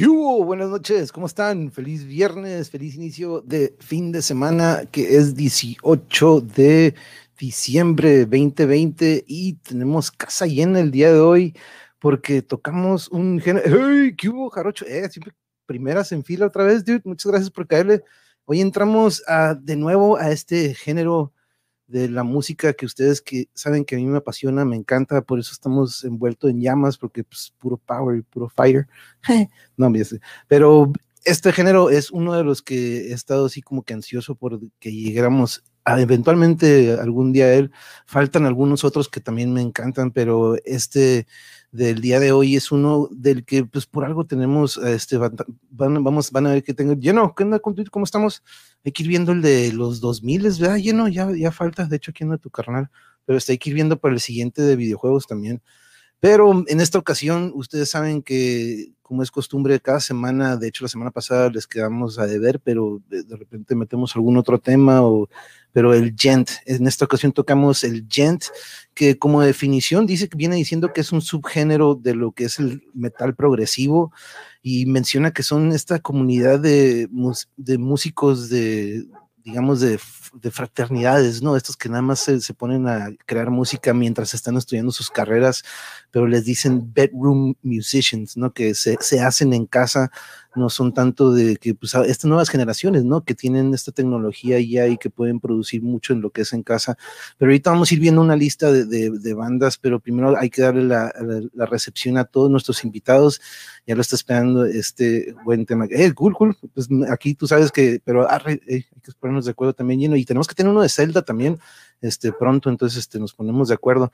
Buenas noches, ¿cómo están? Feliz viernes, feliz inicio de fin de semana que es 18 de diciembre 2020 y tenemos casa llena el día de hoy porque tocamos un género. ¡Hey! ¿Qué hubo, Jarocho? Eh, siempre primeras en fila otra vez, dude. Muchas gracias por caerle. Hoy entramos de nuevo a este género de la música que ustedes que saben que a mí me apasiona, me encanta, por eso estamos envueltos en llamas, porque pues puro power y puro fire. no, pero este género es uno de los que he estado así como que ansioso por que llegáramos a eventualmente algún día a él. Faltan algunos otros que también me encantan, pero este del día de hoy es uno del que pues por algo tenemos este van, vamos van a ver que tengo. Lleno ¿qué onda con cómo estamos hay que ir viendo el de los 2000 ¿verdad? lleno ya ya falta de hecho aquí anda tu carnal pero está hay que ir viendo para el siguiente de videojuegos también. Pero en esta ocasión ustedes saben que como es costumbre cada semana de hecho la semana pasada les quedamos a deber pero de, de repente metemos algún otro tema o pero el gent, en esta ocasión tocamos el gent, que como definición dice que viene diciendo que es un subgénero de lo que es el metal progresivo y menciona que son esta comunidad de, de músicos de, digamos, de, de, fraternidades, ¿no? Estos que nada más se, se, ponen a crear música mientras están estudiando sus carreras, pero les dicen bedroom musicians, ¿no? Que se, se hacen en casa no son tanto de que pues, estas nuevas generaciones, ¿no? Que tienen esta tecnología ya y que pueden producir mucho en lo que es en casa. Pero ahorita vamos a ir viendo una lista de, de, bandas, pero primero hay que darle la, recepción a todos nuestros invitados. Ya lo está esperando este buen tema. Eh, cool, cool. Pues aquí tú sabes que, pero eh, hay que ponernos de acuerdo también, lleno. Y tenemos que tener uno de Zelda también, este, pronto, entonces este, nos ponemos de acuerdo.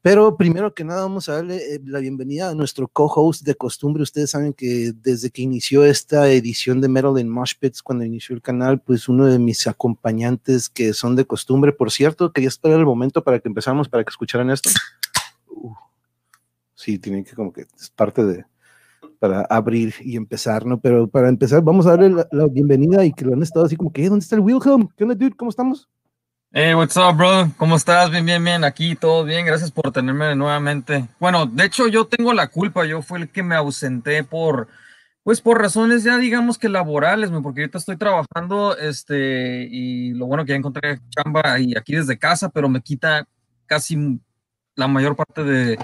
Pero primero que nada vamos a darle eh, la bienvenida a nuestro co-host de costumbre. Ustedes saben que desde que inició esta edición de Metal Pits, cuando inició el canal, pues uno de mis acompañantes que son de costumbre, por cierto, quería esperar el momento para que empezáramos, para que escucharan esto. Uh, sí, tienen que como que es parte de, para abrir y empezar, ¿no? Pero para empezar, vamos a darle la, la bienvenida y que lo han estado así como que, ¿dónde está el Wilhelm? ¿Qué onda, dude? ¿Cómo estamos? Hey, what's up, bro? ¿Cómo estás? Bien, bien, bien. Aquí todo bien. Gracias por tenerme nuevamente. Bueno, de hecho, yo tengo la culpa. Yo fui el que me ausenté por, pues, por razones ya, digamos que laborales, porque ahorita estoy trabajando, este, y lo bueno que ya encontré chamba y aquí desde casa, pero me quita casi la mayor parte de,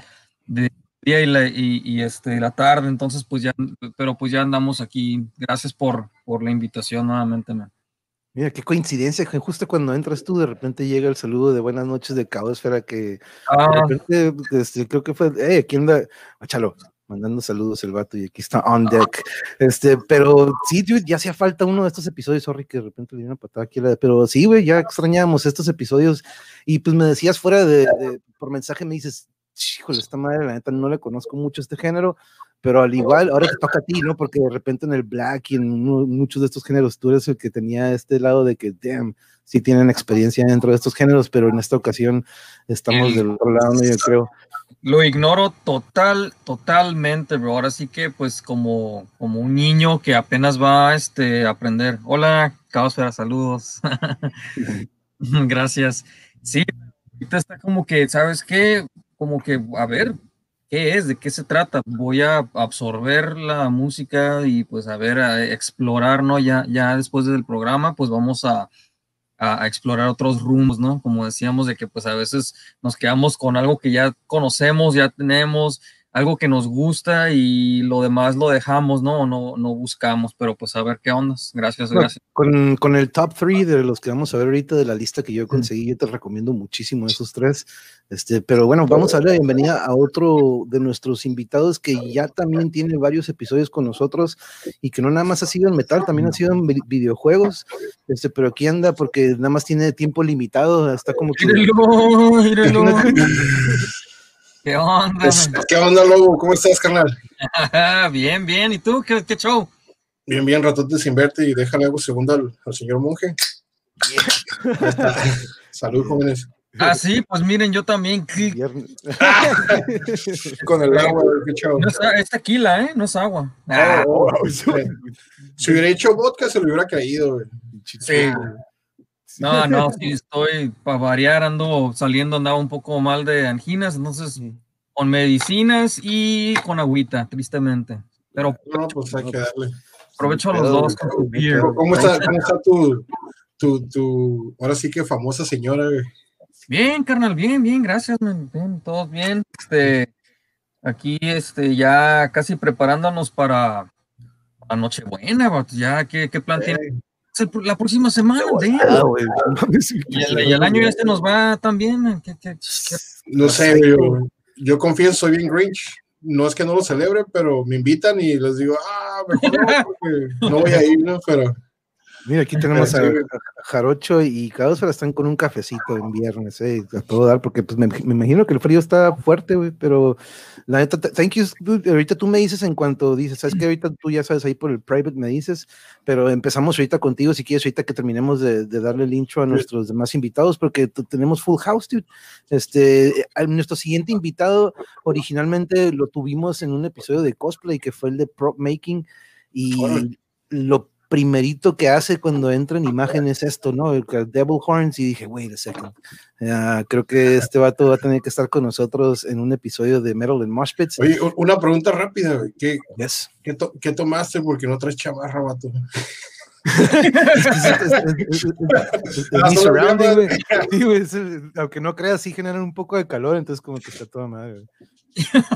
día y, la, y, este, la tarde. Entonces, pues ya, pero pues ya andamos aquí. Gracias por, por la invitación nuevamente, man. Mira, qué coincidencia, que justo cuando entras tú, de repente llega el saludo de buenas noches de Caosfera, que ah. de repente, este, creo que fue, hey, aquí anda, Machalo, mandando saludos el vato, y aquí está on deck. Este, pero sí, dude, ya hacía falta uno de estos episodios, sorry que de repente le dio una patada aquí, pero sí, güey, ya extrañábamos estos episodios, y pues me decías fuera de, de por mensaje, me dices, híjole, esta madre, la neta, no le conozco mucho este género, pero al igual, ahora te toca a ti, ¿no? Porque de repente en el black y en uno, muchos de estos géneros, tú eres el que tenía este lado de que, damn, sí tienen experiencia dentro de estos géneros, pero en esta ocasión estamos el, del otro lado, yo creo. Lo ignoro total, totalmente, bro. Ahora sí que, pues, como, como un niño que apenas va este, a aprender. Hola, Caosfera, saludos. Gracias. Sí, ahorita está como que, ¿sabes qué? Como que, a ver, qué es, de qué se trata. Voy a absorber la música y pues a ver, a explorar, ¿no? Ya, ya después del programa, pues vamos a, a, explorar otros rumbos, ¿no? Como decíamos, de que pues a veces nos quedamos con algo que ya conocemos, ya tenemos, algo que nos gusta y lo demás lo dejamos, ¿no? No, no buscamos, pero pues a ver qué ondas. Gracias, gracias. Con, con el top three de los que vamos a ver ahorita de la lista que yo conseguí, yo te recomiendo muchísimo esos tres. Este, pero bueno, vamos a darle la bienvenida a otro de nuestros invitados que ya también tiene varios episodios con nosotros y que no nada más ha sido en metal, también ha sido en videojuegos. Este, pero aquí anda porque nada más tiene tiempo limitado, está como que. ¿Qué onda? Pues, ¿Qué onda, Lobo? ¿Cómo estás, carnal? bien, bien. ¿Y tú? ¿Qué, qué show? Bien, bien, ratote sin verte y déjale algo segundo al, al señor monje. Yeah. Salud, jóvenes. Ah, sí, pues miren, yo también. Con el agua, qué chavo. No es, es, tequila, ¿eh? No es agua. Ah, oh, oh, si hubiera hecho vodka, se lo hubiera caído. Sí. No, no, sí, estoy para variar, ando saliendo, andaba un poco mal de anginas, entonces con medicinas y con agüita, tristemente. Pero No, pues hay que darle. aprovecho a los dos. con su beer. ¿Cómo está, cómo está tu, tu, tu, ahora sí que famosa señora, güey? Bien, carnal, bien, bien, gracias, man, bien, todos bien. Este, aquí, este, ya casi preparándonos para la Nochebuena, ya, ¿qué, qué plan tiene? La próxima semana, Y el, y el año ya se nos va también, man, ¿qué- qué- qué- No sé, yo, yo confieso, soy bien Grinch. No es que no lo celebre, pero me invitan y les digo, ah, mejor no, porque no voy a ir, ¿no? Pero Mira, aquí tenemos a, Sí, Jarocho y Cáusara están con un cafecito en viernes, eh, a todo dar, porque pues me, me imagino que el frío está fuerte, güey, pero la neta, th- thank you, dude. ahorita tú me dices en cuanto dices, sabes que ahorita tú ya sabes ahí por el private me dices, pero empezamos ahorita contigo, si quieres, ahorita que terminemos de, de darle el intro a nuestros demás invitados, porque tenemos full house, dude. Este, nuestro siguiente invitado, originalmente lo tuvimos en un episodio de cosplay, que fue el de prop making, y lo primerito que hace cuando entra en imagen es esto, ¿no? El Devil Horns, y dije, wait a second. Ah, creo que este vato va a tener que estar con nosotros en un episodio de Metal and Mosh Pits. Oye, una pregunta rápida. ¿Qué, Yes. qué, to- qué tomaste? Porque no traes chamarra, vato. Ah, aunque no creas, sí generan un poco de calor, entonces como que está toda madre. güey.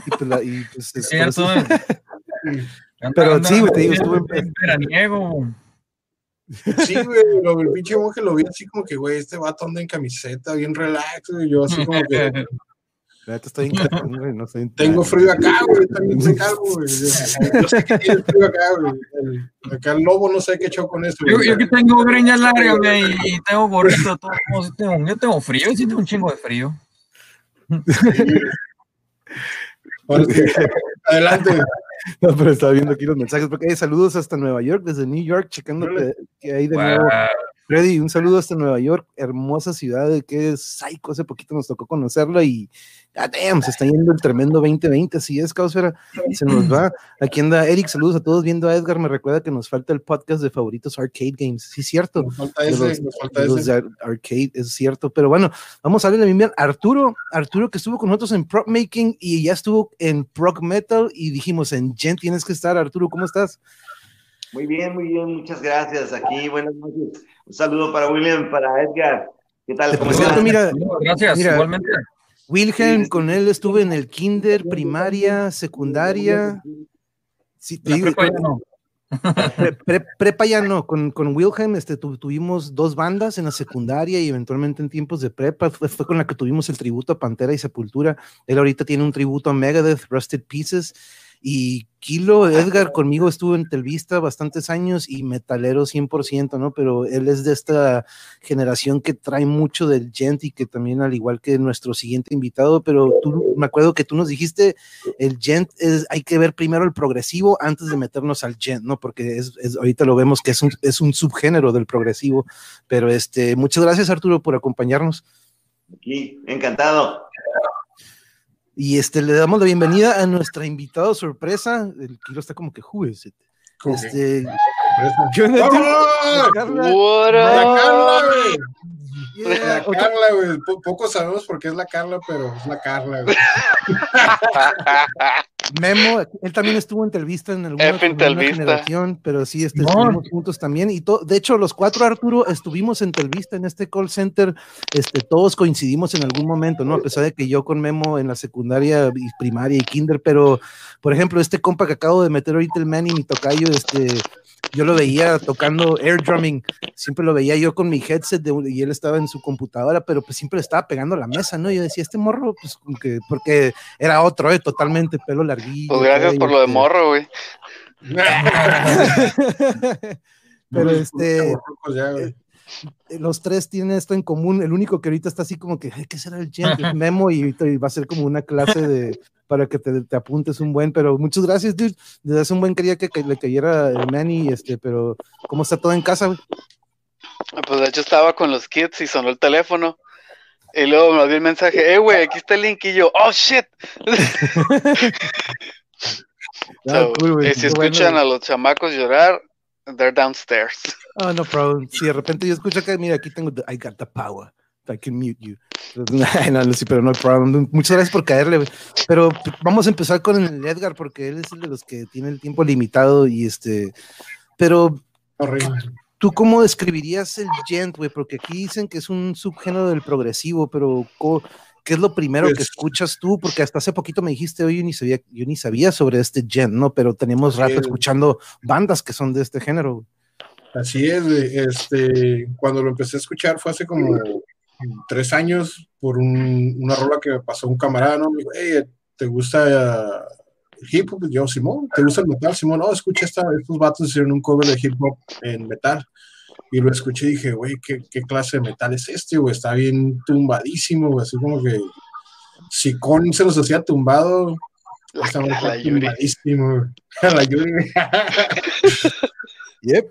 Y pues, la- y, pues, Es cierto, Pero anda sí, güey, te digo, estuve- bien veraniego. Sí, güey, lo, el pinche monje lo vi así como que, güey, este vato anda en camiseta, bien relax, güey. Yo así como que bien cabrón, güey, no sé. tengo frío acá, güey, también estoy calvo, güey. Yo, yo sé que tienes frío acá, güey. El- acá el lobo no sé qué echó con eso. Yo, yo que tengo greñas largas, güey, y tengo gorrito, todo, como si tengo, yo tengo frío, sí tengo un chingo de frío. Sí, Adelante. No, pero estaba viendo aquí los mensajes, porque hay saludos hasta Nueva York, desde New York, checando que, que hay de nuevo. Freddy, un saludo hasta Nueva York, hermosa ciudad de que es psycho, hace poquito nos tocó conocerla y God damn, se está yendo el tremendo 2020, así es, Causera, se nos va. Aquí anda Eric, saludos a todos, viendo a Edgar, me recuerda que nos falta el podcast de favoritos arcade games, sí, cierto, Nos falta ese, los- nos falta los ese. de ar- arcade, es cierto, pero bueno, vamos a darle la bienvenida a Arturo, Arturo que estuvo con nosotros en prop making y ya estuvo en prog metal y dijimos en Gen tienes que estar, Arturo, ¿cómo estás? Muy bien, muy bien, muchas gracias. Aquí, buenas noches. Un saludo para William, para Edgar. ¿Qué tal? ¿Cómo están? mira, Gracias, Mira. igualmente. Wilhelm, Sí, con él estuve en el kinder, primaria, secundaria. Sí, te La digo, prepa ya no. pre- pre- prepa ya no, con, con Wilhelm este, tu- tuvimos dos bandas en la secundaria y eventualmente en tiempos de prepa. Fue, fue con la que tuvimos el tributo a Pantera y Sepultura. Él ahorita tiene un tributo a Megadeth, Rusted Pieces. Y Kilo, Edgar, conmigo estuvo en Telvista bastantes años y metalero 100%, ¿no? Pero él es de esta generación que trae mucho del gent y que también, al igual que nuestro siguiente invitado, pero tú, me acuerdo que tú nos dijiste, el gent es, hay que ver primero el progresivo antes de meternos al gent, ¿no? Porque es, es- ahorita lo vemos que es un, es un subgénero del progresivo, pero este, muchas gracias Arturo por acompañarnos. Aquí, encantado. Y este, le damos la bienvenida a nuestra invitada sorpresa. El Kilo está como que, que, Este. ¿qué onda? ¡Vámonos! Carla, La? Carla, güey. yeah, La Carla, güey. Po- Poco sabemos por qué es la Carla, pero es la Carla, güey. Memo, él también estuvo en Telvista en alguna, en alguna generación, pero sí, este, No. estuvimos juntos también. Y de hecho, los cuatro, Arturo, estuvimos en Telvista en este call center. Este, todos coincidimos en algún momento, ¿no? A pesar de que yo con Memo en la secundaria y primaria y kinder, pero por ejemplo, este compa que acabo de meter ahorita el Manny, mi tocayo, este. Yo lo veía tocando air drumming, siempre lo veía yo con mi headset de, y él estaba en su computadora, pero pues siempre le estaba pegando a la mesa, ¿no? Yo decía, este morro, pues como que, porque era otro, ¿eh? totalmente pelo larguillo. Pues gracias por lo de morro, güey. Pero este, ya, güey. los tres tienen esto en común. El único que ahorita está así como que, "Ay, ¿qué será el? Es Memo y va a ser como una clase de para que te, te apuntes un buen. Pero muchas gracias, dude. Desde hace un buen quería que, que le cayera el Manny, este, pero ¿cómo está todo en casa? güey? Pues de hecho estaba con los kids y sonó el teléfono. Y luego me dio el mensaje, eh, güey, aquí está el link. Y yo, oh, shit. Ah, So, cool, güey. y si bueno, escuchan a los chamacos llorar, they're downstairs. Oh, no problem. Si de repente yo escucho que, mira, aquí tengo, the- I got the power. I can mute you. no, Lucy, pero no problem. Muchas gracias por caerle. Pero vamos a empezar con el Edgar, porque él es el de los que tiene el tiempo limitado y este. Pero. Horrible. ¿Tú cómo describirías el gent, güey? Porque aquí dicen que es un subgénero del progresivo, pero ¿qué es lo primero que Pues- escuchas tú? Porque hasta hace poquito me dijiste, oye, yo ni sabía, yo ni sabía sobre este gent, ¿no? Pero tenemos rato Sí. escuchando bandas que son de este género. Así es, este, cuando lo empecé a escuchar fue hace como tres años por un- una rola que me pasó un camarada, ¿no? Me dijo, hey, ¿te gusta el hip hop? Yo, Simón, ¿te gusta el metal? Simón, no, escucha esta, estos vatos hicieron un cover de hip hop en metal. Y lo escuché y dije, güey, ¿qué, ¿qué clase de metal es este, güey? Está bien tumbadísimo, güey, así como que si Con se los hacía tumbado, está tumbadísimo. La Yuri. Yep.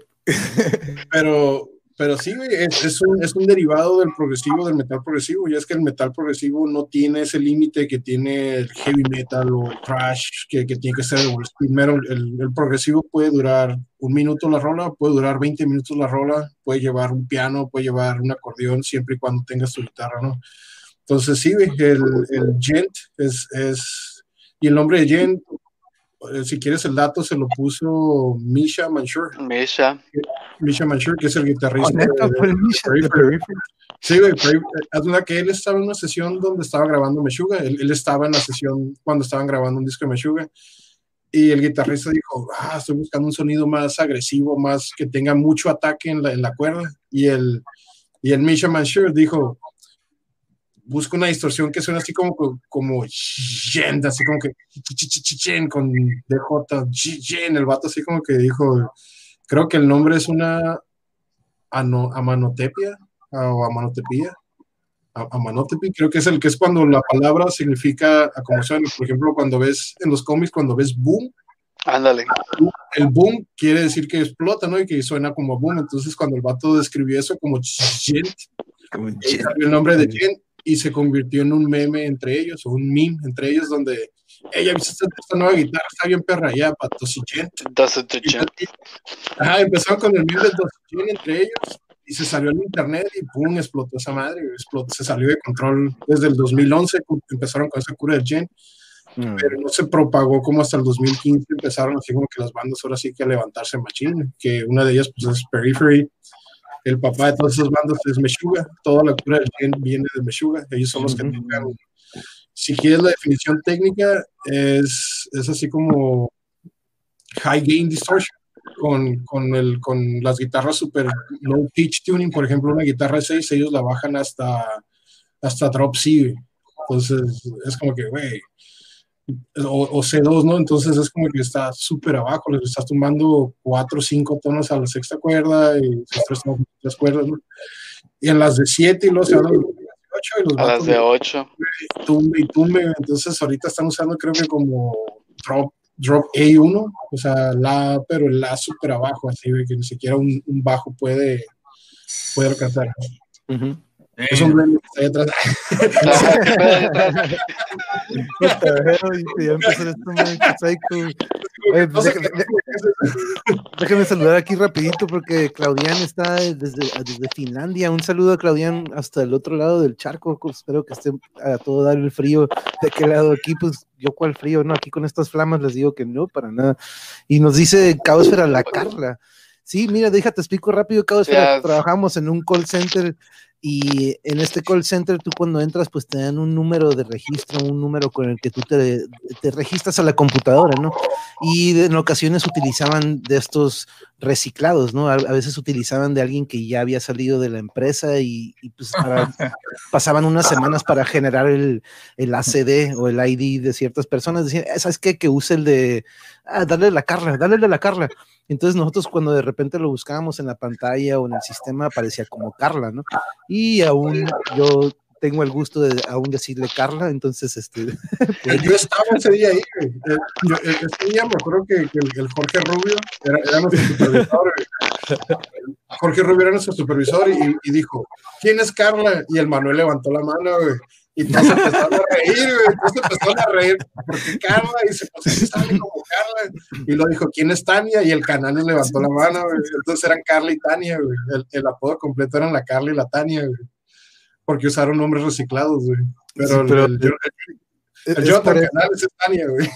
Pero, pero sí, es, es un, es un derivado del progresivo, del metal progresivo. Ya es que el metal progresivo no tiene ese límite que tiene el heavy metal o el thrash, que, que tiene que ser el metal. El, el progresivo puede durar un minuto la rola, puede durar 20 minutos la rola, puede llevar un piano, puede llevar un acordeón, siempre y cuando tengas tu guitarra, ¿no? Entonces, sí, el, el gent es, es. Y el nombre de gent, si quieres el dato, se lo puso Misha Mansour. Misha. Misha Mansour, que es el guitarrista. Oh, neta, de- fue el Misha de Periphery. Sí, güey, pero haz una que él estaba en una sesión donde estaba grabando Meshuga. Él, él estaba en la sesión cuando estaban grabando un disco de Meshuga. Y el guitarrista dijo, ah, estoy buscando un sonido más agresivo, más que tenga mucho ataque en la, en la cuerda. Y el, y el Misha Mansour dijo, busca una distorsión que suena así como, como, yen, así como que, chen, con DJ, yen. el vato así como que dijo, creo que el nombre es una ano, amanotepia o amanotepía. A- Amanotepi, creo que es el que es cuando la palabra significa, a como suena, por ejemplo, cuando ves en los cómics, cuando ves boom, Ándale. el boom quiere decir que explota, ¿no? Y que suena como boom. Entonces, cuando el vato describió eso como gent, el nombre de gent y se convirtió en un meme entre ellos, o un meme entre ellos, donde ella viste esta, nueva guitarra, está bien perra ya, gent. Ajá, empezaron con el meme de Dosichin entre ellos y se salió en internet y pum, explotó esa madre, explotó, se salió de control desde el 2011, cu- empezaron con esa cura del gen, Mm. pero no se propagó como hasta el 2015, empezaron así como que las bandas ahora sí que a levantarse machín, que una de ellas pues es Periphery, el papá de todas esas bandas es Meshuga, toda la cura del gen viene de Meshuga, ellos son los que tocan. Si quieres la definición técnica, es, es así como high gain distortion con, con, el, con las guitarras super low pitch tuning, por ejemplo, una guitarra 6, ellos la bajan hasta, hasta drop C, entonces es como que, güey, o, o C2, ¿no? Entonces es como que está súper abajo, les estás tumbando 4 o 5 tonos a la sexta cuerda y sus tres, tonos, tres cuerdas, ¿no? Y en las de 7 y luego se van a las de 8 y los A las de 8. tumbe y tumbe. Entonces ahorita están usando creo que como drop, drop A1, o sea, la, pero el la súper abajo, así que ni siquiera un, un bajo puede, puede alcanzar. Ujú. Es un blend que está ahí atrás. Y ya empezó Déjame saludar aquí rapidito porque Claudian está desde, desde Finlandia. Un saludo a Claudian hasta el otro lado del charco. Espero que esté a todo dar el frío de aquel lado aquí. Pues yo cuál frío, no, aquí con estas flamas les digo que no, para nada. Y nos dice Caosfera la Carla. Sí, mira, déjate explico rápido, Caosfera. Trabajamos en un call center y en este call center tú cuando entras pues te dan un número de registro, un número con el que tú te, te registras a la computadora, ¿no? Y en ocasiones utilizaban de estos reciclados, ¿no? A, a veces utilizaban de alguien que ya había salido de la empresa y, y, pues para- pasaban unas semanas para generar el, el ACD o el ID de ciertas personas. Decían, "Eh, ¿sabes qué? Que use el de, ah, dale la Carla, dale la Carla. Entonces nosotros cuando de repente lo buscábamos en la pantalla o en el sistema aparecía como Carla, ¿no? Y aún yo tengo el gusto de aún decirle Carla, entonces este... pues, Yo estaba ese día ahí, güey. Eh, yo- eh, ese día me acuerdo que, el, Jorge Rubio era, era nuestro supervisor. güey. Jorge Rubio era nuestro supervisor y, y dijo, ¿quién es Carla? Y el Manuel levantó la mano, güey. Y todos empezaron a reír, güey. Todos empezaron a reír. porque Carla? Y se pues sale como Carla. Y lo dijo, ¿quién es Tania? Y el canal les levantó la mano, güey. Entonces eran Carla y Tania, güey. El, el apodo completo eran la Carla y la Tania, güey. porque usaron nombres reciclados, güey. Pero, Sí, el- pero- el, el, el Jonathan eso- Canales es Tania, güey.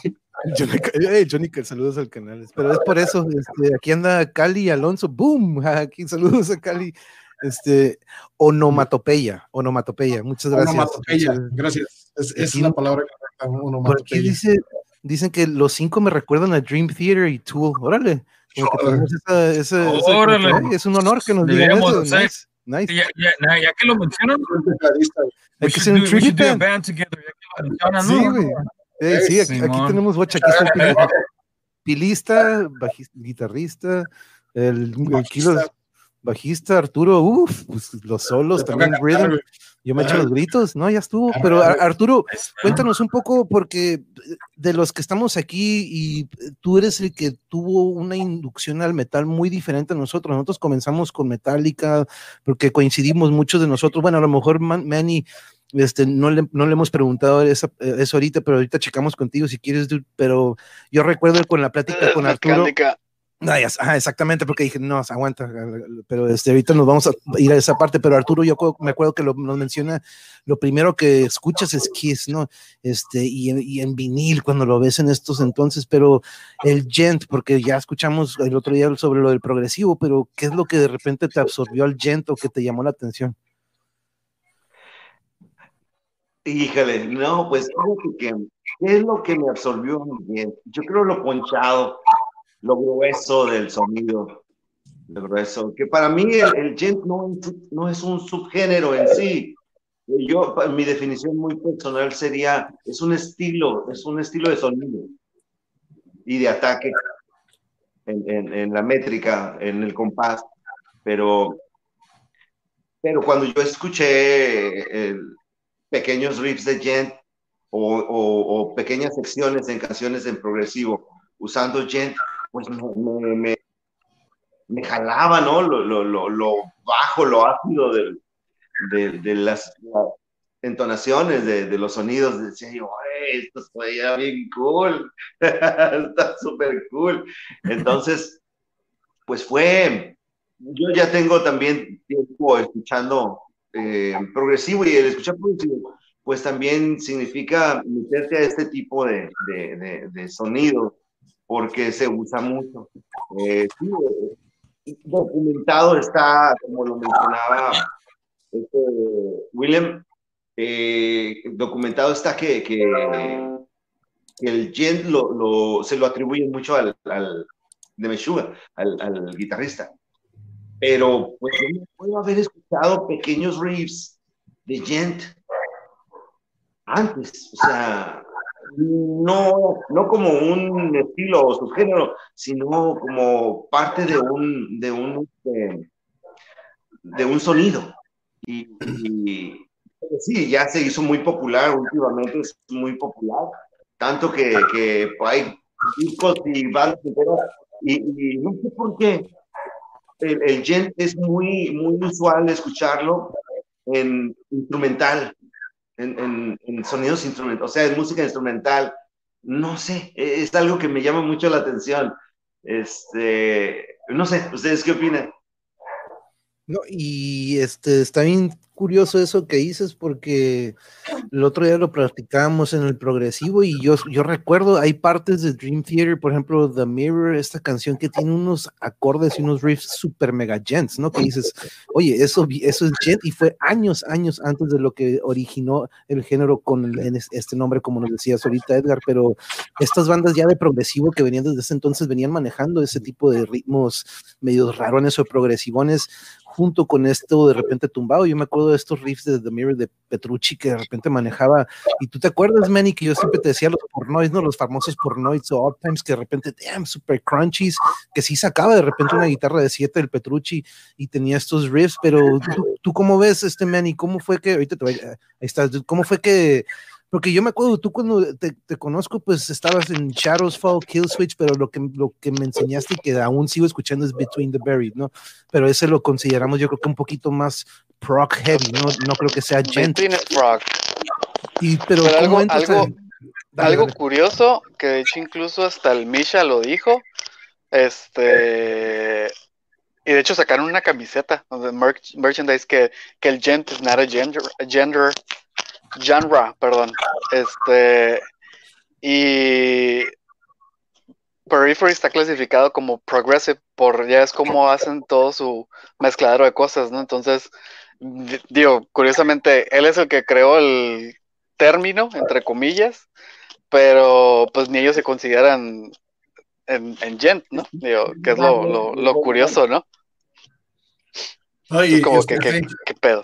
Johnny, eh, Johnny, que saludos al canal. Pero es por eso, este, aquí anda Cali Alonso, boom, aquí saludos a Cali. Este, onomatopeya, onomatopeya, muchas gracias. Onomatopeya, Muchas- gracias. Es, es la palabra correcta, Por aquí onomatopeya. dice, dicen que los cinco me recuerdan a Dream Theater y Tool. Órale, esa, esa- esa- Órale. ay, es un honor que nos digan eso. Nice, nice. Ya, ya, ya- que lo mencionan. Hay que hacer un tribute should do a band. band together, ya que lo mencionan, Sí, ¿no? güey. Eh, sí, aquí, aquí tenemos bocha, aquí está el pilista, pilista, bajista, guitarrista, el, el kilo- Bajista. Arturo, uff, pues los solos también, cantar, rhythm. güey. Yo me echo los gritos, no, ya estuvo. Ah, Pero. Arturo, cuéntanos un poco, porque de los que estamos aquí y tú eres el que tuvo una inducción al metal muy diferente a nosotros. Nosotros comenzamos con Metallica, porque coincidimos muchos de nosotros. Bueno, a lo mejor Man- Manny, este, no le, no le hemos preguntado esa- eso ahorita, pero ahorita checamos contigo si quieres, dude, pero yo recuerdo con la plática con Arturo. Ah, exactamente, porque dije, no, aguanta, pero este, ahorita nos vamos a ir a esa parte, pero Arturo, yo me acuerdo que lo, nos menciona, lo primero que escuchas es Kiss, ¿no? Este, y, en- vinil cuando lo ves en estos entonces, pero el gent, porque ya escuchamos el otro día sobre lo del progresivo, pero ¿qué es lo que de repente te absorbió al gent o que te llamó la atención? Híjole, no, pues ¿qué es lo que me absorbió? Yo creo lo ponchado, lo grueso del sonido, lo grueso, que para mí el, el gent no, no es un subgénero en sí. Yo, mi definición muy personal sería, es un estilo, es un estilo de sonido y de ataque en, en- en la métrica, en el compás, pero, pero cuando yo escuché el, pequeños riffs de gent o, o- o pequeñas secciones en canciones en progresivo usando gent, pues me, me, me- jalaba, ¿no? Lo, lo, lo, lo bajo, lo ácido del- de, de las, entonaciones, de, de los sonidos. Decía yo, "Ay, esto está bien cool, está súper cool. Entonces, pues fue, yo ya tengo también tiempo escuchando eh, progresivo y el escuchar progresivo, pues también significa meterte a este tipo de, de, de, de sonidos, porque se usa mucho. Eh, sí, eh, documentado está, como lo mencionaba este, William, eh, documentado está que, que, que el gent lo, lo- se lo atribuyen mucho al, al de Meshuggah, al, al guitarrista pero pues yo puedo haber escuchado pequeños riffs de Gent antes, o sea, no, no como un estilo o subgénero, sino como parte de un, de un, este, de un sonido. Y, sí, ya se hizo muy popular, últimamente es muy popular, tanto que, que hay discos y bandas y, no sé por qué, el, el es muy, muy usual escucharlo en instrumental, en, sonidos instrumentales, o sea, en música instrumental. No sé, e, es algo que me llama mucho la atención. Este, no sé, ¿ustedes qué opinan? No, y este está bien curioso eso que dices porque el otro día lo practicábamos en el progresivo y yo, yo recuerdo, hay partes de Dream Theater, por ejemplo, The Mirror, esta canción que tiene unos acordes y unos riffs super mega gents, ¿no? Que dices, oye, eso, eso es gent y fue años, años antes de lo que originó el género con este nombre, como nos decías ahorita Edgar, pero estas bandas ya de progresivo que venían desde ese entonces venían manejando ese tipo de ritmos medios rarones o progresivones junto con esto de repente tumbado. Yo me acuerdo de estos riffs de The Mirror de Petrucci que de repente manejaba. Y tú te acuerdas, Manny, que yo siempre te decía los pornoids, ¿no? Los famosos pornoids o odd times que de repente, damn, super crunchies, que sí sacaba de repente una guitarra de siete del Petrucci y tenía estos riffs. Pero tú, ¿cómo ves, este Manny? ¿Cómo fue que, ahorita te voy, ahí estás, ¿cómo fue que porque yo me acuerdo, tú cuando te, te conozco, pues estabas en Shadows Fall, Kill Switch, pero lo que, lo que me enseñaste y que aún sigo escuchando es Between the Buried, ¿no? Pero ese lo consideramos yo creo que un poquito más prog heavy, ¿no? No creo que sea gent. Frog. Y, pero Pero ¿cómo algo- algo- Dale, Algo dale. curioso, que de hecho incluso hasta el Misha lo dijo, este, Y de hecho sacaron una camiseta de merch- merchandise que, que el gent is not a gender, a gender genre, perdón. Este y Periphery está clasificado como progressive por ya es como hacen todo su mezcladero de cosas, ¿no? Entonces, di- digo, curiosamente, él es el que creó el término, entre comillas, pero pues ni ellos se consideran en, en gent, ¿no? Digo, que es lo, lo, lo curioso, ¿no? Ay, como está, que, que pedo.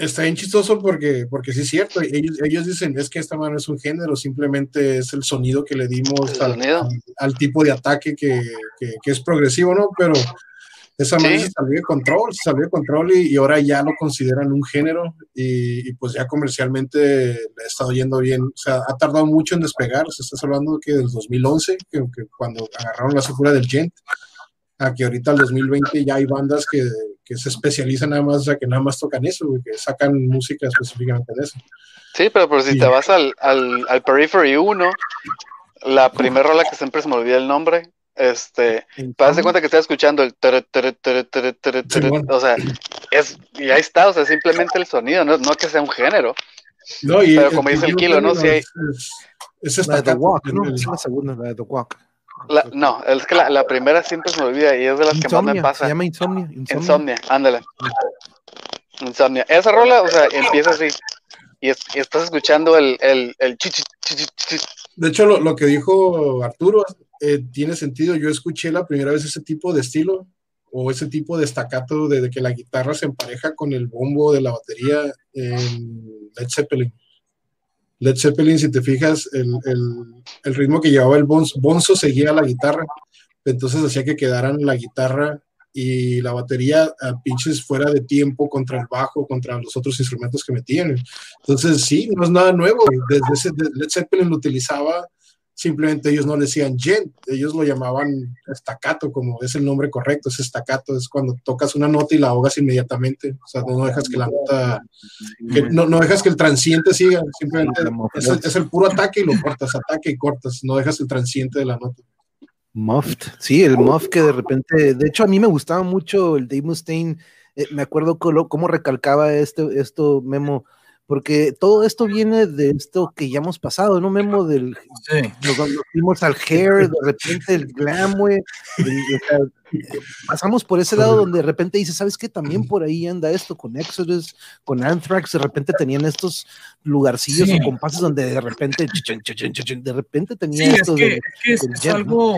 Está bien chistoso porque, porque sí es cierto. Ellos, ellos dicen, es que esta mano es un género, simplemente es el sonido que le dimos al, sonido. al- al tipo de ataque que, que- que es progresivo, ¿no? Pero esa mano Sí. se salió de control, se salió de control y, y ahora ya lo consideran un género y, y pues ya comercialmente le ha estado yendo bien. O sea, ha tardado mucho en despegar. O sea, estás hablando que del 2011, que, que cuando agarraron la figura del Gent, a que ahorita el 2020 ya hay bandas que, que se especializan nada más, o sea, que nada más tocan eso, güey, que sacan música específicamente de eso. Sí, pero, pero si Sí. te vas al, al, al Periphery 1, la primera rola que siempre se me olvida el nombre, este, te das de cuenta que estás escuchando el tere, tere, tere, tere, tere, tere, Simón. o sea, es, y ahí está, o sea, simplemente el sonido, no, no que sea un género. No, y Pero como dice el Kilo, ¿no? Sí hay- Es, es, es La de The Walk, ¿no? Es la segunda, la de The Walk. La- no, es que la, la primera siempre se me olvida y es de las que más me Insomnia, pasa. se llama Insomnia. Insomnia. Insomnia, ándale. Insomnia. Esa rola, o sea, empieza así. Y, es- y estás escuchando el, el, el chi, chi, chi, chi, chi. De hecho, lo, lo que dijo Arturo eh, tiene sentido. Yo escuché la primera vez ese tipo de estilo o ese tipo de estacato de, de que la guitarra se empareja con el bombo de la batería en Led Zeppelin. Led Zeppelin, si te fijas, el, el- ritmo que llevaba el bonzo, bonzo seguía la guitarra, entonces hacía que quedaran la guitarra y la batería a pinches fuera de tiempo contra el bajo, contra los otros instrumentos que metían. Entonces, sí, no es nada nuevo. Desde Led Zeppelin lo utilizaba, simplemente ellos no le decían gent, ellos lo llamaban staccato, como es el nombre correcto, es staccato, es cuando tocas una nota y la ahogas inmediatamente, o sea, no dejas que la nota, que- no, no dejas que el transiente siga, simplemente es, el- es el puro ataque y lo cortas, ataque y cortas, no dejas el transiente de la nota. Muffed, sí, el Muff que de repente, de hecho a mí me gustaba mucho el Dave Mustaine, eh, me acuerdo cómo, cómo recalcaba este, esto Memo, porque todo esto viene de esto que ya hemos pasado, ¿no, Memo? Del, Sí. nos, nos fuimos al hair, de repente el glam, güey, pasamos por ese lado donde de repente dices, ¿sabes qué? También por ahí anda esto, con Exodus, con Anthrax, de repente tenían estos lugarcillos Sí. o compases donde de repente, de repente Sí, tenía es esto que, de- es, que es algo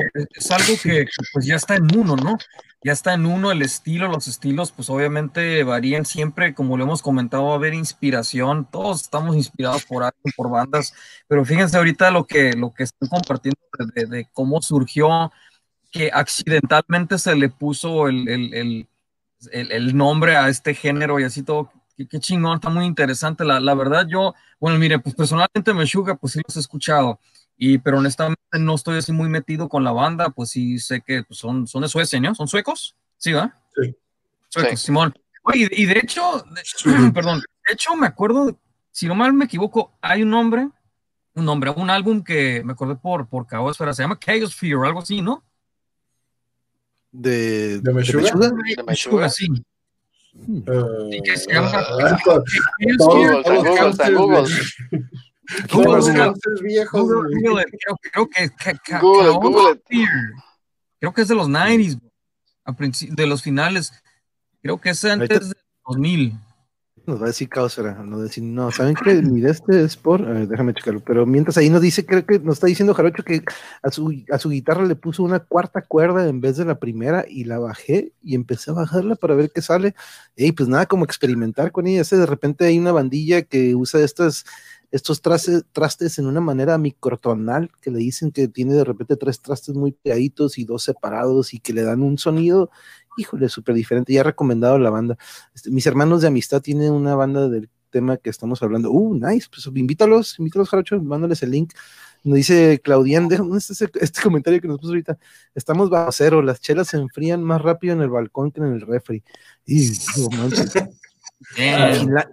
que pues ya está en uno, ¿no? Ya está en uno el estilo, los estilos, pues obviamente varían siempre, como lo hemos comentado, va a haber inspiración, todos estamos inspirados por alguien, por bandas, pero fíjense ahorita lo que, lo que están compartiendo de, de- cómo surgió, que accidentalmente se le puso el- el- el- el nombre a este género y así todo, qué, qué chingón, está muy interesante, la, la verdad yo, bueno, mire, pues personalmente Meshuga, pues sí los he escuchado, y, pero honestamente no estoy así muy metido con la banda, pues sí sé que pues, son, son de Suecia, ¿no? ¿Son suecos? Sí, ¿va? Sí. Suecos, Sí. Simón. Oye, y de hecho, de- perdón, de hecho me acuerdo, si no mal me equivoco, hay un nombre, un nombre, un álbum que me acordé por, por Caosfera, se llama Chaos Fear, algo así, ¿no? de, ¿De? Meshuggah. ¿De Meshuggah? sí. Eh, que se llama- Fear, Google, Google, Google. Google, creo, que. Creo que es de los 90s, bro. a de los finales. Creo que es antes de 2000. Nos va a decir Caosfera, nos va a decir, no, ¿saben qué? Mi de este es por, a ver, déjame checarlo, pero mientras ahí nos dice, creo que nos está diciendo Jarocho que a su, a su guitarra le puso una cuarta cuerda en vez de la primera y la bajé y empecé a bajarla para ver qué sale. Y pues nada, como experimentar con ella. Ese de repente hay una bandilla que usa estas, estos trastes, en una manera microtonal, que le dicen que tiene de repente tres trastes muy pegaditos y dos separados y que le dan un sonido, híjole, súper diferente. Ya recomendado la banda. Este, mis hermanos de amistad tienen una banda del tema que estamos hablando. Uh, nice, pues invítalos, invítalos, Jarocho, mándales el link. Nos dice Claudian, deja- ¿dónde está ese- este comentario que nos puso ahorita? Estamos bajo cero, las chelas se enfrían más rápido en el balcón que en el refri. Y, manches. Finla-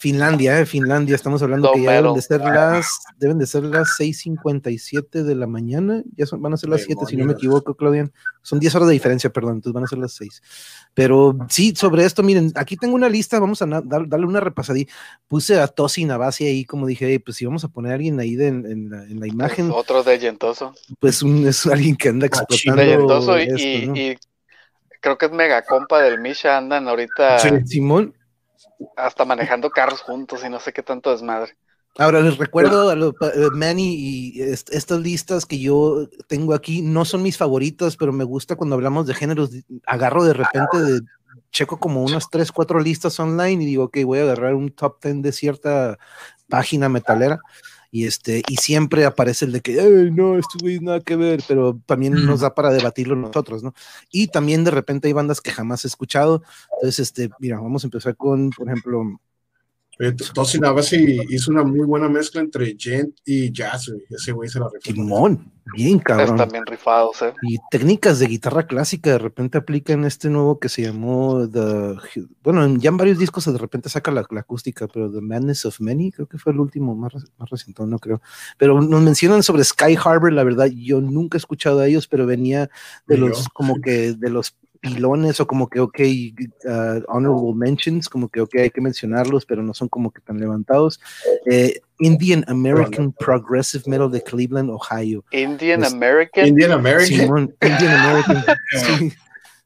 Finlandia, eh, Finlandia, estamos hablando que ya deben de ser las, deben de ser las 6.57 de la mañana, ya son, van a ser las 7 si no me equivoco, Claudian. Son 10 horas de diferencia, perdón, entonces van a ser las 6. Pero sí, sobre esto, miren, aquí tengo una lista, vamos a dar- darle una repasadí. Puse a Tosi Navasi ahí, como dije, "Ey, pues si vamos a poner a alguien ahí de- en, en la, en la imagen, Otro de Yentoso. pues un- es alguien que anda explotando De Yentoso y, esto, y- ¿no? y creo que es mega compa del Misha. Andan ahorita Sí. Simón, hasta manejando carros juntos y no sé qué tanto desmadre. Ahora les recuerdo a lo- eh, Manny y est- estas listas que yo tengo aquí no son mis favoritas, pero me gusta cuando hablamos de géneros. Agarro de repente de checo como unas tres, cuatro listas online y digo, ok, voy a agarrar un top 10 de cierta página metalera. Y este, y siempre aparece el de que, "Ay, no, esto güey nada que ver, pero también nos da para debatirlo nosotros, ¿no? Y también de repente hay bandas que jamás he escuchado. Entonces, este, mira, vamos a empezar con, por ejemplo, Tosin Navasi hizo una muy buena mezcla entre gent y jazz, güey. Ese güey se la rifó. Timón, bien cabrón. Están bien rifados, ¿eh? Y técnicas de guitarra clásica de repente aplican este nuevo que se llamó The. Bueno, en- ya en varios discos de repente saca la, la acústica, pero The Madness of Many, creo que fue el último más, más reciente, no creo. Pero nos mencionan sobre Sky Harbor, la verdad, yo nunca he escuchado a ellos, pero venía de los, yo. como que de los pilones o como que, ok, uh, honorable mentions, como que, ok, hay que mencionarlos, pero no son como que tan levantados. Eh, Indian American Progressive Metal de Cleveland, Ohio. Indian Es- American. Indian American. Simón, Indian American. sí.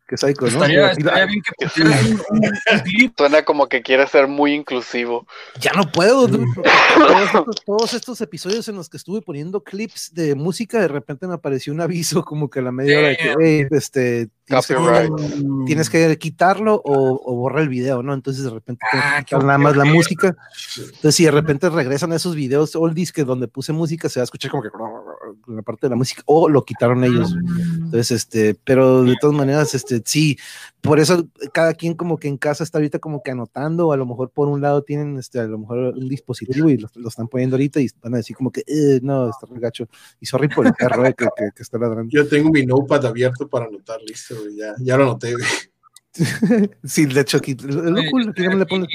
Qué psycho, ¿no? Estaría, bien que pusieras un, un- clip. Suena como que quiere ser muy inclusivo. Ya no puedo, todos, estos, todos estos episodios en los que estuve poniendo clips de música, de repente me apareció un aviso como que a la media hora de que. "Hey, este, tienes que, Copyright. tienes que quitarlo o, o borrar el video, ¿no? Entonces de repente tengo que Ah, nada más la música. Entonces si de repente regresan esos videos oldies que donde puse música, se va a escuchar como que la parte de la música, o lo quitaron ellos. Entonces, este, pero de todas maneras, este, sí, por eso cada quien como que en casa está ahorita como que anotando, o a lo mejor por un lado tienen, este, a lo mejor un dispositivo y lo, lo están poniendo ahorita y van a decir como que, "Eh, no, está regacho. Y sorry por el perro eh, que, que, que está ladrando. Yo tengo mi notepad abierto para anotar, listo. Ya, ya lo anoté, güey. Sí, de hecho aquí, es lo cool, le pones.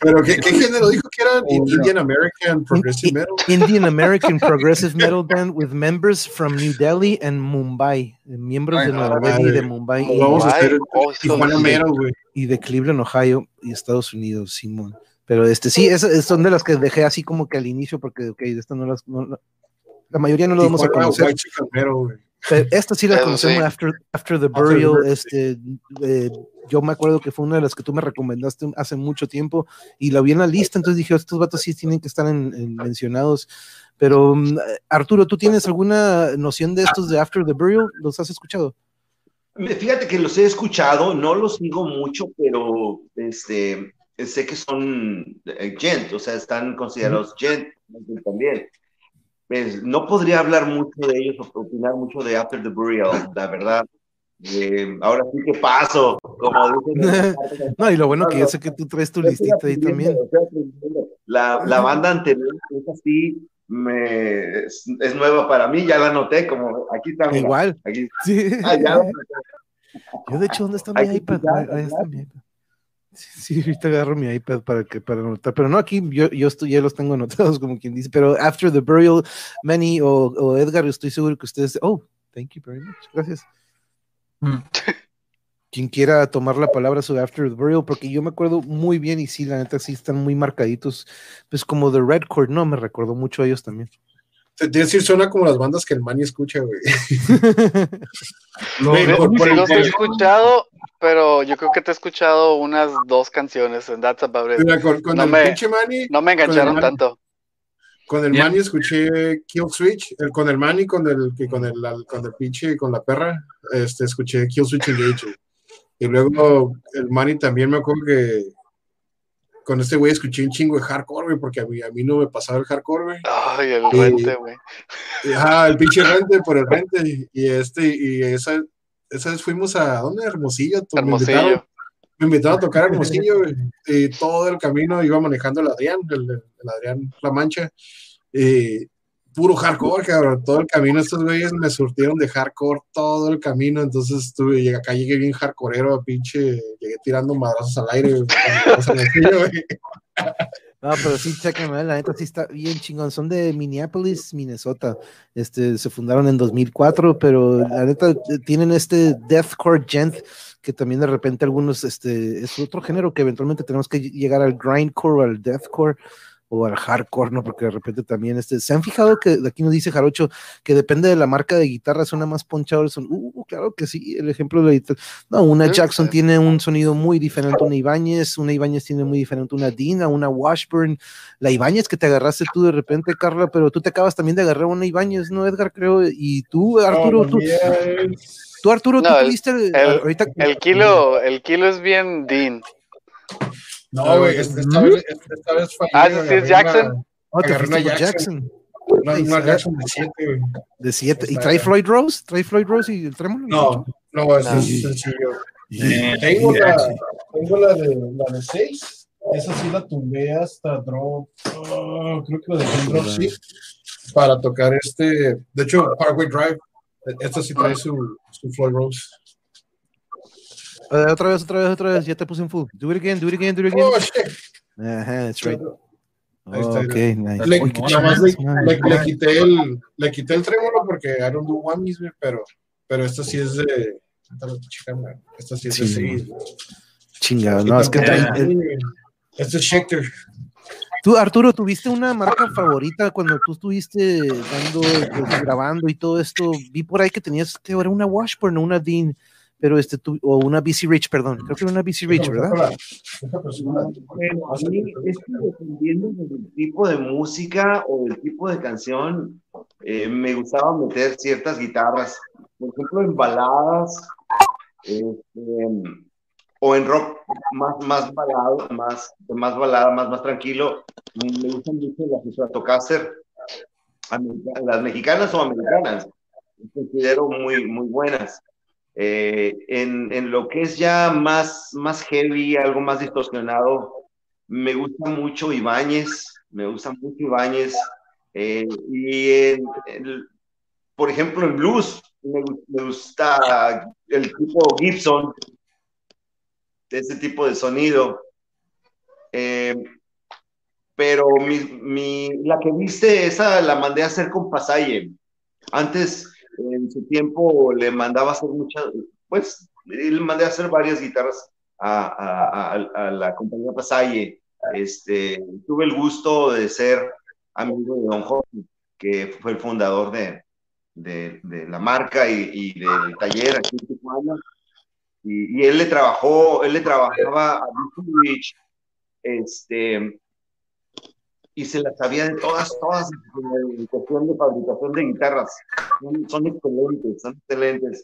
Pero, ¿qué, qué género dijo que era? Oh, no. Indian American Progressive Metal. Indian American Progressive Metal Band with members from New Delhi and Mumbai, eh, miembros de Ay, Nueva madre. Delhi, de Mumbai y, vamos a Mumbai. hacer Oh, eso Tijuana. Metal, güey. y de Cleveland, Ohio y Estados Unidos, Simón. Pero este sí, esas son de las que dejé así como que al inicio, porque ok, de estas no las, no- la mayoría no lo vamos a conocer. White Chicken Metal, güey. Esta sí la conocemos sí. after, after the After the Burial. Burial, este, eh, yo me acuerdo que fue una de las que tú me recomendaste hace mucho tiempo y la vi en la lista, entonces dije, estos vatos sí tienen que estar en, en mencionados. Pero mm, Arturo, ¿tú tienes alguna noción de estos de After the Burial? ¿Los has escuchado? Fíjate que los he escuchado, no los sigo mucho, pero este, sé que son eh, gent, o sea, están considerados gent también. Pues, no podría hablar mucho de ellos o opinar mucho de After the Burial, la verdad. Eh, ahora sí que paso, como dicen. No, y lo bueno que yo sé que tú traes tu listita ahí también. La, la banda anterior es así, me, es, es nueva para mí, ya la noté, como aquí está. Igual. Aquí, Sí. ah, ya, Yo de hecho, ¿dónde está mi iPad? está iPad. Sí, ahorita agarro mi iPad para que para anotar, pero no aquí yo, yo estoy, ya los tengo anotados como quien dice, pero After the Burial, Manny o, o Edgar, estoy seguro que ustedes, oh, thank you very much, gracias. Mm. Quien quiera tomar la palabra sobre After the Burial, porque yo me acuerdo muy bien y sí, la neta sí están muy marcaditos, pues como The Red Chord, no, me recordó mucho a ellos también. Te decir, suena como las bandas que el Manny escucha, güey. Güey, lo- por- por- los he escuchado, pero yo creo que te he escuchado unas dos canciones en That's About It. Mira, con, con No el me- pinche Manny, No me engancharon Con el- tanto. con el. Manny escuché Kill Switch, el, con el Manny, con el, que con el, al- con el pinche, con la perra, este, escuché Kill Switch Engage. Y luego el Manny también me acuerdo que con este güey escuché un chingo de hardcore, güey, porque a mí, a mí no me pasaba el hardcore, güey. Ay, el Sí. rente, güey. Y, Ajá, el pinche rente por el rente. Y, y este, y esa, esa vez fuimos a, ¿dónde? Hermosillo. to- Me invitaron, Hermosillo. me invitaron a tocar Hermosillo, güey, y todo el camino iba manejando el Adrián, el, el Adrián La Mancha. Y puro hardcore, cabrón. Todo el camino, estos güeyes me surtieron de hardcore todo el camino. Entonces estuve, acá llegué bien hardcoreero, pinche, llegué tirando madrazos al aire. No, pero sí, chéquenme, la neta sí está bien chingón. Son de Minneapolis, Minnesota. Este, se fundaron en 2004, pero la neta eh, tienen este deathcore gent que también de repente algunos, este, es otro género que eventualmente tenemos que llegar al grindcore, al deathcore o al hardcore, ¿no? Porque de repente también, este, ¿se han fijado que aquí nos dice Jarocho que depende de la marca de guitarra, suena más ponchado son, uh, claro que sí, el ejemplo de la guitarra, no, una Jackson tiene un sonido muy diferente una Ibáñez, una Ibáñez tiene muy diferente una Dina, una Washburn, la Ibáñez que te agarraste tú de repente, Carla, pero tú te acabas también de agarrar una Ibáñez, ¿no, Edgar? Creo, y tú, Arturo, tú... Tú, Arturo, tú tuviste el, ahorita... el kilo, el kilo es bien Dean. No, güey, esta, vez, esta vez fallé. Ah, sí, es Jackson. Oh, te fuiste Jackson. Jackson. Una, una Jackson de 7, güey. De 7. ¿Y trae Floyd Rose? ¿Trae Floyd Rose y el trémolo? No, no, es sencillo. tengo, la, tengo la de la de 6. Esa sí la tumbé hasta drop. Oh, creo que la dejé en drop sí. Para tocar este. De hecho, Parkway Drive. Esta sí trae su, su Floyd Rose. Uh, otra vez, otra vez, otra vez. Ya te puse en full. Do it again, do it again, do it again. Oh, shit. Ajá, that's right. Oh, ok, nice. Le, nada más le, le, le, quité el, le quité el trémolo porque I don't do one pero, pero esta sí es de. Esta sí es de sí. Chingado, no, es que trae. Este es Schecter. Tú, Arturo, ¿tuviste una marca favorita cuando tú estuviste dando, pues, grabando y todo esto? Vi por ahí que tenías, que era una Washburn o una Dean pero este tu, o una BC Rich, perdón, creo que era una BC Rich, ¿verdad? Bueno, a mí es que dependiendo del tipo de música o del tipo de canción, eh, me gustaba meter ciertas guitarras, por ejemplo, en baladas, este, o en rock más, más balado, más, más balada, más, más tranquilo, me gustan mucho las Stratocaster, las mexicanas o americanas, considero muy, muy buenas. Eh, en, en, lo que es ya más, más heavy, algo más distorsionado, me gusta mucho Ibáñez, me gusta mucho Ibáñez. Eh, y por ejemplo, en blues, me, me, gusta el tipo Gibson, ese tipo de sonido. Eh, pero mi, mi, la que viste, esa la mandé a hacer con Pasaye. Antes en su tiempo le mandaba hacer muchas, pues le mandé a hacer varias guitarras a, a, a, la compañía Pasalle. Este, tuve el gusto de ser amigo de Don Jorge, que fue el fundador de, de, de la marca y, y, del taller aquí en Tijuana. Y, y, él le trabajó, él le trabajaba a Rich, este, y se las sabía de todas, todas en cuestión de fabricación de guitarras. Son, excelentes, son excelentes.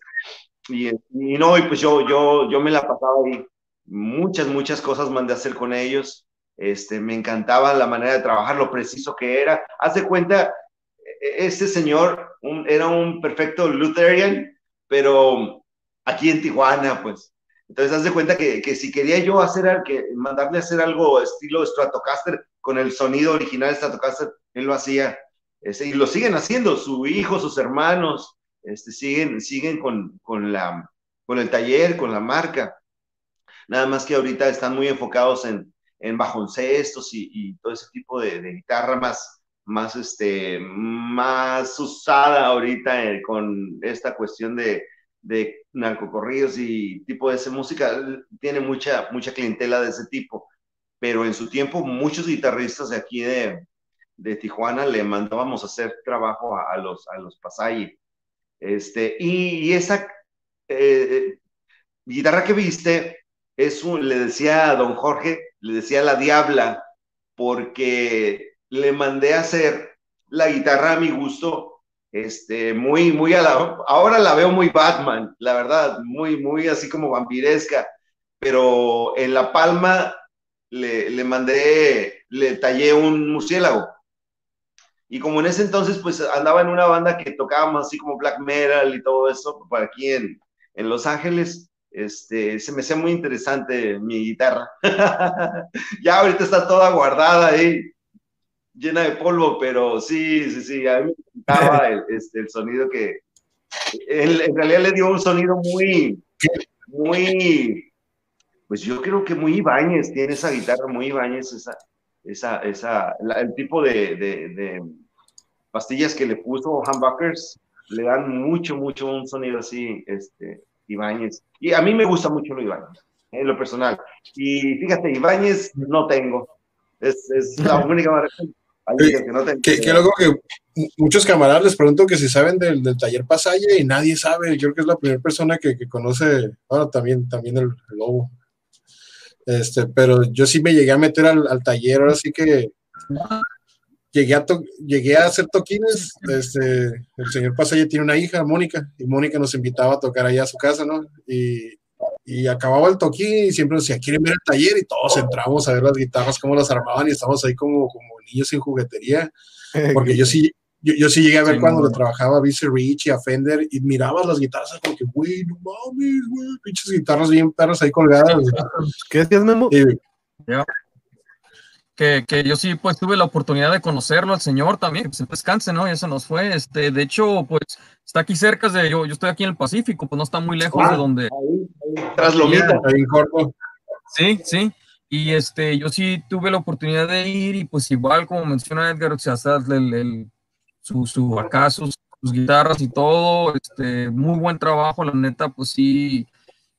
Y, y, no, y pues yo, yo, yo me la pasaba ahí. Muchas, muchas cosas mandé a hacer con ellos. Este, me encantaba la manera de trabajar, lo preciso que era. Haz de cuenta, e-, este señor era un perfecto Lutherian, pero aquí en Tijuana, pues. Entonces, haz de cuenta que, que si quería yo hacer, que mandarle a hacer algo estilo Stratocaster, con el sonido original de Stratocaster, él lo hacía, este, y lo siguen haciendo, su hijo, sus hermanos, este, siguen, siguen con, con, la, con el taller, con la marca. Nada más que ahorita están muy enfocados en, en bajoncestos y, y todo ese tipo de, de, guitarra más, más, este, más usada ahorita eh, con esta cuestión de, de narcocorridos y tipo de esa música. Tiene mucha, mucha clientela de ese tipo pero en su tiempo muchos guitarristas de aquí de, de Tijuana le mandábamos a hacer trabajo a, los, a los Pasayi. Este, y, esa eh, guitarra que viste, es un, le decía a don Jorge, le decía la Diabla, porque le mandé a hacer la guitarra a mi gusto, este, muy, muy a la, ahora la veo muy Batman, la verdad, muy, muy así como vampiresca, pero en la palma le, le mandé, le tallé un murciélago. Y como en ese entonces, pues andaba en una banda que tocábamos así como black metal y todo eso, por aquí en, en Los Ángeles, este, se me hacía muy interesante mi guitarra. ya ahorita está toda guardada ahí. llena de polvo, pero sí, sí, sí, a mí me encantaba el, este, el sonido que, él, en realidad le dio un sonido muy, muy, pues yo creo que muy Ibáñez, tiene esa guitarra muy Ibáñez, esa, esa, esa, la- el tipo de, de, de pastillas que le puso Humbuckers le dan mucho, mucho un sonido así, este, Ibáñez. Y a mí me gusta mucho lo Ibáñez, en lo personal. Y fíjate, Ibáñez no tengo. Es, es la única manera que no tengo. Qué loco que mu- muchos camaradas les pregunto que si saben del, del taller Pasalle y nadie sabe. Yo creo que es la primera persona que, que conoce, bueno, también, también el, el lobo. Este, pero yo sí me llegué a meter al, al taller, ahora sí que llegué a, to- llegué a hacer toquines. Este, el señor Pasalle tiene una hija, Mónica, y Mónica nos invitaba a tocar allá a su casa, ¿no? Y, y acababa el toquín y siempre nos decía, ¿quieren ver el taller? Y todos entramos a ver las guitarras, cómo las armaban y estamos ahí como, como niños sin juguetería. Porque yo sí, yo, yo sí llegué a ver Sí, cuando no. le trabajaba a BC Rich y a Fender y mirabas las guitarras como que, güey, no mames, güey, pinches guitarras bien perras ahí colgadas. ¿Qué decías, Memo? Y, que, que yo sí pues tuve la oportunidad de conocerlo al señor también, pues en paz descanse, ¿no? Ya se nos fue, este, de hecho, pues está aquí cerca de, yo, yo estoy aquí en el Pacífico, pues no está muy lejos de donde, Ahí, ahí, tras Lomita. ahí en corto. sí, sí, y este, yo sí tuve la oportunidad de ir y pues igual como menciona Edgar, o sea, el, el- su, su, acá sus, guitarras y todo, este, muy buen trabajo, la neta, pues sí,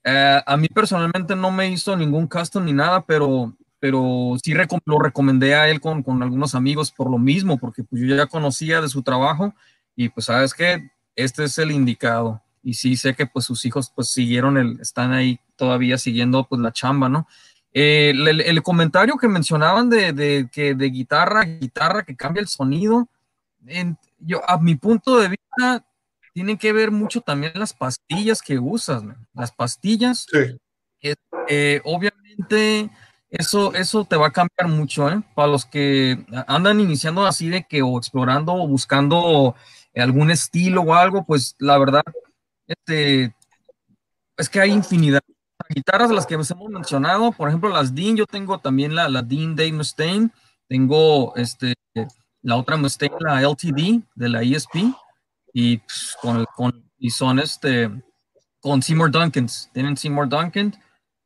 eh, a mí personalmente no me hizo ningún custom ni nada, pero, pero sí lo recomendé a él con, con algunos amigos por lo mismo, porque pues yo ya conocía de su trabajo y pues sabes que este es el indicado. Y sí sé que pues sus hijos pues siguieron el, están ahí todavía siguiendo pues la chamba, ¿no? Eh, el, el- el comentario que mencionaban de, de que de guitarra, guitarra que cambia el sonido, en- yo a mi punto de vista tienen que ver mucho también las pastillas que usas, man. las pastillas Sí. eh, obviamente eso, eso te va a cambiar mucho, ¿eh? Para los que andan iniciando así de que o explorando o buscando algún estilo o algo, pues la verdad, este, es que hay infinidad. Guitarras las que hemos mencionado, por ejemplo, las Dean, yo tengo también la, la Dean Dave Mustaine, tengo este, la otra Mustaine, la LTD de la ESP, y, pues, con, con, y son este, con Seymour Duncans, tienen Seymour Duncan,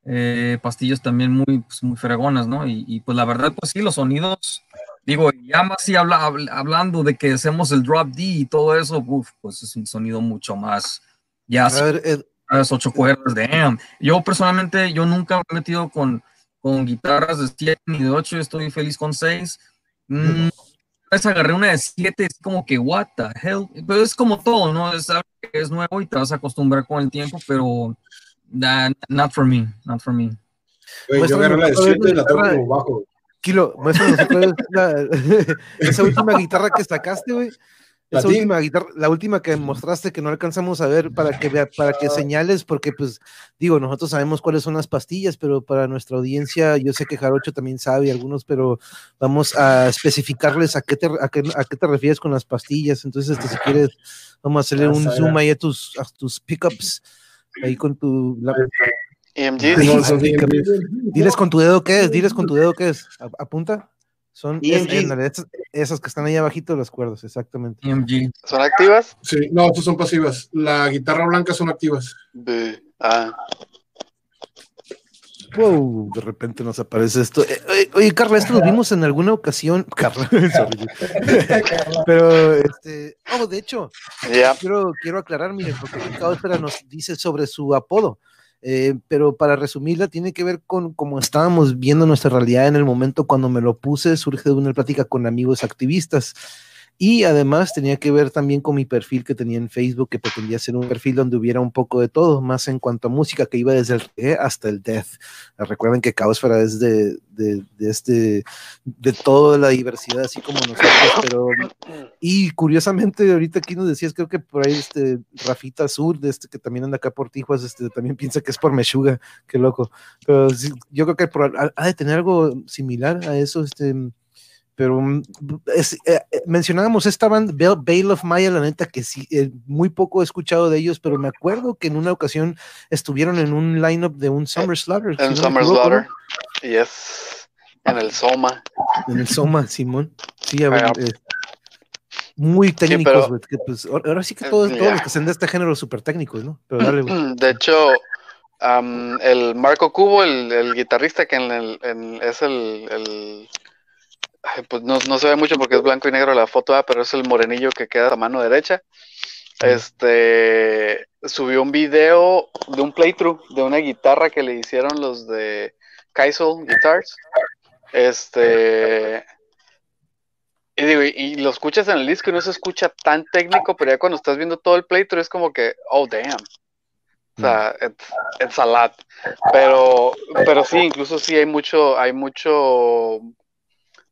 eh, pastillas también muy, pues, muy fregonas, ¿no? Y, y, pues la verdad, pues sí, los sonidos, digo, ya más si habla, habla- hablando de que hacemos el drop D y todo eso, uf, pues es un sonido mucho más, ya A ver, las ocho cuerdas, damn. Yo personalmente, yo nunca me he metido con, con guitarras de 7 ni de 8, estoy feliz con 6. Mm, vez agarré una de 7, es como que, what the hell. Pero es como todo, ¿no? Es algo que es nuevo y te vas a acostumbrar con el tiempo, pero nah, not for me, not for me. Yo agarré la de otra vez 7 y la tengo como bajo. Kilo, muéstranos otra vez la- esa última guitarra que sacaste, güey. La Esa última guitarra, la última que mostraste que no alcanzamos a ver para que vea, para que señales, porque pues digo, nosotros sabemos cuáles son las pastillas, pero para nuestra audiencia, yo sé que Jarocho también sabe algunos, pero vamos a especificarles a qué te, a qué, a qué te refieres con las pastillas. Entonces, este, si quieres, vamos a hacerle un zoom ahí a tus, a tus pickups, ahí con tu la- EMG. Diles con tu dedo qué es, diles con tu dedo qué es. Apunta. Son es- esas, esas que están ahí abajito las cuerdas, exactamente. EMG. ¿Son activas? Sí, no, estas son pasivas. La guitarra blanca son activas. B. Ah. Wow, de repente nos aparece esto. Eh, oye, oye, Carla, esto lo vimos en alguna ocasión. Carla, sorry. pero este, oh, de hecho, quiero, quiero aclarar, miren, porque Cáuspera nos dice sobre su apodo. Eh, pero para resumirla, tiene que ver con cómo estábamos viendo nuestra realidad en el momento cuando me lo puse, surge de una plática con amigos activistas. Y además tenía que ver también con mi perfil que tenía en Facebook, que pretendía ser un perfil donde hubiera un poco de todo, más en cuanto a música, que iba desde el reggae hasta el death. Recuerden que Caosfera es de, de, de este, de toda la diversidad, así como nosotros, pero y curiosamente, ahorita aquí nos decías, creo que por ahí este Rafita Sur, de este que también anda acá por Tijuas, este también piensa que es por Meshuga, qué loco. Pero sí, yo creo que por- ha, de tener algo similar a eso, este. Pero mm, es- eh, eh, mencionábamos esta banda, Bale, of Maya, la neta que sí, eh, muy poco he escuchado de ellos, pero me acuerdo que en una ocasión estuvieron en un lineup de un Summer Slaughter. En Summer ¿no? Slaughter. Yes. En el Soma. En el Soma, Simón. Sí, a ver, eh, muy técnicos, pero- que, pues, ahora sí que todos, todos los que sean de este género súper técnicos, ¿no? Pero dale. De hecho, am, el Marco Cubo, el, el guitarrista que en el, en- es el, el- ay, pues no, no se ve mucho porque es blanco y negro la foto, ah, pero es el morenillo que queda a mano derecha. Este subió un video de un playthrough de una guitarra que le hicieron los de Kaisel Guitars. Este y digo, y, y lo escuchas en el disco y no se escucha tan técnico, pero ya cuando estás viendo todo el playthrough es como que, oh damn. O sea, it's, it's a lot. Pero, pero sí, incluso sí hay mucho, hay mucho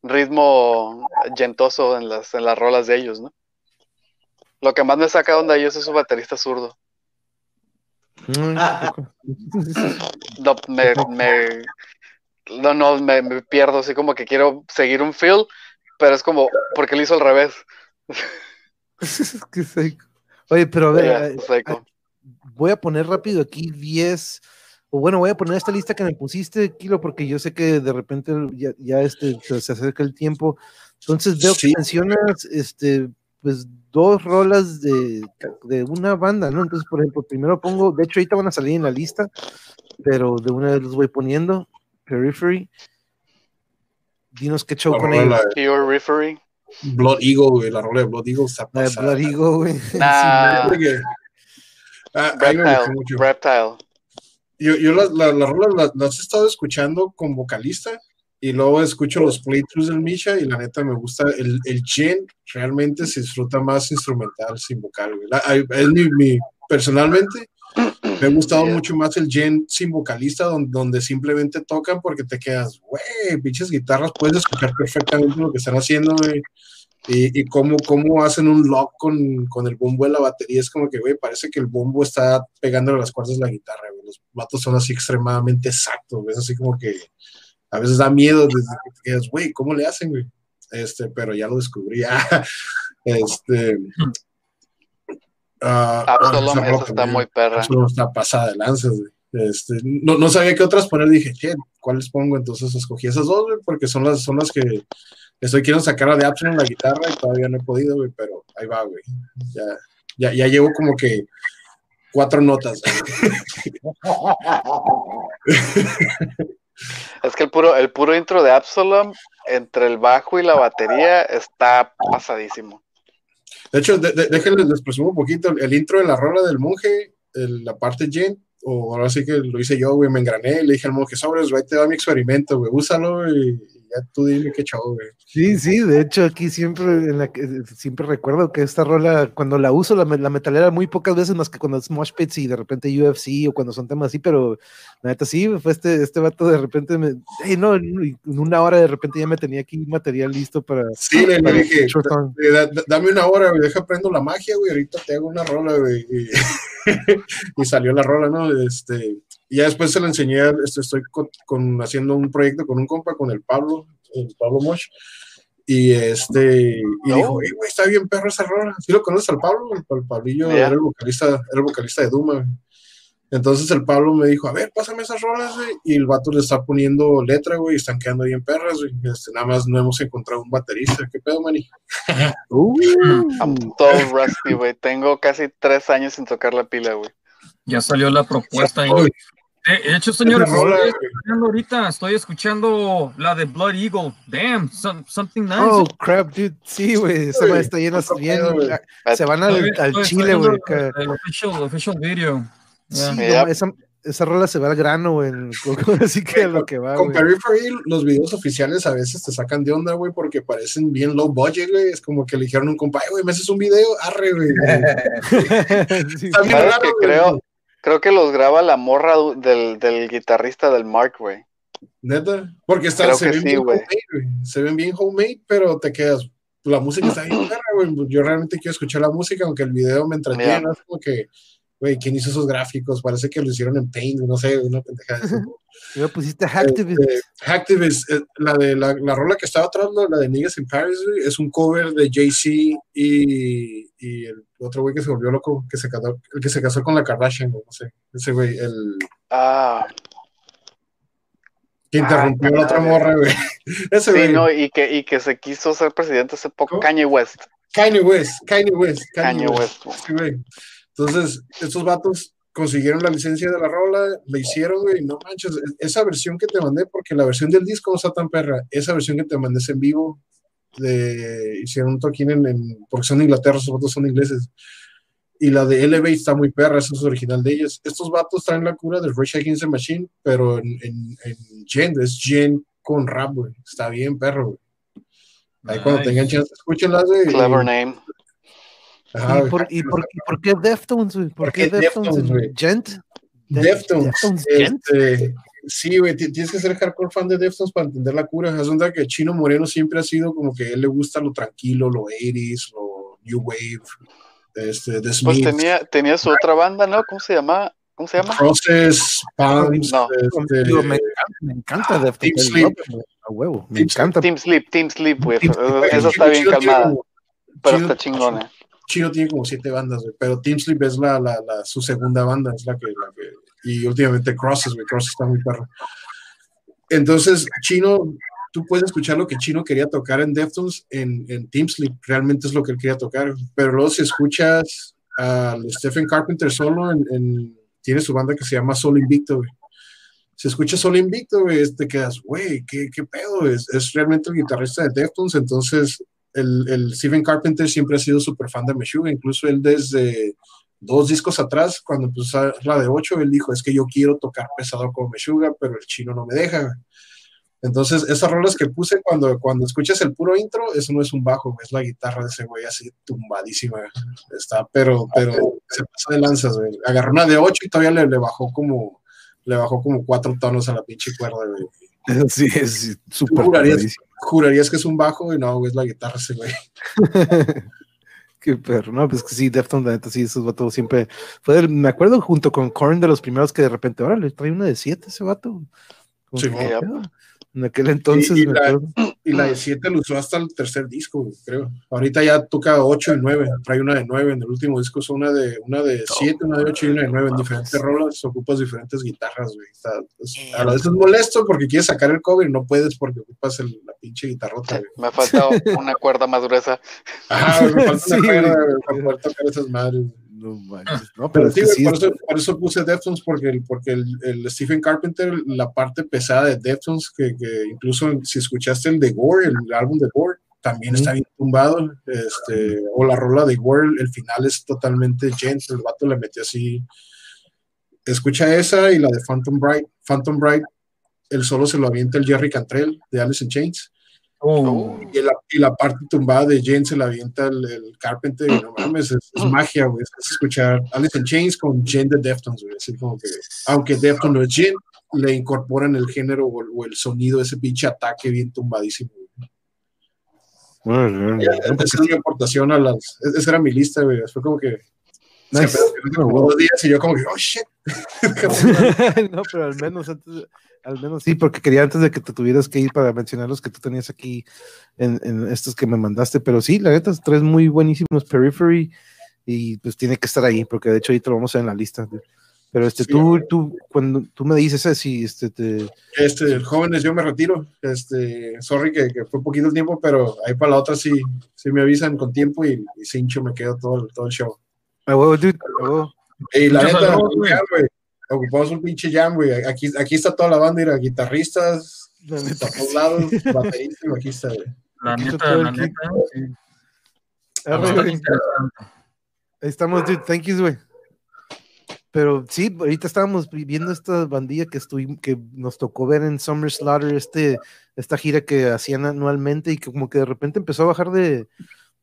ritmo gentoso en las, en las rolas de ellos, ¿no? Lo que más me saca de onda de ellos es su baterista zurdo. Mm, No, me, me, no, no, me, me pierdo, así como que quiero seguir un feel, pero es como, porque lo hizo al revés. Qué psycho. Oye, pero a ver, Yeah, voy a poner rápido aquí 10, o bueno, voy a poner esta lista que me pusiste, Kilo, porque yo sé que de repente ya, ya este, se, se acerca el tiempo. Entonces veo Sí. que mencionas este, pues dos rolas de, de una banda, ¿no? Entonces, por ejemplo, primero pongo, de hecho ahorita van a salir en la lista, pero de una vez los voy poniendo, Periphery. Dinos qué show La con ellos. Referee. Blood Eagle, güey, la rola de Blood Eagle está pasada. Blood Eagle, güey. Nah, Ah, Reptile. Reptile. Yo, yo las la, la rolas las, las he estado escuchando con vocalista y luego escucho los playthroughs del Misha y la neta me gusta el, el Gen realmente se disfruta más instrumental sin vocal es mi, mi- personalmente me ha gustado mucho más el Gen sin vocalista donde, donde simplemente tocan porque te quedas güey pinches guitarras puedes escuchar perfectamente lo que están haciendo. Y, y cómo, cómo hacen un lock con, con el bombo de la batería. Es como que, güey, parece que el bombo está pegándole las cuerdas de la guitarra, güey. Los vatos son así extremadamente exactos, güey. Es así como que a veces da miedo desde que te quedas, güey, ¿cómo le hacen, güey? Este, pero ya lo descubrí. ah, este. Absalom, roca, está muy perra. Absalom está pasada de lanzas, güey. Este, no, no sabía qué otras poner, dije, che, ¿cuáles pongo? Entonces escogí esas dos, güey, porque son las, son las que estoy quiero sacar de Absalom la guitarra y todavía no he podido, güey, pero ahí va, güey. Ya, ya, ya llevo como que cuatro notas. Es que el puro, el puro intro de Absalom, entre el bajo y la batería, está pasadísimo. De hecho, de- de- déjenles, les presumo un poquito el, intro de la rola del monje, el- la parte Jen, o ahora sí que lo hice yo, güey, me engrané, le dije al monje, sobres, güey, te va mi experimento, güey, úsalo, y ya tú dime qué show, güey. Sí, sí, de hecho aquí siempre en la que siempre recuerdo que esta rola cuando la uso la, la metalera muy pocas veces más que cuando es mosh pits y de repente UFC o cuando son temas así, pero la neta sí, fue este este vato de repente me "Ey, no, en una hora de repente ya me tenía aquí material listo para Sí, le, dije. Eh, da- da- dame una hora, güey, deja prendo la magia, güey, ahorita te hago una rola, güey. Y, y salió la rola, ¿no? Este, y ya después se la enseñé, este, estoy con, con- haciendo un proyecto con un compa, con el Pablo, el Pablo Mosh. Y este, y dijo, "Ey, güey, está bien perro esa rola. ¿Sí lo conoces al Pablo? El, el Pablillo Yeah. era el vocalista, era el vocalista de Duma. Entonces el Pablo me dijo, a ver, pásame esas rolas, güey. Y el vato le está poniendo letra, güey, y están quedando bien perras, güey. Este, nada más no hemos encontrado un baterista. ¿Qué pedo, mani? Uh, I'm todo rusty, güey. Tengo casi tres años sin tocar la pila, güey. Ya salió la propuesta. ahí. De hecho, señores, estoy escuchando ahorita, estoy escuchando la de Blood Eagle. Damn, some- something nice. oh, crap, dude. Sí, güey, esa madre está llena bien. Se van al, al estoy chile, güey. el-. El official, official video. Yeah. Sí, no, esa, esa rola se va al grano, güey. Así que lo que va, Con. Periphery, los videos oficiales a veces te sacan de onda, güey, porque parecen bien low budget, güey. Es como que le dijeron a un compa, "Ay, güey, me haces un video, arre, güey. Sí. Está bien ¿Sabes raro, qué güey. creo? Creo que los graba la morra del, del guitarrista del Mark, güey. Neta, porque está, Creo se ven sí, bien homemade, güey. Se ven bien homemade, pero te quedas. La música está bien perra, güey. Yo realmente quiero escuchar la música, aunque el video me entretiene. ¿no? Es como que, güey, ¿quién hizo esos gráficos? Parece que lo hicieron en Paint, no sé, una pendejada. de eso. Y me pusiste Hacktivist. Este, Hacktivist, eh, la de la, la rola que estaba atrás, la, de Niggas in Paris, güey, es un cover de Jay-Z y, y el otro güey que se volvió loco, que se casó, el que se casó con la Kardashian, güey, no sé, ese güey, el Ah, Que interrumpió la otra morra, güey. Ese Sí, güey. no, y que, y que se quiso ser presidente hace poco, ¿Cómo? Kanye West. Kanye West, Kanye West, Kanye West. Sí, güey. Entonces, estos vatos consiguieron la licencia de la rola, la hicieron, güey, no manches, e- esa versión que te mandé, porque la versión del disco no está tan perra, esa versión que te mandé es en vivo, de, hicieron un toquín en, en- porque son de Inglaterra, esos vatos son ingleses, y la de Elevate está muy perra, esa es original de ellos. Estos vatos traen la cura del Rage Against the Machine, pero en, en, en Gen, es Gen con rap, güey, está bien perro, güey. Ahí cuando tengan chance, escúchenlas, güey. Clever y- name. ¿Y por, y, por, y por qué Deftones, güey? ¿Por, ¿Por qué Deftones? Güey? Gent? De- Deftones. Este, sí, güey, ti- tienes que ser hardcore fan de Deftones para entender la cura. Es onda que Chino Moreno siempre ha sido como que a él le gusta lo tranquilo, lo 80s, lo New Wave, este, The Pues Smiths, tenía, tenía su otra banda, ¿no? ¿Cómo se llama? ¿Cómo se llama? Crosses, Palms, No. este, me encanta, me encanta Deftones. Team Sleep. A huevo, me Team encanta. Team Sleep, Team Sleep, güey. Chino- está bien como- pero está chingona. Chino tiene como siete bandas, güey, pero Team Sleep es la, la, la- su segunda banda, es la que, la que y últimamente Crosses, güey, Crosses está muy perro. Entonces, Chino, tú puedes escuchar lo que Chino quería tocar en Deftones en, en Team Sleep, realmente es lo que él quería tocar, pero luego si escuchas a Stephen Carpenter solo, en, en- tiene su banda que se llama Solo Invicto, güey. Si escuchas Solo Invicto, güey, te quedas, güey, ¿qué, qué pedo? Es, es realmente el guitarrista de Deftones, entonces el, el Stephen Carpenter siempre ha sido súper fan de Meshuggah, incluso él desde dos discos atrás, cuando empezó la de 8, él dijo, es que yo quiero tocar pesado como Meshuggah, pero el chino no me deja. güey". Entonces, esas rolas que puse cuando, cuando escuchas el puro intro, eso no es un bajo, es la guitarra de ese güey así tumbadísima. Está, pero, pero se pasó de lanzas, güey. Agarró una de 8 y todavía le, le bajó como le bajó como cuatro tonos a la pinche cuerda, güey. Sí, es súper jurarías? que es un bajo y no, güey, es la guitarra ese güey. Qué perro, no, pues que sí, Deftones, la neta, sí, esos vatos siempre. Fue del- me acuerdo junto con Korn de los primeros que de repente, ahora le trae una de siete ese vato. Sí. En aquel entonces, Y- y me la- acuerdo. Y la de 7 lo usó hasta el tercer disco, güey, creo. Ahorita ya toca 8 y 9. Trae una de 9. En el último disco es una de una de 7, una de 8 y una de 9. En diferentes rolas ocupas diferentes guitarras, güey. Está- es- a la vez es molesto porque quieres sacar el cover y no puedes porque ocupas el- la pinche guitarrota, güey. Me falta una cuerda más gruesa. Ajá, güey, me falta Sí, una cuerda, güey. güey, para poder tocar esas madres. No manches, no, Pero sí, por, eso, por eso puse Deftones, porque, el, porque el, el Stephen Carpenter, la parte pesada de Deftones, que, que incluso si escuchaste el de Gore, el álbum de Gore, también está bien tumbado, este, o la rola de Gore, el final es totalmente gentle, el vato le metió así. Escucha esa y la de Phantom Bright. Phantom Bright, el solo se lo avienta el Jerry Cantrell de Alice in Chains. Oh, Y la, y la parte tumbada de Jen se la avienta el, el Carpenter, y no mames, es, es magia, güey. Es escuchar Alice in Chains con Jen de Deftones, güey. Así como que, aunque Deftones no es Jen, le incorporan el género o, o el sonido, ese pinche ataque bien tumbadísimo. güey. Bueno, Ya, Esa es mi aportación a las. es- Esa era mi lista, güey. Fue como que. Nice. como dos días y yo, como que, oh shit. no, pero al menos antes, al menos sí, porque quería antes de que te tuvieras que ir para mencionar los que tú tenías aquí en, en estos que me mandaste, pero sí, la neta, tres muy buenísimos Periphery y pues tiene que estar ahí, porque de hecho ahí te lo vamos a ver en la lista. Pero este, Sí, tú, tú, cuando tú me dices así, este, te, Este, jóvenes, yo me retiro. Este, sorry que, que fue poquito el tiempo, pero ahí para la otra sí, sí me avisan con tiempo y, y cincho me quedo todo, todo el show. A huevo, dude, a huevo. Y la neta, ocupamos un pinche jam, güey. Aquí, aquí está toda la banda, mira, guitarristas, La neta a todos lados, baterista y bajista, güey. la Aquí está neta, la neta, sí. Estamos, dude. Thank you, güey. Pero sí, ahorita estábamos viendo esta bandilla que estuvimos, que nos tocó ver en Summer Slaughter, este, esta gira que hacían anualmente y que como que de repente empezó a bajar de,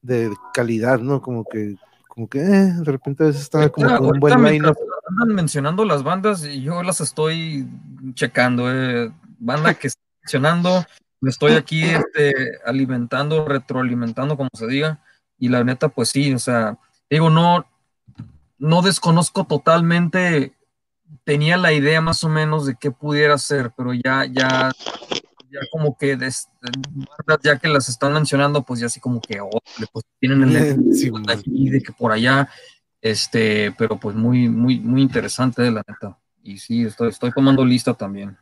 de calidad, ¿no? Como que, como que eh, de repente a veces estaba como con un buen line andan mencionando las bandas y yo las estoy checando. eh. Banda que está mencionando, me estoy aquí este, alimentando, retroalimentando, como se diga. Y la neta, pues sí, o sea, digo, no, no desconozco totalmente, tenía la idea más o menos de qué pudiera ser, pero ya, ya, ya como que des- ya que las están mencionando, pues ya así como que, órale, pues tienen el Sí, de aquí, de que por allá, este, pero pues muy, muy, muy interesante, la neta. Y sí, estoy, estoy tomando lista también.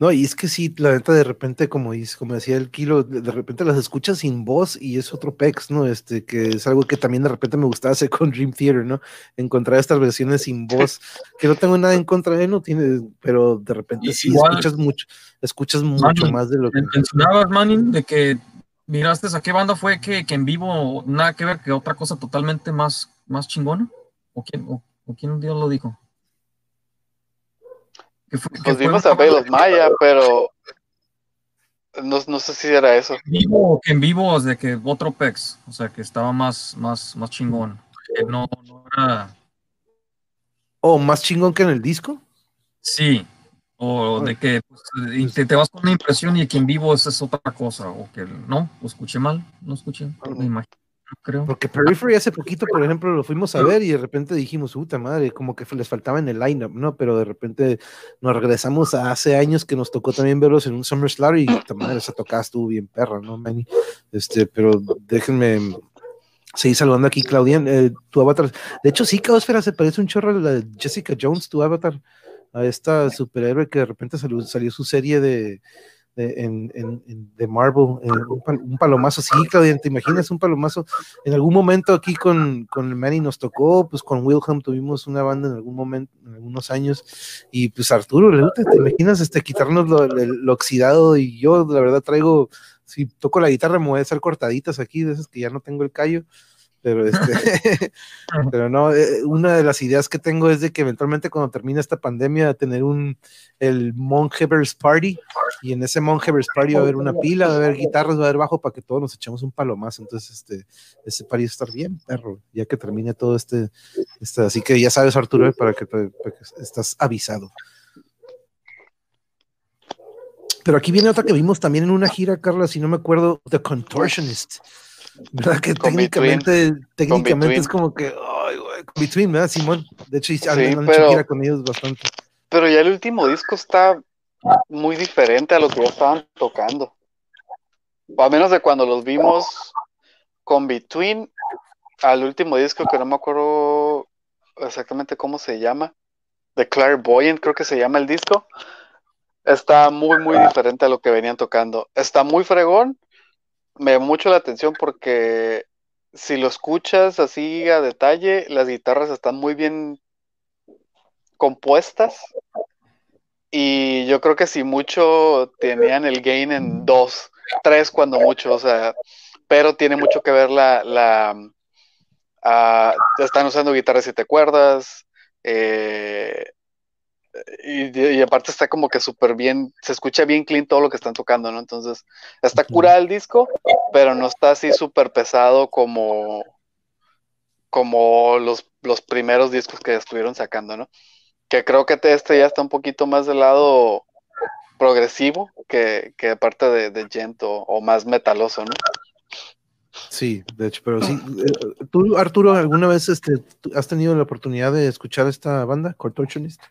No, y es que sí, la neta de repente, como dice, como decía el kilo, de, repente las escuchas sin voz y es otro pex, ¿no? Este, que es algo que también de repente me gustaba hacer con Dream Theater, ¿no? Encontrar estas versiones sin voz, que no tengo nada en contra de, no tiene, pero de repente sí igual- escuchas mucho, escuchas mucho Manning, más de lo que. Mencionabas, Manning, de que miraste a qué banda fue que, que en vivo nada que ver que otra cosa totalmente más, más chingona. ¿O quién, o, o quién día lo dijo? Que fue- que Pues fue vimos a Velos banda Maya, pero no, no sé si era eso. en vivo, que en vivo de que otro pex, o sea que estaba más, más, más chingón. Que no, no era. Oh, más chingón que en el disco. Sí, o de que pues, te, te vas con una impresión y que en vivo esa es otra cosa, o que no, lo escuché mal, no escuché, me imagino, no creo. Porque Periphery hace poquito, por ejemplo, lo fuimos a ver y de repente dijimos, puta madre, como que les faltaba en el lineup, ¿no? Pero de repente nos regresamos a hace años que nos tocó también verlos en un Summer Slaughter y puta madre, esa tocada estuvo bien perra, ¿no, Manny? Este, pero déjenme seguir saludando aquí, Claudian, eh, tu avatar. De hecho, sí, Caosfera se parece un chorro a la de Jessica Jones, tu avatar, a esta superhéroe que de repente salió, salió su serie de, de- en, en- en- de Marvel, eh, un, pal- un palomazo, sí, Claudia, ¿te imaginas un palomazo? En algún momento aquí con, con el Manny nos tocó, pues con Wilhelm tuvimos una banda en algún momento, en algunos años, y pues Arturo, gusta, ¿te imaginas este, quitarnos lo, el- lo oxidado? Y yo, la verdad, traigo, si toco la guitarra, me voy a hacer cortaditas aquí, de esas que ya no tengo el callo. Pero este, pero no, eh, una de las ideas que tengo es de que eventualmente cuando termine esta pandemia tener un el Monjevers Party y en ese Monjevers Party va a haber una pila, va a haber guitarras, va a haber bajo para que todos nos echemos un palo más. Entonces, este, ese party va a estar bien, perro, ya que termine todo este, este así que ya sabes, Arturo, eh, para que, te- para que estás avisado. Pero aquí viene otra que vimos también en una gira, Carla, si no me acuerdo, The Contortionist. ¿Verdad? Que Con técnicamente, técnicamente es como que, ay, güey, Between, ¿verdad, Simón? De hecho, Sí, pero- con ellos bastante. Pero ya el último disco está muy diferente a lo que ya estaban tocando. A menos de cuando los vimos con Between al último disco que no me acuerdo exactamente cómo se llama. The Clairvoyant creo que se llama el disco. Está muy, muy diferente a lo que venían tocando. Está muy fregón. Me llama mucho la atención porque si lo escuchas así a detalle, las guitarras están muy bien compuestas. Y yo creo que si mucho tenían el gain en dos, tres cuando mucho, o sea, pero tiene mucho que ver la, la ah, están usando guitarras siete cuerdas, eh, y, y aparte está como que súper bien, se escucha bien clean todo lo que están tocando, ¿no? Entonces, está Ujú. curado el disco, pero no está así súper pesado como, como los, los primeros discos que estuvieron sacando, ¿no? Que creo que este ya está un poquito más del lado progresivo que, que parte de, de Gent o, o más metaloso, ¿no? Sí, de hecho, pero sí. eh, ¿Tú, Arturo, alguna vez este, has tenido la oportunidad de escuchar esta banda, Contortionist?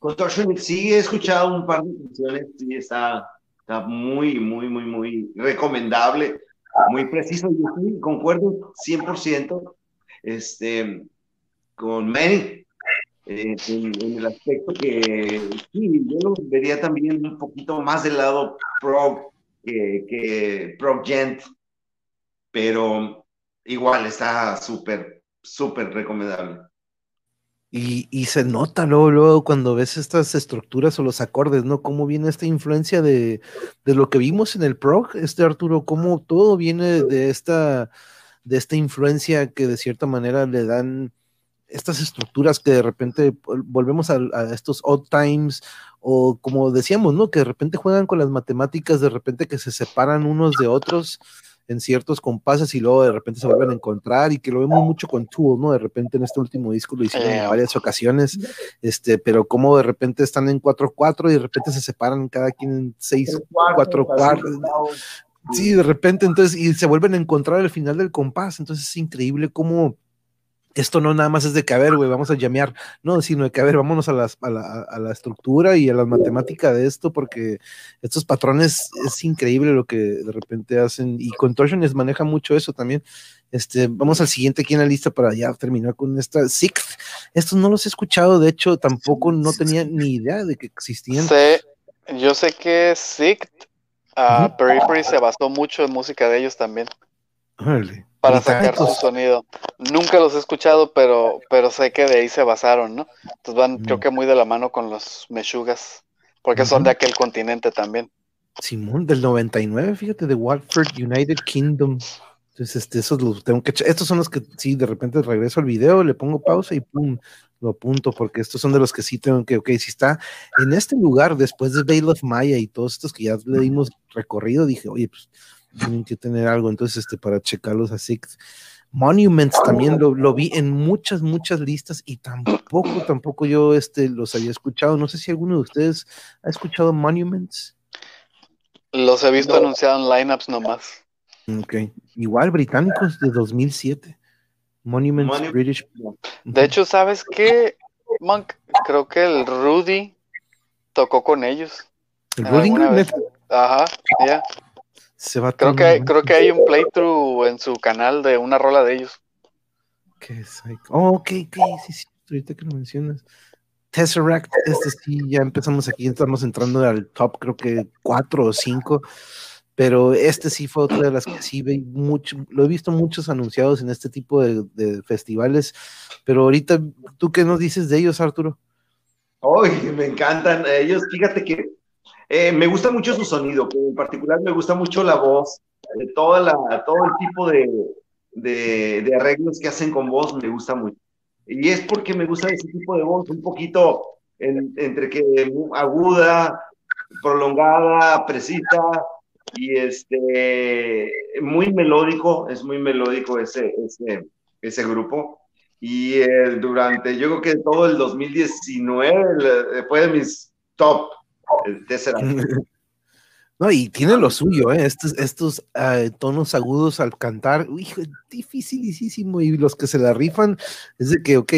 Contortionist, sí, he escuchado un par de canciones, sí, está, está muy, muy, muy, muy recomendable, muy preciso. Yo concuerdo 100% este, con Manny eh, en, el aspecto que sí, yo lo vería también un poquito más del lado prog que, que prog gent, pero igual está súper, súper recomendable. Y, se nota luego, luego cuando ves estas estructuras o los acordes, ¿no? Cómo viene esta influencia de, de lo que vimos en el prog, este Arturo, cómo todo viene de esta, de esta influencia que de cierta manera le dan estas estructuras que de repente vol- volvemos a, a estos odd times o como decíamos, ¿no? Que de repente juegan con las matemáticas, de repente que se separan unos de otros en ciertos compases y luego de repente se vuelven a encontrar y que lo vemos mucho con Tool, ¿no? De repente en este último disco lo hicieron en varias ocasiones, este, pero como de repente están en 4-4 y de repente se separan cada quien en 6, 4 cuartos. Sí, de repente, entonces, y se vuelven a encontrar al final del compás, entonces es increíble cómo esto no nada más es de que, a ver, güey, vamos a llamear, no, sino de que, a ver, vámonos a, las, a, la, a la estructura y a la matemática de esto, porque estos patrones es increíble lo que de repente hacen, y Contortionist maneja mucho eso también. Este, vamos al siguiente aquí en la lista para ya terminar con esta Sixth. Estos no los he escuchado, de hecho, tampoco no tenía ni idea de que existían. Sé, yo sé que Sict, uh, Periphery se basó mucho en música de ellos también. Órale. Para sacar su sonido. Nunca los he escuchado, pero, pero sé que de ahí se basaron, ¿no? Entonces van, Mm. creo que muy de la mano con los Meshugas, porque son de aquel continente también. Simón, del 99, fíjate, de Watford United Kingdom. Entonces, este, esos los tengo que echar. Estos son los que sí, de repente regreso al video, le pongo pausa y pum, lo apunto, porque estos son de los que sí tengo que, ok, si está en este lugar después de Veil of Maya y todos estos que ya le dimos recorrido, dije, oye, pues tienen que tener algo, entonces, este, para checarlos así. Monuments también lo, lo vi en muchas, muchas listas y tampoco, tampoco yo este, los había escuchado. No sé si alguno de ustedes ha escuchado Monuments. Los he visto No. anunciados en lineups nomás. Ok. Igual británicos de 2007. Monuments Monu- British. De hecho, ¿sabes qué, Monk? Creo que el Rudy tocó con ellos. el neta, Ajá, ya. Se va Creo que, creo que hay un playthrough en su canal de una rola de ellos. Qué psycho. Oh, ok, ok, sí, sí, ahorita que lo mencionas. Tesseract, este sí, ya empezamos aquí, estamos entrando al top, creo que cuatro o cinco, pero este sí fue otra de las que sí ve mucho, lo he visto muchos anunciados en este tipo de, de festivales, pero ahorita, ¿tú qué nos dices de ellos, Arturo? Ay, me encantan ellos. Fíjate que eh, me gusta mucho su sonido, que en particular me gusta mucho la voz, de toda la, todo el tipo de, de, arreglos que hacen con voz me gusta mucho. Y es porque me gusta ese tipo de voz, un poquito en- entre que aguda, prolongada, precisa y este muy melódico, es muy melódico ese, ese, ese grupo. Y eh, durante, yo creo que todo el 2019 el- fue de mis top. No, y tiene lo suyo, ¿eh? Estos, estos eh, tonos agudos al cantar, hijo, dificilísimo. Y los que se la rifan es de que, ok,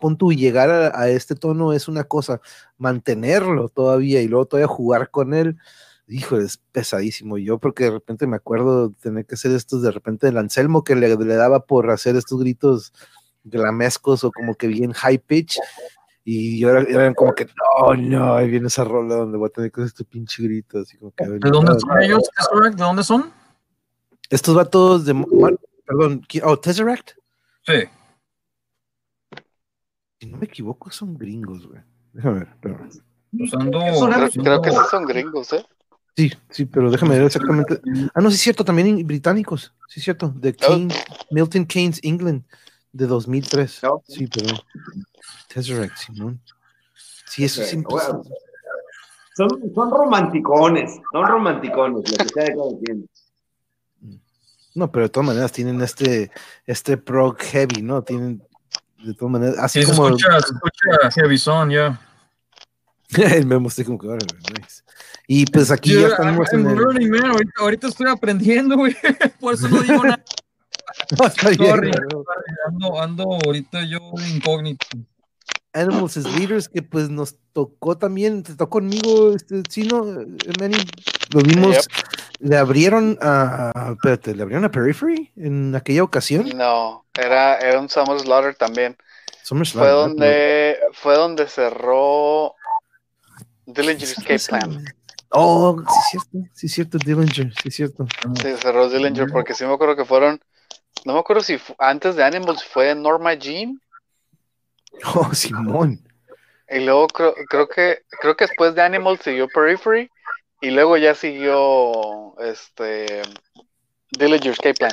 pon tú llegar a, este tono es una cosa, mantenerlo todavía y luego todavía jugar con él, hijo, es pesadísimo. Yo, porque de repente me acuerdo tener que hacer estos de repente del Anselmo que le, le daba por hacer estos gritos glamescos o como que bien high pitch. Y yo era, eran como que, no, no, ahí viene esa rola donde voy a tener que hacer este pinche grito, así como que. ¿De dónde no, son ellos? Tesseract? ¿De dónde son? Estos vatos de. Mar- Perdón, ¿qui- oh, Tesseract. Sí. Si no me equivoco, son gringos, güey. Déjame ver. espérame. Pues ando- Creo, creo que sí son gringos, ¿eh? Sí, sí, pero déjame ver exactamente. Ah, no, sí es cierto, también británicos. Sí es cierto, de Oh. Kane, Milton Keynes, England, de 2003. No. Sí, pero. Tesseract, Simón. Sí, eso sí. bueno. Son, son romanticones, son romanticones, lo que sea de cada quien. No, pero de todas maneras tienen este, este prog heavy, ¿no? Tienen, de todas maneras, así Sí, se como escucha, se escucha Heavy Son, ya. el memo, como que, nice. Y pues aquí ya Dude, estamos I'm, en I'm el... learning, man. Ahorita, ahorita estoy aprendiendo, güey. Por eso no digo nada. No, está bien, Sorry. güey. Ando, ando ahorita yo incógnito. Animals as Leaders, que pues nos tocó también, te tocó conmigo, este, chino, Manny, lo vimos, Yep. le abrieron a, espérate, le abrieron a Periphery en aquella ocasión, No, era, era un Summer Slaughter también. SummerSlam, Fue donde, fue donde cerró Dillinger Escape Plan. Oh, sí es cierto, sí es cierto, Dillinger, sí es cierto. Sí, cerró Dillinger porque sí me acuerdo que fueron, no me acuerdo si antes de Animals fue Norma Jean Oh, Simón. y luego creo, creo que creo que después de Animals siguió Periphery y luego ya siguió este Dillinger Escape Plan.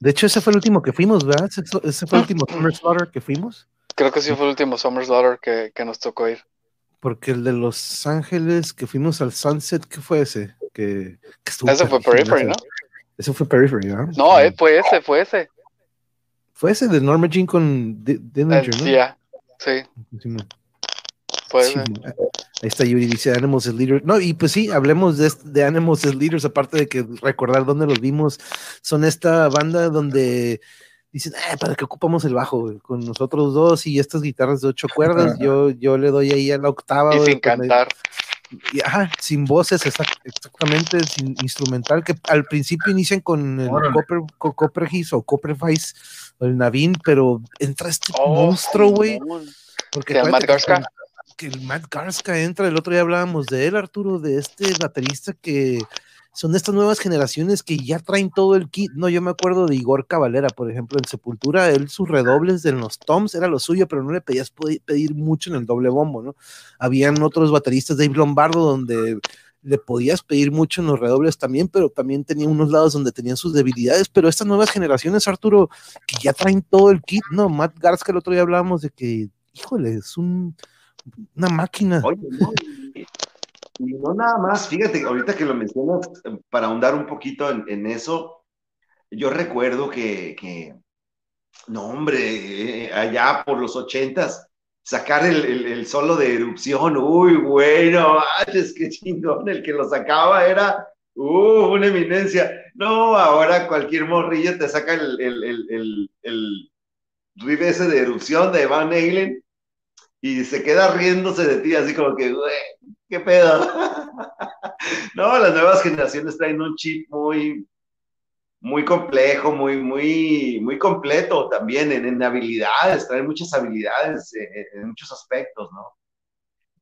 De hecho, ese fue el último que fuimos, ¿verdad? Ese, ese fue el último Summer Slaughter que fuimos. Creo que sí fue el último Summer Slaughter que, que nos tocó ir. Porque el de Los Ángeles que fuimos al Sunset, ¿qué fue ese? Que, que estuvo Ese fue Periphery, ¿no? Ese. Fue Periphery, ¿verdad? No, eh, fue ese, fue ese. Fue ese de Norma Jean con Eh, Dillinger, sí, ¿no? sí, Sí, no. fue Sí, mo- ahí está Yuri, dice Animals as Leaders. No, y pues sí, hablemos de, de Animals as Leaders, aparte de que recordar dónde los vimos. Son esta banda donde dicen, "Ah, ¿para qué ocupamos el bajo? Con nosotros dos y estas guitarras de ocho cuerdas, yo, yo le doy ahí a la octava. Y sin cuando- cantar. Y, ajá, sin voces, exact- exactamente, sin instrumental, que al principio inician con el Órale. Copper, co- Copperheads o Coppervice o el Navin, pero entra este Oh, monstruo, güey, porque acuérdate Matt que Garska. que el Matt Garska entra, el otro día hablábamos de él, Arturo, de este baterista que son estas nuevas generaciones que ya traen todo el kit. No, yo me acuerdo de Igor Cavalera, por ejemplo, en Sepultura, él sus redobles de los toms era lo suyo, pero no le pedías pedir mucho en el doble bombo, ¿no? Habían otros bateristas, Dave Lombardo, donde le podías pedir mucho en los redobles también, pero también tenía unos lados donde tenían sus debilidades, pero estas nuevas generaciones, Arturo, que ya traen todo el kit, no, Matt Garska el otro día hablábamos de que, híjole, es un, una máquina. Y, no nada más, fíjate, ahorita que lo mencionas, para ahondar un poquito en, eso, yo recuerdo que, que no hombre, eh, allá por los ochentas, sacar el, el, solo de erupción, uy, bueno, es que chingón, el que lo sacaba era, uh, una eminencia. No, ahora cualquier morrillo te saca el, el, el, ese de erupción de Van Halen y se queda riéndose de ti, así como que, güey, qué pedo. no, las nuevas generaciones traen un chip muy, muy complejo, muy, muy, muy completo también en, habilidades, trae muchas habilidades eh, eh, en, muchos aspectos, ¿no?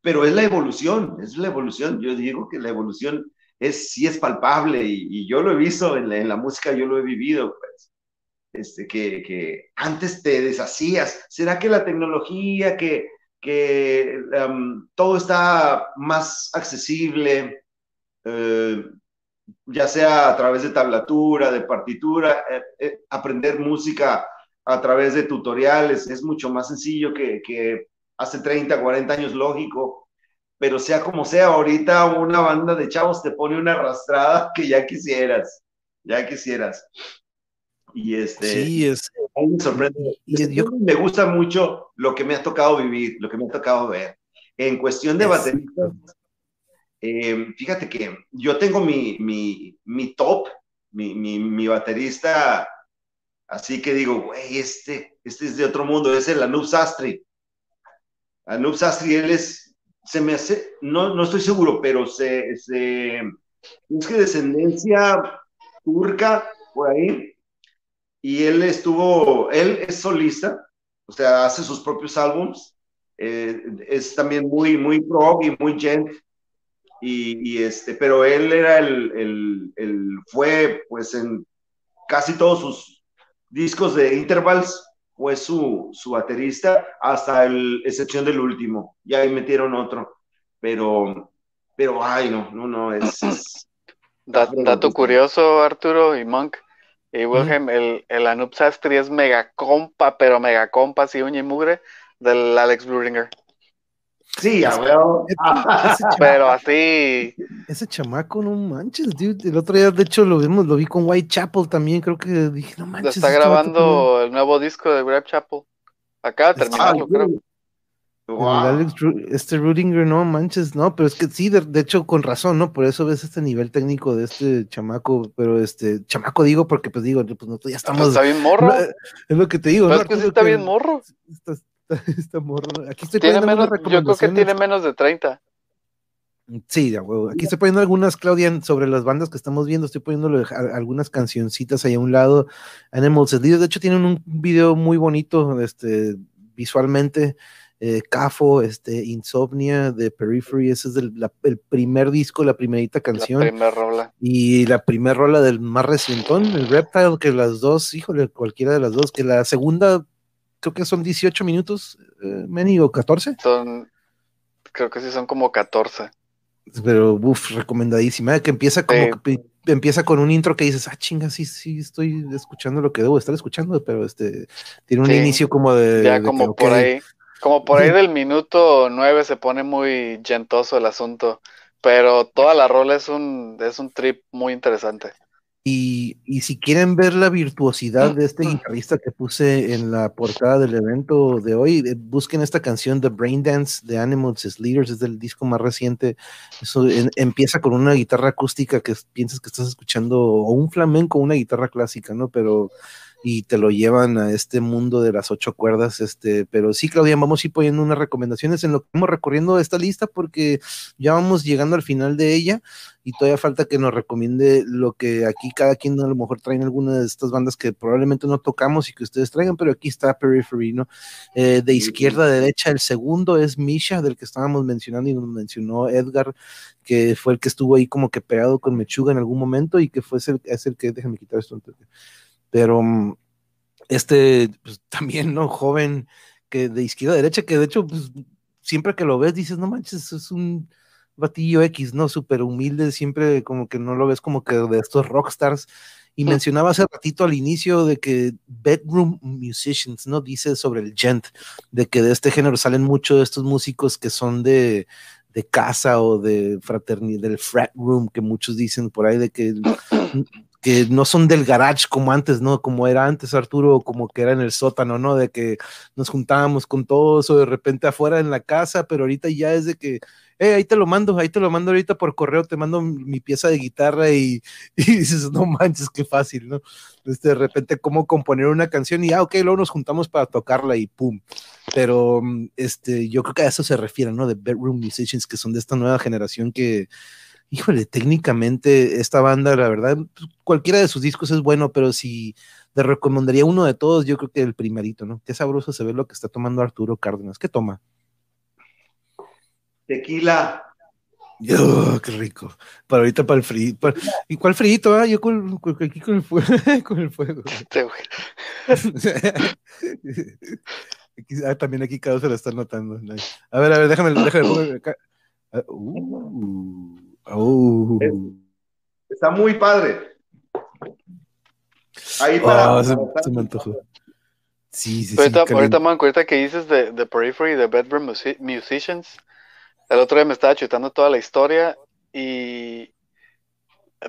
Pero es la evolución, es la evolución. Yo digo que la evolución es, sí es palpable y, yo lo he visto en la, música, yo lo he vivido, pues. Este, que, que antes te deshacías. ¿Será que la tecnología, que, que um, todo está más accesible? Eh, ya sea a través de tablatura, de partitura, eh, eh, aprender música a través de tutoriales es mucho más sencillo que, que, hace 30, 40 años, lógico, pero sea como sea, ahorita una banda de chavos te pone una arrastrada que ya quisieras, ya quisieras. Y este... Sí, es... Me sorprende. yo... Me gusta mucho lo que me ha tocado vivir, lo que me ha tocado ver. En cuestión de batería, eh, fíjate que yo tengo mi, mi, mi top, mi, mi, mi, baterista, así que digo, güey, este, este es de otro mundo, es el Anub Sastri. Anub Sastri, él es, se me hace, no, no estoy seguro, pero se, se, es que descendencia turca, por ahí, y él estuvo, él es solista, o sea, hace sus propios álbums, eh, es también muy, muy prog y muy gent, y, este, pero él era el, el, fue pues en casi todos sus discos de intervals, fue su, su baterista, hasta el excepción del último, y ahí metieron otro, pero, pero, ay, no, no, no, es... dato curioso, Arturo y Monk, y Wilhelm, el, el Anup Sastri es mega compa, pero mega compa, así uña y mugre, del Alex Bruringer. Sí, a Pero así. Ese chamaco, no manches, dude. El otro día, de hecho, lo vimos, lo vi con Whitechapel también. Creo que dije, no manches. Está grabando el nuevo disco de Whitechapel. Acaba de terminarlo, creo. Este Rudinger, no manches, no, pero es que sí, de, hecho, con razón, ¿no? Por eso ves este nivel técnico de este chamaco, pero este chamaco digo, porque pues digo, pues nosotros ya estamos. Está bien morro. Es lo que te digo, ¿no? Es que sí está bien morro. esta morro. Aquí estoy tiene menos, yo creo que tiene menos de 30. Sí, aquí estoy poniendo algunas, Claudia, sobre las bandas que estamos viendo, estoy poniendo algunas cancioncitas ahí a un lado. Animals de hecho, tienen un video muy bonito, este, visualmente. Eh, Cafo, este, Insomnia de Periphery, ese es el, el, primer disco, la primerita canción. La primera rola. Y la primera rola del más recientón, el Reptile, que las dos, híjole, cualquiera de las dos, que la segunda creo que son 18 minutos, eh, Meni, o 14. Son, creo que sí son como 14. Pero, uff, recomendadísima, que empieza como que empieza con un intro que dices, ah, chinga, sí, sí, estoy escuchando lo que debo estar escuchando, pero este, tiene un inicio como de... Ya como por ahí, como por ahí del minuto 9 se pone muy gentoso el asunto, pero toda la rola es un, es un trip muy interesante. Y, si quieren ver la virtuosidad de este guitarrista que puse en la portada del evento de hoy, eh, busquen esta canción The Brain Dance de Animals Leaders, es del disco más reciente. Eso empieza con una guitarra acústica que piensas que estás escuchando o un flamenco una guitarra clásica, ¿no? Pero y te lo llevan a este mundo de las ocho cuerdas. Este, pero sí, Claudia, vamos a ir poniendo unas recomendaciones en lo que vamos recorriendo esta lista porque ya vamos llegando al final de ella y todavía falta que nos recomiende lo que aquí cada quien a lo mejor traen alguna de estas bandas que probablemente no tocamos y que ustedes traigan, pero aquí está Periphery, ¿no? Eh, de izquierda a derecha, el segundo es Misha, del que estábamos mencionando y nos mencionó Edgar, que fue el que estuvo ahí como que pegado con Mechuga en algún momento y que fue el, es el que, déjame quitar esto antes pero mm, este, pues, también, ¿no? Joven que de izquierda a derecha, que de hecho, pues, siempre que lo ves dices, no manches, es un batillo X, ¿no? Súper humilde, siempre como que no lo ves como que de estos rockstars. Y mm. mencionaba hace ratito al inicio de que bedroom musicians, ¿no? Dice sobre el gent, de que de este género salen muchos de estos músicos que son de, de casa o de fraternidad, del frat room, que muchos dicen por ahí, de que que no son del garage como antes, ¿no? Como era antes Arturo, como que era en el sótano, ¿no? De que nos juntábamos con todos o de repente afuera en la casa, pero ahorita ya es de que, eh, ahí te lo mando, ahí te lo mando ahorita por correo, te mando mi pieza de guitarra y, dices, no manches, qué fácil, ¿no? Este, de repente, cómo componer una canción y, ah, ok, luego nos juntamos para tocarla y pum. Pero, este, yo creo que a eso se refiere, ¿no? De bedroom musicians, que son de esta nueva generación que híjole, técnicamente esta banda, la verdad, pues, cualquiera de sus discos es bueno, pero si te recomendaría uno de todos, yo creo que el primerito, ¿no? Qué sabroso se ve lo que está tomando Arturo Cárdenas. ¿Qué toma? Tequila. Oh, qué rico. Para ahorita para el frío. ¿Y cuál frío? Ah? Yo con, aquí con el fuego. con el fuego. ah, también aquí cada se lo está notando. A ver, a ver, déjame, déjame acá. Ah, uh. Oh. está muy padre. Ahí para. Oh, se, me antojó. Sí, sí, ahorita, sí. Ahorita, man, ahorita que dices de, de Periphery, de Bedroom Musicians, el otro día me estaba chutando toda la historia y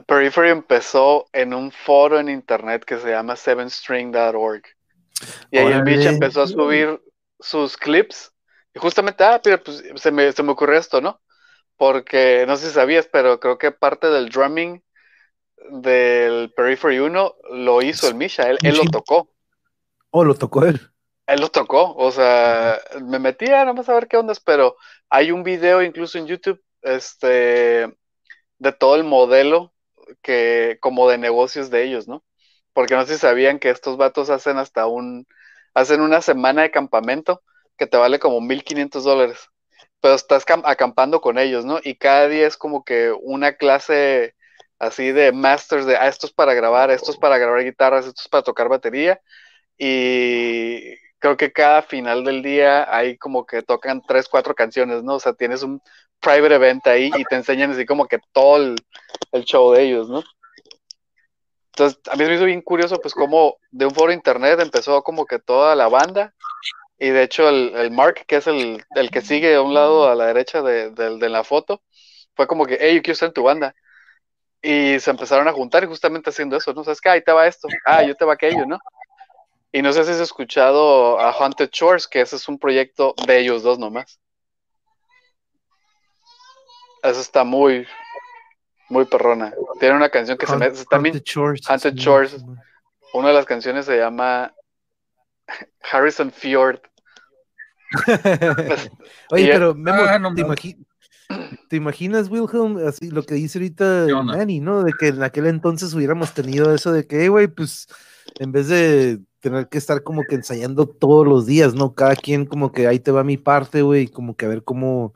Periphery empezó en un foro en internet que se llama sevenstring.org. Y ahí el bicho empezó a subir sus clips. Y justamente, ah, pues se me, se me ocurrió esto, ¿no? porque no sé si sabías, pero creo que parte del drumming del Periphery 1 lo hizo el Misha, él, lo tocó. Oh, lo tocó él. Él lo tocó, o sea, me metía nomás a ver qué ondas, pero hay un video incluso en YouTube, este, de todo el modelo que, como de negocios de ellos, ¿no? Porque no sé si sabían que estos vatos hacen hasta un, hacen una semana de campamento que te vale como 1500 dólares pero estás acampando con ellos, ¿no? Y cada día es como que una clase así de masters de, ah, esto es para grabar, esto es para grabar guitarras, esto es para tocar batería. Y creo que cada final del día hay como que tocan tres, cuatro canciones, ¿no? O sea, tienes un private event ahí y te enseñan así como que todo el, el show de ellos, ¿no? Entonces, a mí me hizo bien curioso, pues, como de un foro internet empezó como que toda la banda y de hecho, el, Mark, que es el, que sigue a un lado a la derecha de, la foto, fue como que, hey, yo quiero estar en tu banda. Y se empezaron a juntar y justamente haciendo eso, ¿no? ¿Sabes qué? Ahí te va esto, ah, yo te va aquello, ¿no? Y no sé si has escuchado a Haunted Shores, que ese es un proyecto de ellos dos nomás. Eso está muy, muy perrona. Tiene una canción que se me... También, Haunted Shores. Una de las canciones se llama Harrison Fjord. Oye, pero Memo, ah, ¿te, imaginas, Wilhelm, así lo que dice ahorita Manny, ¿no? De que en aquel entonces hubiéramos tenido eso de que, güey, pues en vez de tener que estar como que ensayando todos los días, ¿no? Cada quien como que ahí te va mi parte, güey, como que a ver cómo,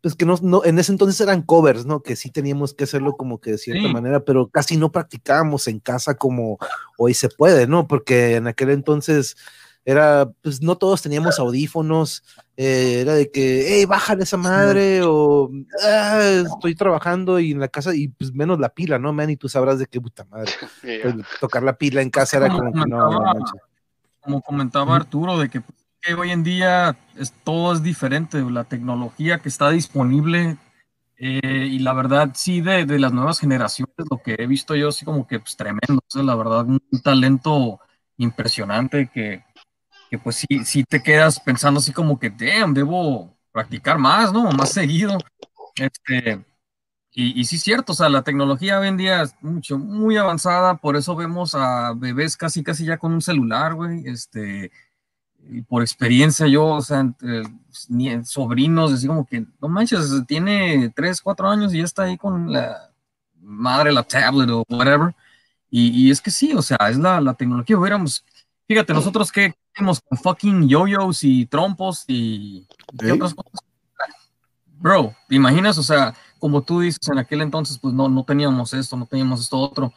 pues que no, no, en ese entonces eran covers, ¿no? Que sí teníamos que hacerlo como que de cierta manera, pero casi no practicábamos en casa como hoy se puede, ¿no? Porque en aquel entonces era, pues no todos teníamos audífonos, eh, era de que, hey, bájale esa madre, o ah, estoy trabajando y en la casa, y pues menos la pila, ¿no, man? Y tú sabrás de qué puta madre. Pues, tocar la pila en casa era como, que no, Como comentaba Arturo, de que, hoy en día es, todo es diferente, la tecnología que está disponible. Eh, y la verdad, sí, de, de, las nuevas generaciones, lo que he visto yo, sí, como que pues, tremendo. la verdad, un talento impresionante que, pues sí, sí te quedas pensando así como que, damn, debo practicar más, ¿no? Más seguido. Este, Y, y sí es cierto, o sea, la tecnología hoy en día es mucho, muy avanzada, por eso vemos a bebés casi, casi ya con un celular, güey, este, y por experiencia yo, o sea, entre sobrinos, así como que, no manches, tiene 3, 4 años y ya está ahí con la madre, la tablet o whatever, y, y es que sí, o sea, es la, la tecnología, hubiéramos, fíjate, nosotros que hicimos con fucking yoyos y trompos y, ¿qué ¿Eh? otras cosas? Bro, ¿te imaginas? O sea, como tú dices, en aquel entonces, pues no, no teníamos esto, no teníamos esto otro.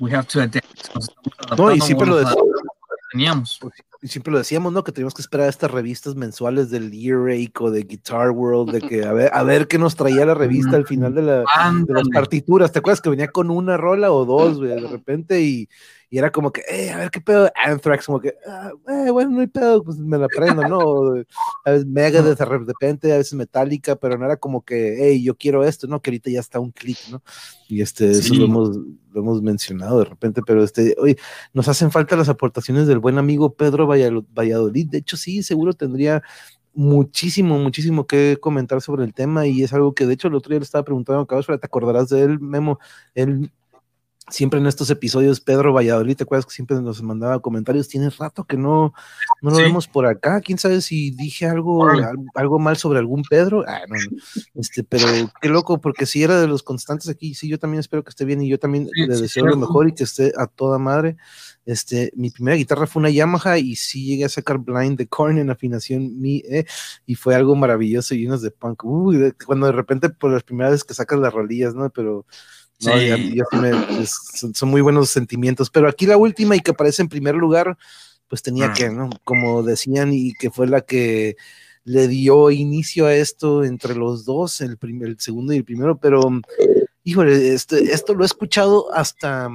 We have to adapt. Nos No, y siempre lo a decía- lo que teníamos. y siempre lo decíamos, ¿no? Que teníamos que esperar a estas revistas mensuales del Earache o de Guitar World, de que a ver, a ver qué nos traía la revista al final de, la, de las partituras. ¿Te acuerdas que venía con una rola o dos, güey, de repente? Y, y era como que, eh, a ver qué pedo, Anthrax, como que, ah, eh, bueno, no hay pedo, pues me la prendo, ¿no? A veces Megadeth de repente, a veces Metallica, pero no era como que, hey, yo quiero esto, ¿no? Que ahorita ya está un clic, ¿no? Y este, eso Sí. lo hemos, lo hemos mencionado de repente, pero este, oye, nos hacen falta las aportaciones del buen amigo Pedro Valladolid. De hecho, sí, seguro tendría muchísimo, muchísimo que comentar sobre el tema y es algo que de hecho el otro día le estaba preguntando a Cabas, pero te acordarás de él, Memo, él siempre en estos episodios, Pedro Valladolid, ¿te acuerdas que siempre nos mandaba comentarios? Tiene rato que no, no lo Sí. vemos por acá, quién sabe si dije algo, algo mal sobre algún Pedro, ah, no, no. Este, pero qué loco, porque si era de los constantes aquí, sí, yo también espero que esté bien y yo también Sí, le sí, deseo lo mejor y que esté a toda madre. Este, mi primera guitarra fue una Yamaha y sí llegué a sacar blind de Korn en afinación mi eh, y fue algo maravilloso y llenos de punk. Uy, cuando de repente por las primeras veces que sacas las rolillas, ¿no? Pero no, Sí. ya- ya sí me- es- son, muy buenos sentimientos. Pero aquí la última y que aparece en primer lugar, pues tenía Mm. que, ¿no? Como decían y que fue la que le dio inicio a esto entre los dos, el, primer, el segundo y el primero, pero híjole, este, esto lo he escuchado hasta,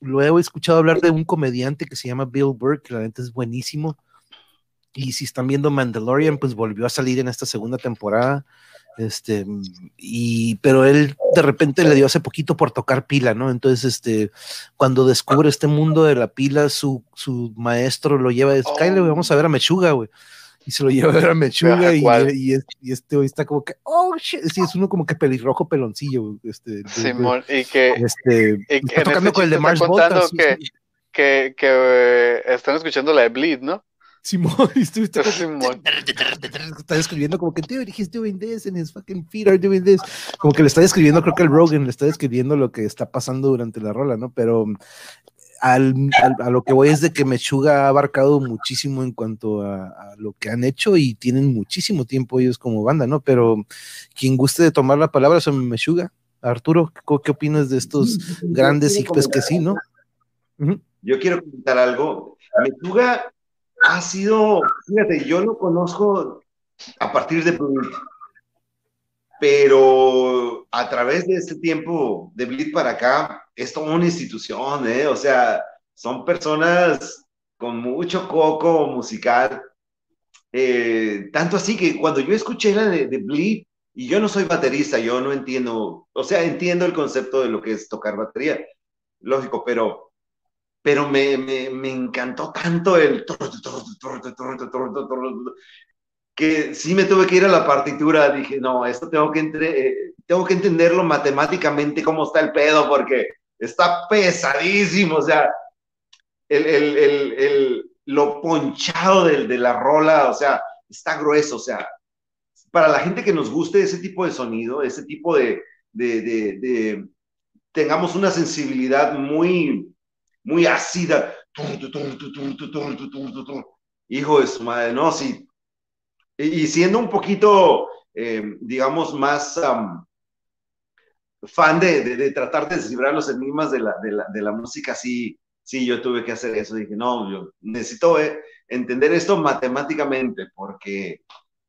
lo he escuchado hablar de un comediante que se llama Bill Burr, que la neta es buenísimo. Y si están viendo Mandalorian, pues volvió a salir en esta segunda temporada. Este, y, pero él de repente le dio hace poquito por tocar pila, ¿no? Entonces, este, cuando descubre este mundo de la pila, su, su maestro lo lleva, es, Oh. "Cáele, güey, vamos a ver a Mechuga, güey. Y se lo lleva a ver a Mechuga y, este güey está como que, oh, shit, sí, es uno como que pelirrojo peloncillo, este. Simón, y que, este, y que está tocando este con el de Mars contando que, sí. que, que eh, están escuchando la de Bleed, ¿no? Simón, y estuviste como que- Simón. está describiendo como que dude, he's doing this and his fucking feet are doing this. Como que le está describiendo, creo que el Rogan le está describiendo lo que está pasando durante la rola, ¿no? Pero al, al- a lo que voy es de que Mechuga ha abarcado muchísimo en cuanto a, a lo que han hecho y tienen muchísimo tiempo ellos como banda, ¿no? Pero quien guste de tomar la palabra son Mechuga. Arturo, ¿qué, qué opinas de estos grandes y pues que sí, ¿no? Ujú. Yo quiero comentar algo. Mechuga ha sido, fíjate, yo lo conozco a partir de Bleed, pero a través de este tiempo de Bleed para acá, es toda una institución, ¿eh? O sea, son personas con mucho coco musical. Eh, tanto así que cuando yo escuché la de, de y yo no soy baterista, yo no entiendo, o sea, entiendo el concepto de lo que es tocar batería, lógico, pero pero me, me, me encantó tanto el que sí me tuve que ir a la partitura, dije, no, esto tengo que, entre, eh, tengo que entenderlo matemáticamente cómo está el pedo, porque está pesadísimo, o sea, el, el, el, el lo ponchado de, de la rola, o sea, está grueso, o sea, para la gente que nos guste ese tipo de sonido, ese tipo de, de, de, de tengamos una sensibilidad muy, muy ácida. Hijo de su madre, no, sí. Y, siendo un poquito, eh, digamos, más um, fan de, de, de, tratar de descifrar los enigmas de la, de la, de la música, sí, sí, yo tuve que hacer eso. Dije, no, yo necesito eh, entender esto matemáticamente, porque,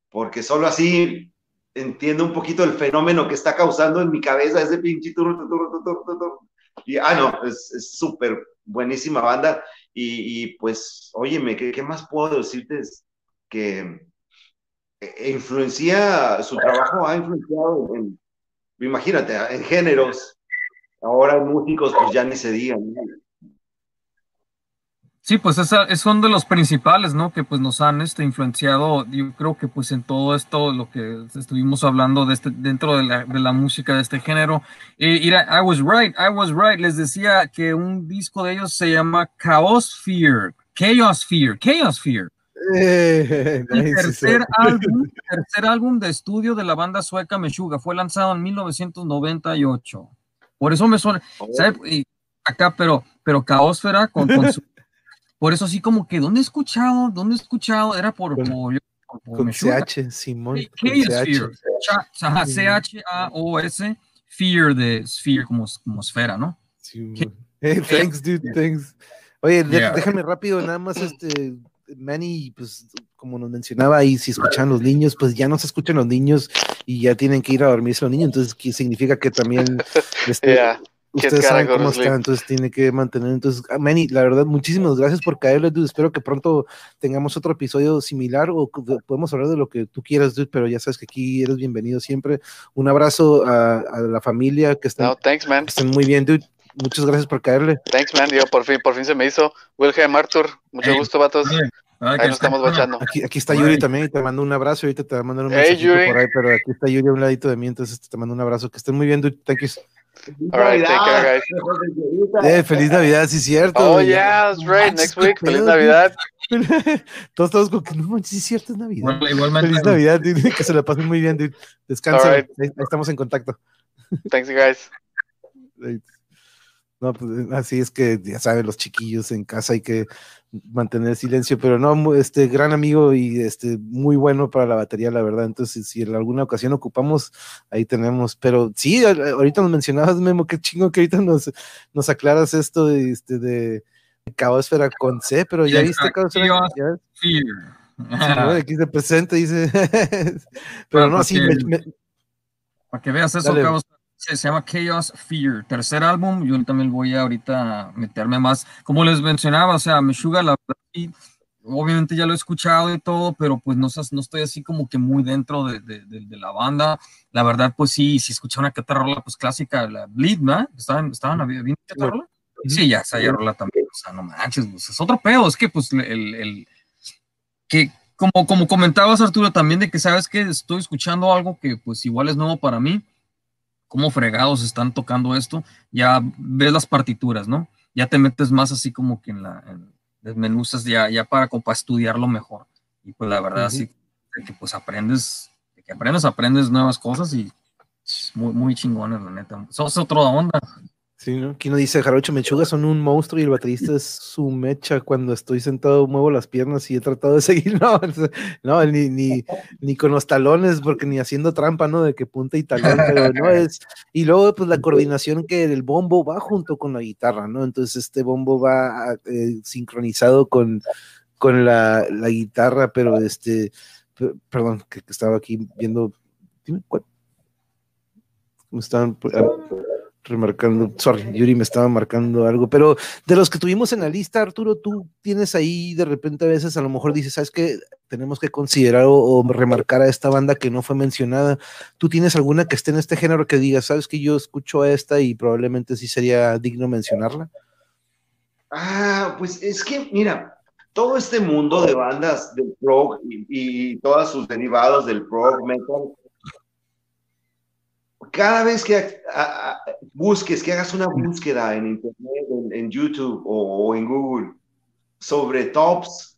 porque solo así entiendo un poquito el fenómeno que está causando en mi cabeza ese pinche tur, tur, tur, tur, tur. Y, ah, no, es súper buenísima banda. Y, pues, óyeme, ¿qué, ¿qué, más puedo decirte? Que eh, influencia, su trabajo ha influenciado en, imagínate, en géneros. Ahora músicos, pues ya ni se digan. ¿no? Sí, pues esa, es son de los principales, ¿no? Que pues nos han este, influenciado, yo creo que pues en todo esto, lo que estuvimos hablando de este, dentro de la, de la música de este género. Eh, I was right, I was right. Les decía que un disco de ellos se llama Chaos Fear, Chaos Fear, Chaos Fear. Eh, El tercer álbum, tercer álbum de estudio de la banda sueca Meshuga fue lanzado en 1998. Por eso me suena, ¿sabe? Y acá, pero, pero Caosfera con, con su por eso sí como que, ¿dónde he escuchado? ¿Dónde he escuchado? Era por... Con- por- por Con. CH, Simón. Sí, Chaos CH. Fear. De Sphere, como, como esfera, ¿no? Simón. Hey, thanks, dude, thanks. Oye, de- Yeah. déjame rápido, nada más, este, Manny, pues, como nos mencionaba ahí, si escuchan los niños, pues ya no se escuchan los niños y ya tienen que ir a dormirse los niños, entonces, ¿qué significa que también, este, Yeah. Ustedes saben cómo sleep. está, entonces tiene que mantener. Entonces, ah, Manny, la verdad, muchísimas gracias por caerle, dude. Espero que pronto tengamos otro episodio similar o podemos hablar de lo que tú quieras, dude, pero ya sabes que aquí eres bienvenido siempre. Un abrazo a, a la familia, que estén, No, thanks, man. que estén muy bien, dude. Muchas gracias por caerle. Thanks, man. Yo por fin, por fin se me hizo. Wilhelm Arthur, mucho Hey. gusto, vatos. Ay, que Ahí nos estamos bachando. Aquí, aquí está. Yuri también y te mando un abrazo. Ahorita te mandar un Hey, mensajito Yuri. por ahí, pero aquí está Yuri a un ladito de mí, entonces te mando un abrazo. Que estén muy bien, dude. Thank you. All right, take care, guys. Eh, feliz Navidad, sí, cierto. Oh, güey, yeah, that's right. Next qué week. Feliz Navidad. Todos estamos como que no manches, sí es cierto, es Navidad. Igual- igualmente. Feliz Navidad, dude, que se la pasen muy bien, dude. Descansen, right. ahí, ahí estamos en contacto. Thanks, guys. No, pues así es que ya saben, los chiquillos en casa hay que mantener silencio, pero no, este gran amigo y este muy bueno para la batería, la verdad. Entonces, si en alguna ocasión ocupamos, ahí tenemos. Pero sí, ahorita nos mencionabas, Memo, qué chingo que ahorita nos, nos aclaras esto de, este, de Caosfera con C, pero ya Sí, viste. Caosfera. Sí, ¿no? Aquí se presenta, dice. pero no, sí, me- me- Para que veas eso, Dale. Se, se llama Chaos Fear, tercer álbum. Yo también voy a ahorita meterme más. Como les mencionaba, o sea, Meshuga, la verdad, obviamente ya lo he escuchado y todo, pero pues no, no estoy así como que muy dentro de, de- de- de la banda. La verdad, pues sí, si escuché una que otra rola, pues clásica, la Bleed, ¿no? ¿Estaban, estaban bien bien esta rola? Sí, ya, esa ya rola también, o sea, no manches, pues, es otro pedo, es que pues el, el- que como, como comentabas Arturo también de que sabes que estoy escuchando algo que pues igual es nuevo para mí, cómo fregados están tocando esto, ya ves las partituras, ¿no? Ya te metes más así como que en la, en, desmenuzas ya, ya para, como para estudiarlo mejor. Y pues la verdad Ujú. sí, de que pues aprendes, de que aprendes, aprendes nuevas cosas y muy, muy chingones, la neta. Sos otra onda. Sí, ¿no? Aquí nos dice Jarocho Mechuga son un monstruo y el baterista es su mecha. Cuando estoy sentado muevo las piernas y he tratado de seguir. No, no ni, ni, ni con los talones, porque ni haciendo trampa, ¿no? De que punta y talón, pero no es. Y luego, pues la coordinación que el bombo va junto con la guitarra, ¿no? Entonces este bombo va eh, sincronizado con, con la, la guitarra, pero este, per- perdón, que, que estaba aquí viendo. dime, ¿cuál? Me estaban ah, remarcando, sorry, Yuri me estaba marcando algo, pero de los que tuvimos en la lista, Arturo, tú tienes ahí de repente a veces a lo mejor dices, ¿sabes qué? Tenemos que considerar o, o remarcar a esta banda que no fue mencionada. ¿Tú tienes alguna que esté en este género que digas, sabes que yo escucho a esta y probablemente sí sería digno mencionarla? Ah, pues es que, mira, todo este mundo de bandas del prog y, y todos sus derivados del prog metal, cada vez que a- a- busques, que hagas una búsqueda en internet, en, en YouTube o, o en Google sobre tops,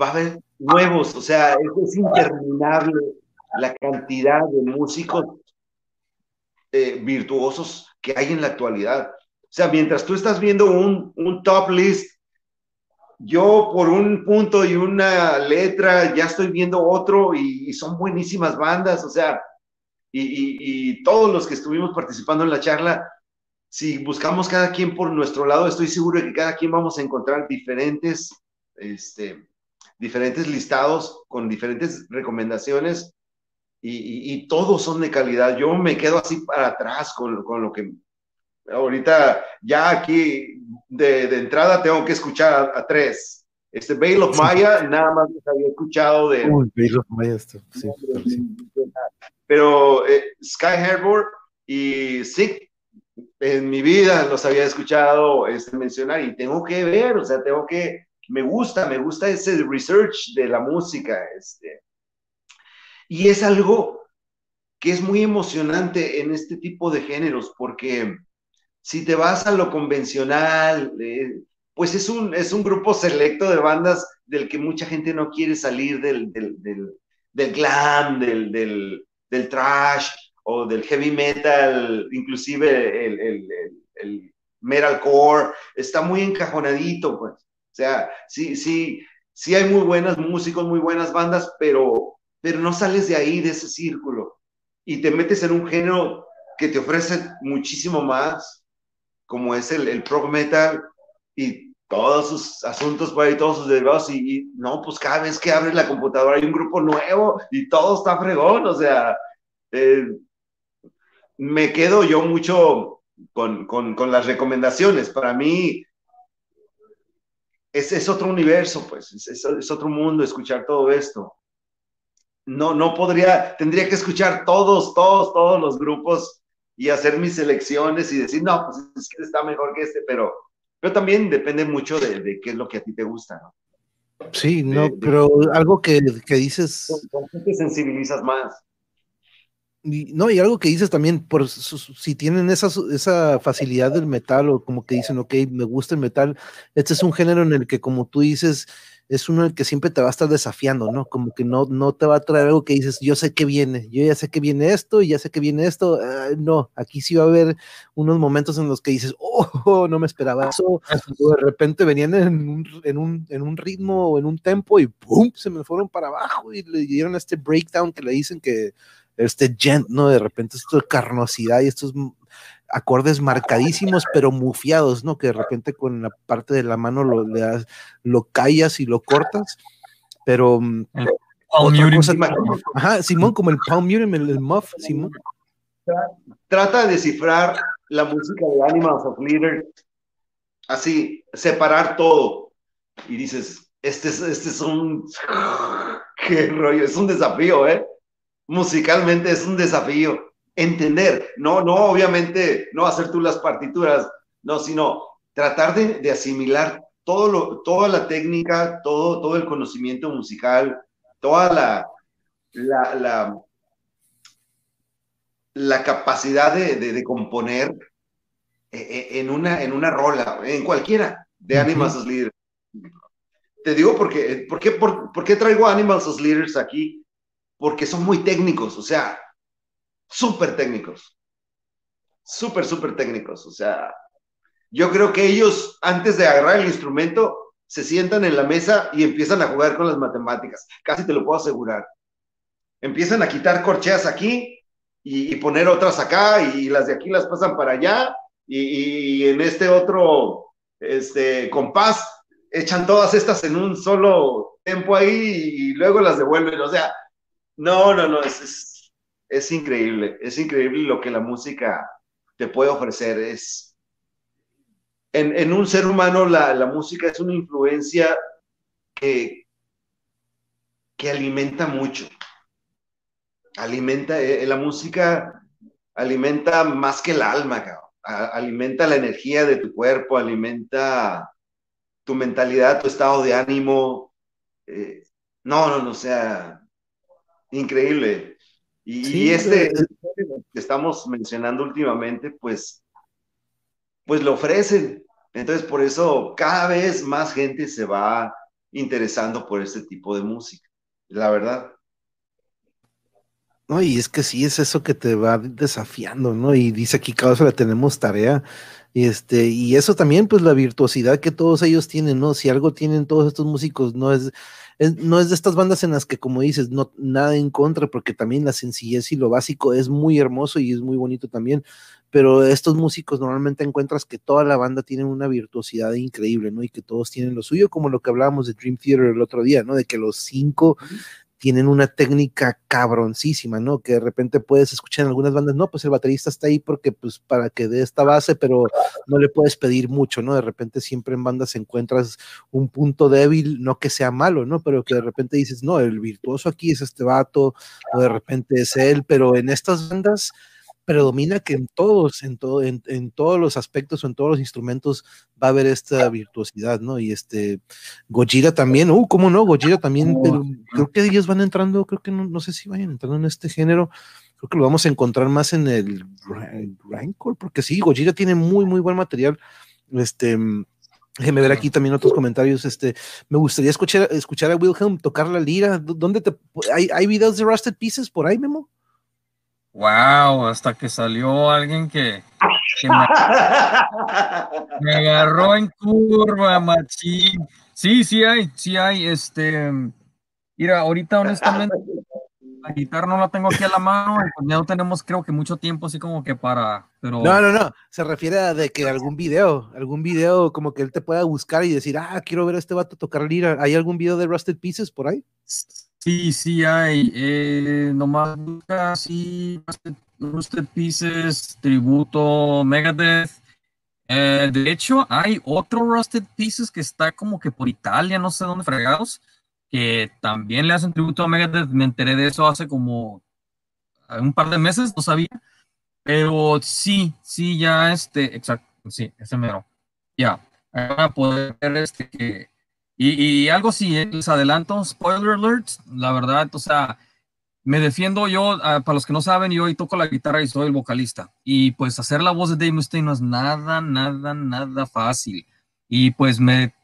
va a haber nuevos, o sea, es, es interminable la cantidad de músicos eh, virtuosos que hay en la actualidad. O sea, mientras tú estás viendo un, un top list, yo por un punto y una letra ya estoy viendo otro y, y son buenísimas bandas, o sea, y, y- y todos los que estuvimos participando en la charla, si buscamos cada quien por nuestro lado, estoy seguro de que cada quien vamos a encontrar diferentes, este, diferentes listados con diferentes recomendaciones y, y- todos son de calidad. Yo me quedo así para atrás con, con lo que ahorita ya aquí de, de entrada tengo que escuchar a, a tres. Este Bale of Maya, nada más les había escuchado de, Uy, Bale of Maya, esto, sí, pero sí. eh, Sky Harbor y Sick en mi vida los había escuchado este, mencionar y tengo que ver, o sea, tengo que, me gusta, me gusta ese research de la música, este. Y es algo que es muy emocionante en este tipo de géneros, porque si te vas a lo convencional, eh, pues es un, es un grupo selecto de bandas del que mucha gente no quiere salir del, del, del, glam, del, del, trash o del heavy metal, inclusive el, el, el, metalcore, está muy encajonadito, pues. O sea, sí, sí, sí hay muy buenas músicos, muy buenas bandas, pero, pero no sales de ahí, de ese círculo, y te metes en un género que te ofrece muchísimo más, como es el, el prog metal, y todos sus asuntos por ahí, todos sus derivados, y, no, pues cada vez que abres la computadora hay un grupo nuevo y todo está fregón, o sea, eh, me quedo yo mucho con, con, con, las recomendaciones. Para mí es, es otro universo, pues, es, es, otro mundo escuchar todo esto. No, no podría, tendría que escuchar todos, todos, todos los grupos y hacer mis selecciones y decir, no, pues es que está mejor que este, pero pero también depende mucho de, qué es lo que a ti te gusta, ¿no? Sí, no, pero algo que, que dices. ¿Con qué te sensibilizas más? Y, no, y algo que dices también, por si tienen esa, esa facilidad del metal o como que dicen, ok, me gusta el metal, este es un género en el que, como tú dices, es uno el que siempre te va a estar desafiando, ¿no? Como que no, no te va a traer algo que dices, yo sé que viene, yo ya sé que viene esto y ya sé que viene esto. Ah, no, aquí sí va a haber unos momentos en los que dices, oh, no me esperaba eso. de repente venían en un, en un, en un ritmo o en un tempo y ¡pum! se me fueron para abajo y le dieron este breakdown que le dicen que este gent, ¿no? De repente esto de carnosidad y estos acordes marcadísimos, pero mufiados, ¿no? Que de repente con la parte de la mano lo, le das, lo callas y lo cortas, pero... Mm, ajá, Simón, como el palm muting, el, muff, Simón. Trata de descifrar la música de Animals of Leader, así, separar todo, y dices, este es, este es un... ¡Qué rollo! Es un desafío, ¿eh? Musicalmente es un desafío entender, no, no, obviamente, no hacer tú las partituras, no, sino tratar de, asimilar todo lo, toda la técnica, todo, todo el conocimiento musical, toda la, la, la, capacidad de, componer eh, eh, en una, en una rola, en cualquiera de Animals as Leaders. Te digo porque, ¿por qué, por, por qué traigo Animals as Leaders aquí? Porque son muy técnicos, o sea, súper técnicos. Súper, súper técnicos. O sea, yo creo que ellos, antes de agarrar el instrumento, se sientan en la mesa y empiezan a jugar con las matemáticas. Casi te lo puedo asegurar. Empiezan a quitar corcheas aquí y, poner otras acá y las de aquí las pasan para allá y, en este otro este, compás echan todas estas en un solo tiempo ahí y, luego las devuelven. O sea, no, no, no, es es increíble, es increíble lo que la música te puede ofrecer. Es, en, un ser humano la, música es una influencia que, que alimenta mucho. Alimenta, eh, la música alimenta más que el alma, alimenta la energía de tu cuerpo, alimenta tu mentalidad, tu estado de ánimo. Eh, no, no, no, sea, increíble. Y, este que estamos mencionando últimamente, pues, pues lo ofrecen. Entonces, por eso cada vez más gente se va interesando por este tipo de música, la verdad. No, y es que sí, es eso que te va desafiando, ¿no? Y dice aquí, cada vez le tenemos tarea. Y este, y eso también, pues la virtuosidad que todos ellos tienen, ¿no? Si algo tienen todos estos músicos, no es no es de estas bandas en las que, como dices, no nada en contra, porque también la sencillez y lo básico es muy hermoso y es muy bonito también, pero estos músicos normalmente encuentras que toda la banda tiene una virtuosidad increíble, ¿no? Y que todos tienen lo suyo, como lo que hablábamos de Dream Theater el otro día, ¿no? De que los cinco tienen una técnica cabroncísima, ¿no? Que de repente puedes escuchar en algunas bandas, no, pues el baterista está ahí porque, pues, para que dé esta base, pero no le puedes pedir mucho, ¿no? De repente siempre en bandas encuentras un punto débil, no que sea malo, ¿no? Pero que de repente dices, no, el virtuoso aquí es este vato, o de repente es él, pero en estas bandas predomina que en todos, en, todo, en, en, todos los aspectos o en todos los instrumentos va a haber esta virtuosidad, ¿no? Y este, Gojira también, uh, ¿cómo no? Gojira también, pero creo que ellos van entrando, creo que no, no sé si vayan entrando en este género, creo que lo vamos a encontrar más en el Rancor, porque sí, Gojira tiene muy, muy buen material, este... Déjeme ver aquí también otros comentarios. Este, me gustaría escuchar, escuchar a Wilhelm tocar la lira. ¿Dónde te hay, hay videos de Rusted Pieces por ahí, Memo? Wow, hasta que salió alguien que, me, agarró en curva, machín. Sí, sí hay, sí hay. Este, mira, ahorita honestamente la guitarra no la tengo aquí a la mano, pues ya no tenemos creo que mucho tiempo así como que para. No, no, no, se refiere a de que algún video, algún video como que él te pueda buscar y decir, ah, quiero ver a este vato tocar lira. ¿Hay algún video de Rusted Pieces por ahí? Sí, sí hay. Eh, nomás busca sí, Rusted Pieces, tributo, Megadeth. Eh, de hecho, hay otro Rusted Pieces que está como que por Italia, no sé dónde fregados, que también le hacen tributo a Megadeth. Me enteré de eso hace como un par de meses, no sabía. Pero sí, sí, ya este, exacto, sí, ese mero. Ya, van a poder ver este que y, algo sí, eh, les adelanto, spoiler alert, la verdad, o sea, me defiendo yo, uh, para los que no saben, yo hoy toco la guitarra y soy el vocalista. Y pues hacer la voz de Dave Mustaine no es nada, nada, nada fácil. Y pues me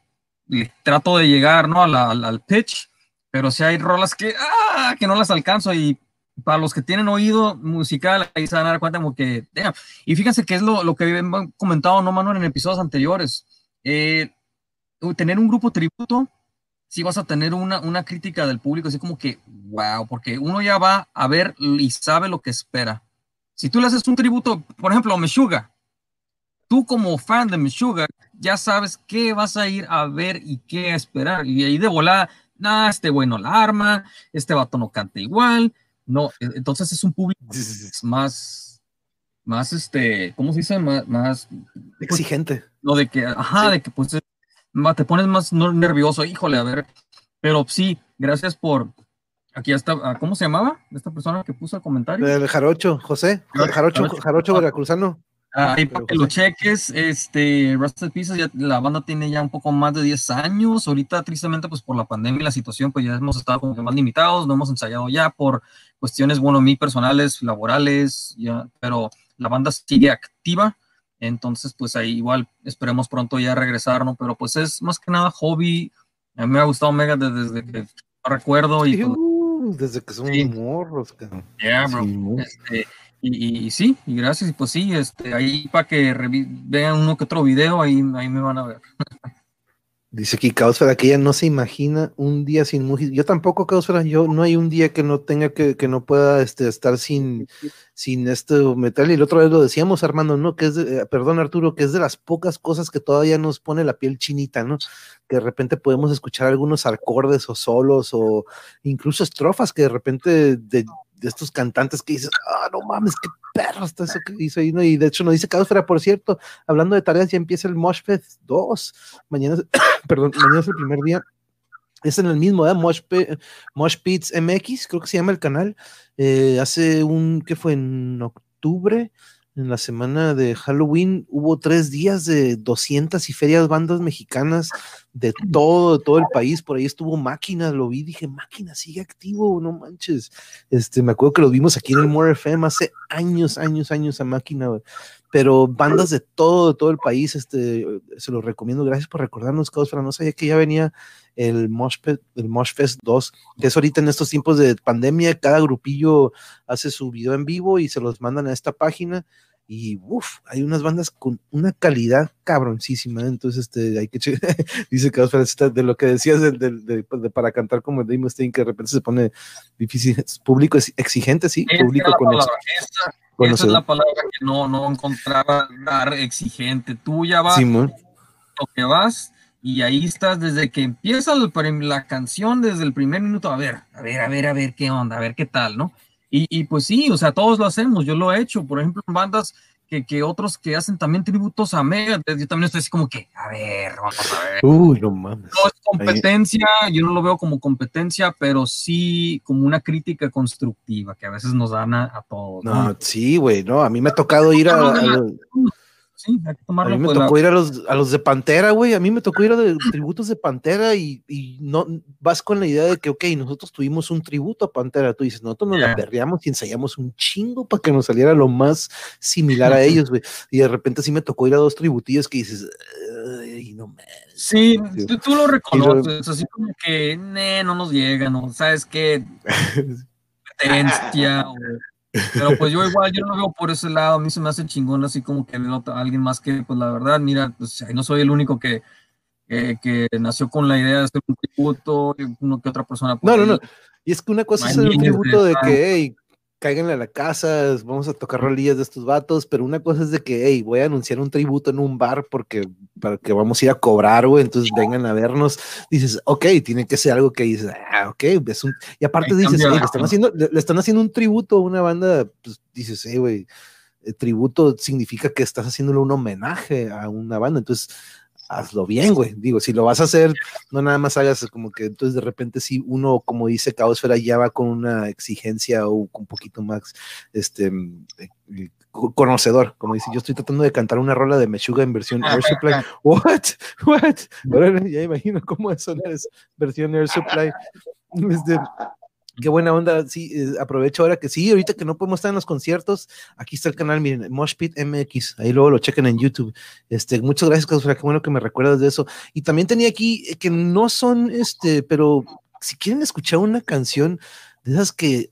trato de llegar, ¿no? Al, al, al pitch, pero si hay rolas que, ah, que no las alcanzo y para los que tienen oído musical, ahí se van a dar cuenta como que, damn. y fíjense que es lo, lo que han comentado, ¿no, Manuel, en episodios anteriores. Eh, tener un grupo tributo, si vas a tener una, una crítica del público, así como que, wow, porque uno ya va a ver y sabe lo que espera. Si tú le haces un tributo, por ejemplo, a Meshuga, tú como fan de Meshuga, ya sabes qué vas a ir a ver y qué esperar. Y ahí de volada, nah, este güey no la arma, este vato no canta igual. No, e, entonces es un público más, más este, ¿cómo se dice? Más, más exigente. Lo de que, ajá, sí. de que pues te pones más nervioso, híjole, a ver. Pero sí, gracias por. Aquí está, ¿cómo se llamaba esta persona que puso el comentario? El Jarocho, José, el Jarocho, Jarocho Veracruzano. Ah, ahí para que lo cheques, este, Rusted Pieces, ya, la banda tiene ya un poco más de 10 años, ahorita tristemente pues por la pandemia y la situación pues ya hemos estado como que más limitados, no hemos ensayado ya por cuestiones, bueno, mí personales, laborales, ya, pero la banda sigue activa, entonces, pues ahí igual esperemos pronto ya regresar, ¿no? Pero pues es más que nada hobby. A mí me ha gustado Mega desde que recuerdo. Y, uh, desde que somos sí. morros, cabrón. Yeah, bro. Sí, este, y, y, y, sí, y gracias, y pues sí, este, ahí para que vean uno que otro video, ahí, ahí me van a ver. Dice aquí Caosfera que ella no se imagina un día sin música. Yo tampoco, Caosfera, yo no hay un día que no tenga que, que no pueda este, estar sin, sin este metal. Y el otro vez lo decíamos, Armando, ¿no? Que es, de, eh, perdón, Arturo, que es de las pocas cosas que todavía nos pone la piel chinita, ¿no? Que de repente podemos escuchar algunos acordes o solos o incluso estrofas que de repente de, de estos cantantes que dices, ah, no mames, qué perro está eso que hizo ahí. Y de hecho nos dice Causfera, por cierto, hablando de tareas, ya empieza el Mosh Fest 2, mañana, perdón, mañana es el primer día, es en el mismo, ¿eh? Mosh, Mosh MX, creo que se llama el canal, eh, hace un, ¿qué fue? En octubre, en la semana de Halloween hubo tres días de 200 y ferias bandas mexicanas de todo, de todo el país. Por ahí estuvo Máquina, lo vi, dije, Máquina sigue activo, no manches. Este, me acuerdo que lo vimos aquí en el More FM hace años, años, años a Máquina, pero bandas de todo, de todo el país, este, se los recomiendo. Gracias por recordarnos, Causfra. No sabía que ya venía el Mosh, el Mosh Fest 2, que es ahorita en estos tiempos de pandemia, cada grupillo hace su video en vivo y se los mandan a esta página y uff, hay unas bandas con una calidad cabroncísima, entonces este, hay que dice que de lo que decías de, de, de, de para cantar como Dave Mustaine, que de repente se pone difícil, público exigente, sí, público con es la palabra que no, no encontraba dar exigente, tú ya vas, Simón. lo que vas, y ahí estás desde que empieza la canción, desde el primer minuto, a ver, a ver, a ver, a ver qué onda, a ver qué tal, ¿no? Y, y, pues sí, o sea, todos lo hacemos, yo lo he hecho, por ejemplo, en bandas que, que otros que hacen también tributos a Megadeth, yo también estoy así como que, a ver, vamos a ver. Uy, no mames. No es competencia, yo no lo veo como competencia, pero sí como una crítica constructiva que a veces nos dan a, todos. No, sí, güey, no, a mí me ha tocado ir a, Sí, hay que tomarlo. A mí me tocó ir a los, a los de Pantera, güey. A mí me tocó ir a de, tributos de Pantera y, y, no vas con la idea de que, ok, nosotros tuvimos un tributo a Pantera. Tú dices, nosotros nos la perreamos y ensayamos un chingo para que nos saliera lo más similar a ellos, güey. Y de repente sí me tocó ir a dos tributillos que dices, Ay, no me. Sí, tú, tú, lo reconoces, así como que, no nos llega, ¿no? ¿Sabes qué? Competencia o pero pues yo igual, yo no lo veo por ese lado, a mí se me hace chingón así como que veo a alguien más que, pues la verdad, mira, pues no soy el único que, que nació con la idea de hacer un tributo, uno que otra persona. No, no, no. Y es que una cosa es el tributo de que, hey, cáiganle a la casa, vamos a tocar rolillas de estos vatos, pero una cosa es de que, hey, voy a anunciar un tributo en un bar porque para que vamos a ir a cobrar, güey, entonces vengan a vernos. Dices, ok, tiene que ser algo que dices, ah, ok, es un... Y aparte dices, hey, le están, haciendo, le, están haciendo un tributo a una banda, pues dices, hey, güey, el tributo significa que estás haciéndole un homenaje a una banda, entonces hazlo bien, güey. Digo, si lo vas a hacer, no nada más hagas como que entonces de repente si uno, como dice Caosfera, ya va con una exigencia o un poquito más, este, eh, conocedor, como dice, yo estoy tratando de cantar una rola de Meshuga en versión Air Supply. What? What? ya imagino cómo es sonar versión Air Supply. Este, Qué buena onda, sí, eh, aprovecho ahora que sí, ahorita que no podemos estar en los conciertos, aquí está el canal, miren, Moshpit MX, ahí luego lo chequen en YouTube. Este, muchas gracias, Causura, qué bueno que me recuerdas de eso. Y también tenía aquí eh, que no son, este, pero si quieren escuchar una canción de esas que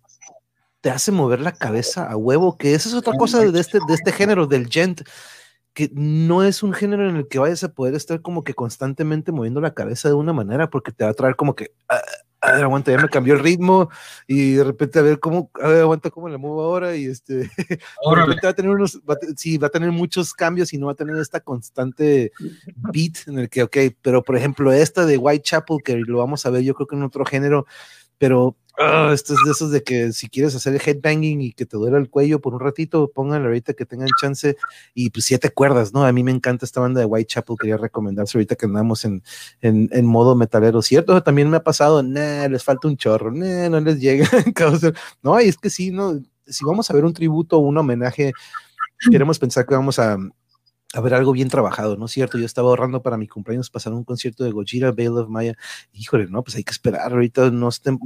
te hace mover la cabeza a huevo, que esa es otra cosa de este, de este género, del gent, que no es un género en el que vayas a poder estar como que constantemente moviendo la cabeza de una manera, porque te va a traer como que... Ah, a ver, aguanta, ya me cambió el ritmo y de repente a ver cómo, a ver, aguanta cómo la muevo ahora y este, ahora va a tener unos, sí, va a tener muchos cambios y no va a tener esta constante beat en el que, ok, pero por ejemplo esta de Whitechapel, que lo vamos a ver yo creo que en otro género, pero Ah, esto es de esos de que si quieres hacer el headbanging y que te duele el cuello por un ratito, pónganlo ahorita que tengan chance y pues si ya te acuerdas, ¿no? A mí me encanta esta banda de Whitechapel, quería recomendarse ahorita que andamos en, en, en modo metalero, ¿cierto? También me ha pasado, nah, les falta un chorro, nah, no les llega. no, y es que sí, no, si vamos a ver un tributo o un homenaje, queremos pensar que vamos a, a ver algo bien trabajado, ¿no es cierto? Yo estaba ahorrando para mi cumpleaños pasar un concierto de Gojira, Veil of Maya. Híjole, no, pues hay que esperar. Ahorita no estén,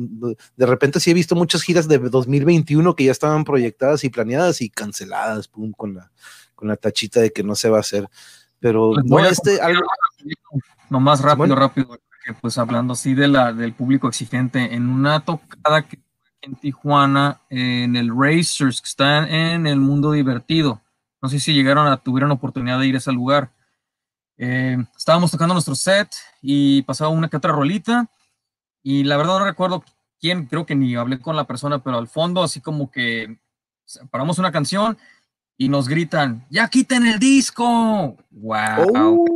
de repente sí he visto muchas giras de 2021 que ya estaban proyectadas y planeadas y canceladas, pum, con la, con la tachita de que no se va a hacer. Pero pues no, este algo. No más rápido, rápido, pues hablando así de la, del público exigente, en una tocada que en Tijuana, en el Racers, que está en el mundo divertido no sé si llegaron a, tuvieron oportunidad de ir a ese lugar. Eh, estábamos tocando nuestro set y pasaba una que otra rolita. Y la verdad no recuerdo quién, creo que ni hablé con la persona, pero al fondo, así como que paramos una canción y nos gritan: ¡Ya quiten el disco! ¡Wow!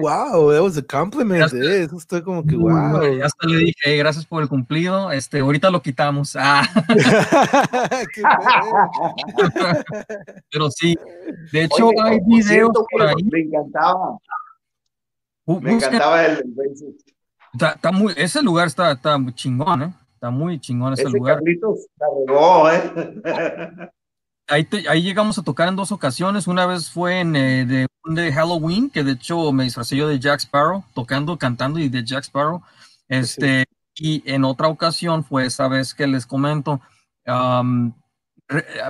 Wow, that was a compliment. Eh, eso estoy como que wow. Ya hasta le dije, gracias por el cumplido. Este, ahorita lo quitamos. Ah. Pero sí, de hecho hay videos por ahí. Me encantaba. me encantaba el, está, muy, ese lugar está, está muy chingón, ¿eh? Está muy chingón ese, ese lugar. Carlitos regó, ¿eh? ahí, ahí, llegamos a tocar en dos ocasiones. Una vez fue en eh, de, de, Halloween, que de hecho me disfrazé yo de Jack Sparrow, tocando, cantando y de Jack Sparrow. Este, Y en otra ocasión fue esa vez que les comento. Um,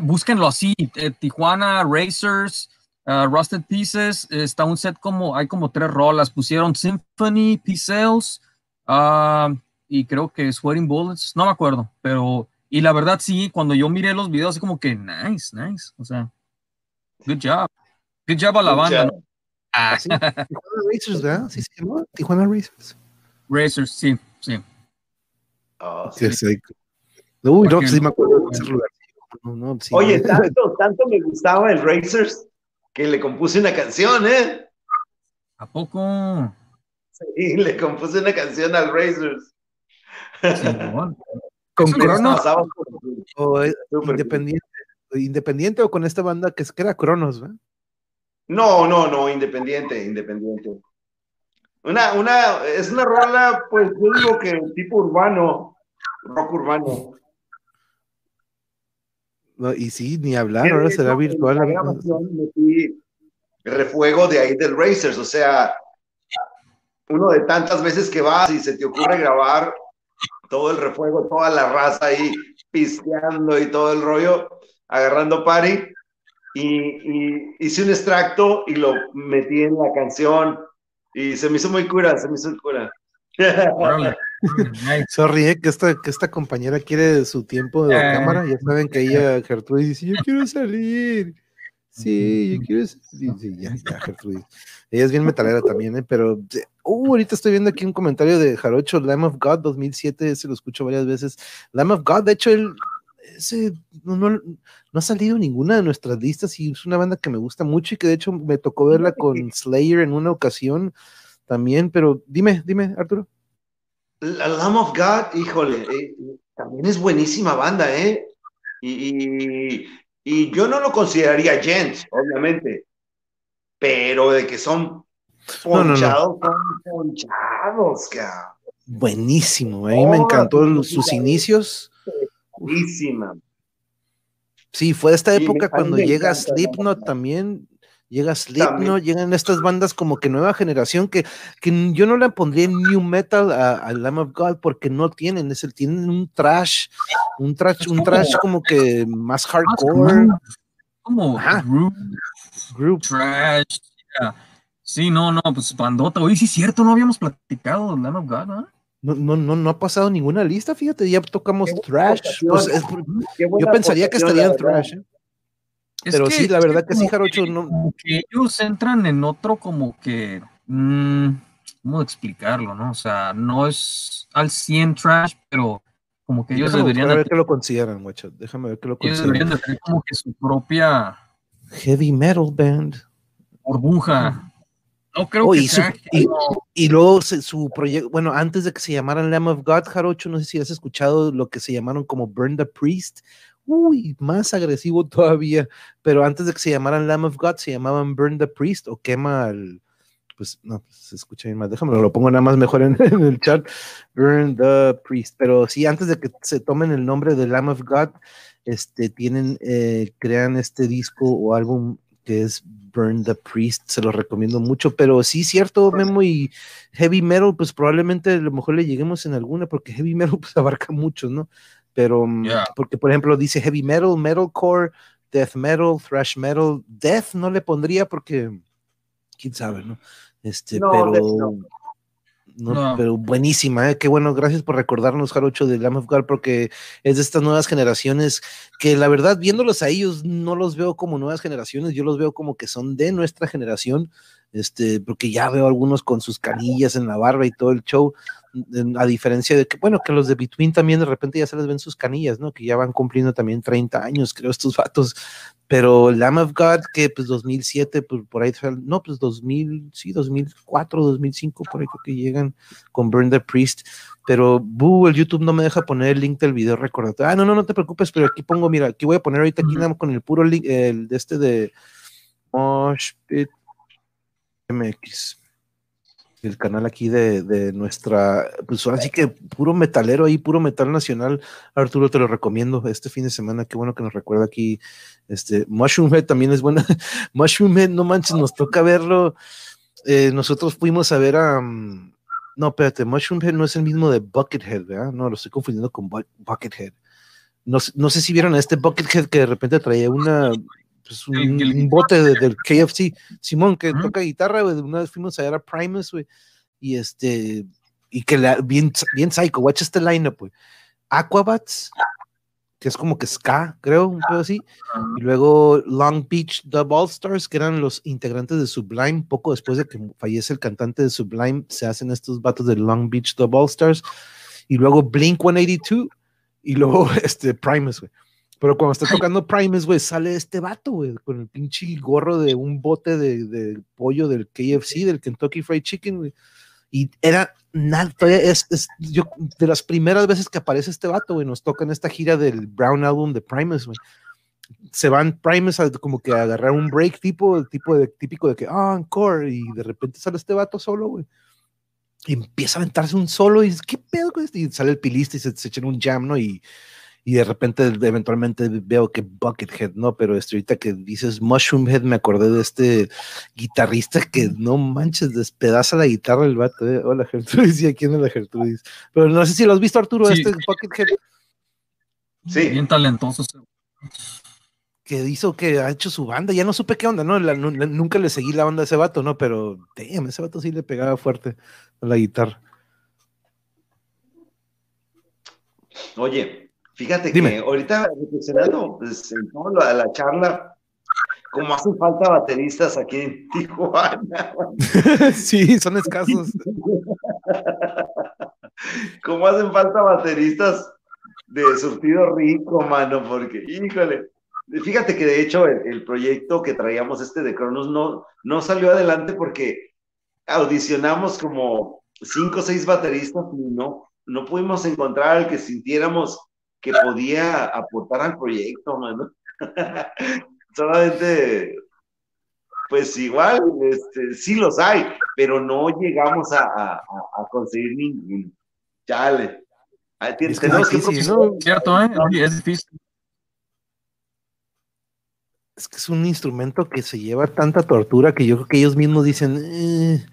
búsquenlo así: eh, Tijuana Racers, uh, Rusted Pieces. Está un set como, hay como tres rolas. Pusieron Symphony, Pieces, uh, y creo que Sweating Bullets, no me acuerdo, pero y la verdad, sí, cuando yo miré los videos, así como que nice, nice. O sea, good job. Good job a la banda. ¿no? Ah. Tijuana Racers, ¿verdad? Sí, sí, ¿no? Tijuana Racers. Racers, sí, sí. Oh, sí. Uy, no, sí me acuerdo de ese lugar. No, no, sí. Oye, tanto, tanto me gustaba el Racers que le compuse una canción, ¿eh? ¿A poco? Sí, le compuse una canción al Racers. Sí, bueno con Cronos o, independiente, independiente o con esta banda que, es, que era Cronos, ¿verdad? No, no, no, independiente, independiente. Una, una, es una rola, pues yo digo que tipo urbano, rock urbano. No, y sí, ni hablar, ahora será virtual. La metí refuego de ahí del Racers, o sea, uno de tantas veces que vas y se te ocurre grabar todo el refuego, toda la raza ahí pisteando y todo el rollo, agarrando party, y, hice un extracto y lo metí en la canción, y se me hizo muy cura, se me hizo cura. Sorry, eh, que, esta, que esta compañera quiere su tiempo de la cámara. Ya saben que ella, Gertrudis, dice: Yo quiero salir. Sí, yo quiero salir. Sí, ya, ya, Gertrudis. Ella es bien metalera también, ¿eh? pero uh, ahorita estoy viendo aquí un comentario de Jarocho, Lamb of God 2007. Ese lo escucho varias veces. Lamb of God, de hecho, él. Ese, no, no, no, ha salido ninguna de nuestras listas y es una banda que me gusta mucho y que de hecho me tocó verla con Slayer en una ocasión también, pero dime, dime, Arturo. La Lamb of God, híjole, eh, también es buenísima banda, ¿eh? Y, y, yo no lo consideraría Gents, obviamente, pero de que son ponchados, son ponchados, Buenísimo, a mí me encantó sus inicios. Buenísima. Sí, fue esta época cuando llega Slipknot también, llega Slipknot, llegan estas bandas como que nueva generación que, que yo no le pondría new metal a, Lamb of God porque no tienen, es el, tienen un trash, un trash, un trash como que más hardcore. Como group, group, trash. Sí, no, no, pues bandota. Oye, sí es cierto, no habíamos platicado Lamb of God, ¿no? No, no, no, no ha pasado ninguna lista, fíjate, ya tocamos trash. Pues yo pensaría que estaría en trash. ¿eh? Pero sí, la verdad que, sí, Jarocho, no. Que ellos entran en otro como que. Mmm, ¿Cómo explicarlo, no? O sea, no es al 100 trash, pero como que ellos deberían. Déjame ver que lo consideran, mucho. Déjame ver que lo consideran. Ellos deberían de tener como que su propia. Heavy metal band. Burbuja. No creo que sea. Y, y, luego su proyecto, bueno, antes de que se llamaran Lamb of God, Jarocho, no sé si has escuchado lo que se llamaron como Burn the Priest uy, más agresivo todavía, pero antes de que se llamaran Lamb of God, se llamaban Burn the Priest o quema al, pues no, pues, se escucha bien más, déjame, lo pongo nada más mejor en, el chat, Burn the Priest, pero sí, antes de que se tomen el nombre de Lamb of God, este, tienen, eh, crean este disco o álbum que es Burn the Priest, se lo recomiendo mucho, pero sí, cierto, Memo y Heavy Metal, pues probablemente a lo mejor le lleguemos en alguna, porque Heavy Metal pues abarca mucho, ¿no? Pero mm, porque por ejemplo dice heavy metal, metalcore, death metal, thrash metal, death no le pondría porque quién sabe, ¿no? Este, pero no. pero buenísima, ¿eh? qué bueno, gracias por recordarnos, Jarocho, de Lamb of God, porque es de estas nuevas generaciones que la verdad, viéndolos a ellos, no los veo como nuevas generaciones, yo los veo como que son de nuestra generación, este, porque ya veo algunos con sus canillas en la barba y todo el show, a diferencia de que, bueno, que los de Between también de repente ya se les ven sus canillas, ¿no? Que ya van cumpliendo también 30 años, creo, estos vatos. Pero Lamb of God, que pues 2007, pues por ahí, no, pues 2000, sí, 2004, 2005, por ahí creo que llegan con Burn the Priest. Pero, buh, el YouTube no me deja poner el link del video recordatorio. Ah, no, no, no te preocupes, pero aquí pongo, mira, aquí voy a poner ahorita aquí con el puro link, el de este de Mosh Pit MX el canal aquí de, nuestra, pues así que puro metalero ahí, puro metal nacional. Arturo, te lo recomiendo este fin de semana. Qué bueno que nos recuerda aquí. Este Mushroom Head también es buena. Mushroom Head, no manches, nos toca verlo. Eh, nosotros fuimos a ver a. Mm, no, espérate, Mushroom Head no es el mismo de Buckethead, ¿verdad? No, lo estoy confundiendo con Buckethead. No, no sé si vieron a este Buckethead que de repente traía una pues, un, bote del KFC. Simón, que toca guitarra, Una vez fuimos a ver a Primus, güey. Y este, y que la, bien, bien psycho, watch este lineup, güey. Aquabats, que es como que ska, creo, un poco así. Y luego Long Beach The All Stars, que eran los integrantes de Sublime. Poco después de que fallece el cantante de Sublime, se hacen estos vatos de Long Beach The All Stars. Y luego Blink 182. Y luego este Primus, güey. Pero cuando está tocando Primus, güey, sale este vato, güey, con el pinche gorro de un bote de, pollo del KFC, del Kentucky Fried Chicken, güey. Y era nada, es, es yo, de las primeras veces que aparece este vato, güey, nos toca en esta gira del Brown Album de Primus, güey. Se van Primus a como que a agarrar un break tipo, el tipo de, típico de que, ah, encore, y de repente sale este vato solo, güey. y empieza a aventarse un solo y dices, ¿qué pedo con esto? Y sale el pilista y se, se echan un jam, ¿no? Y, y de repente eventualmente veo que Buckethead, ¿no? Pero este, ahorita que dices Mushroomhead me acordé de este guitarrista que no manches, despedaza la guitarra el vato, ¿eh? Hola Gertrudis, ¿y quién es la Gertrudis? Pero no sé si lo has visto Arturo, Sí. este Buckethead Sí, Bien talentoso. que hizo que ha hecho su banda, ya no supe qué onda, ¿no? La- nu- la- nunca le seguí la onda a ese vato, ¿no? Pero, damn, ese vato sí le pegaba fuerte a la guitarra. Oye, fíjate Dime. que ahorita reflexionando pues, en toda la, la charla, como hacen falta bateristas aquí en Tijuana, sí, son escasos. como hacen falta bateristas de surtido rico, mano, porque, híjole, fíjate que de hecho el, el proyecto que traíamos este de Cronos no, no salió adelante porque audicionamos como cinco o seis bateristas y no, no pudimos encontrar al que sintiéramos que podía aportar al proyecto, mano. Solamente, pues igual, este, sí los hay, pero no llegamos a, a, a- conseguir ninguno. Chale. Es que tenemos es que difícil. Cierto, ¿eh? Es difícil. Es que es un instrumento que se lleva tanta tortura que yo creo que ellos mismos dicen, eh,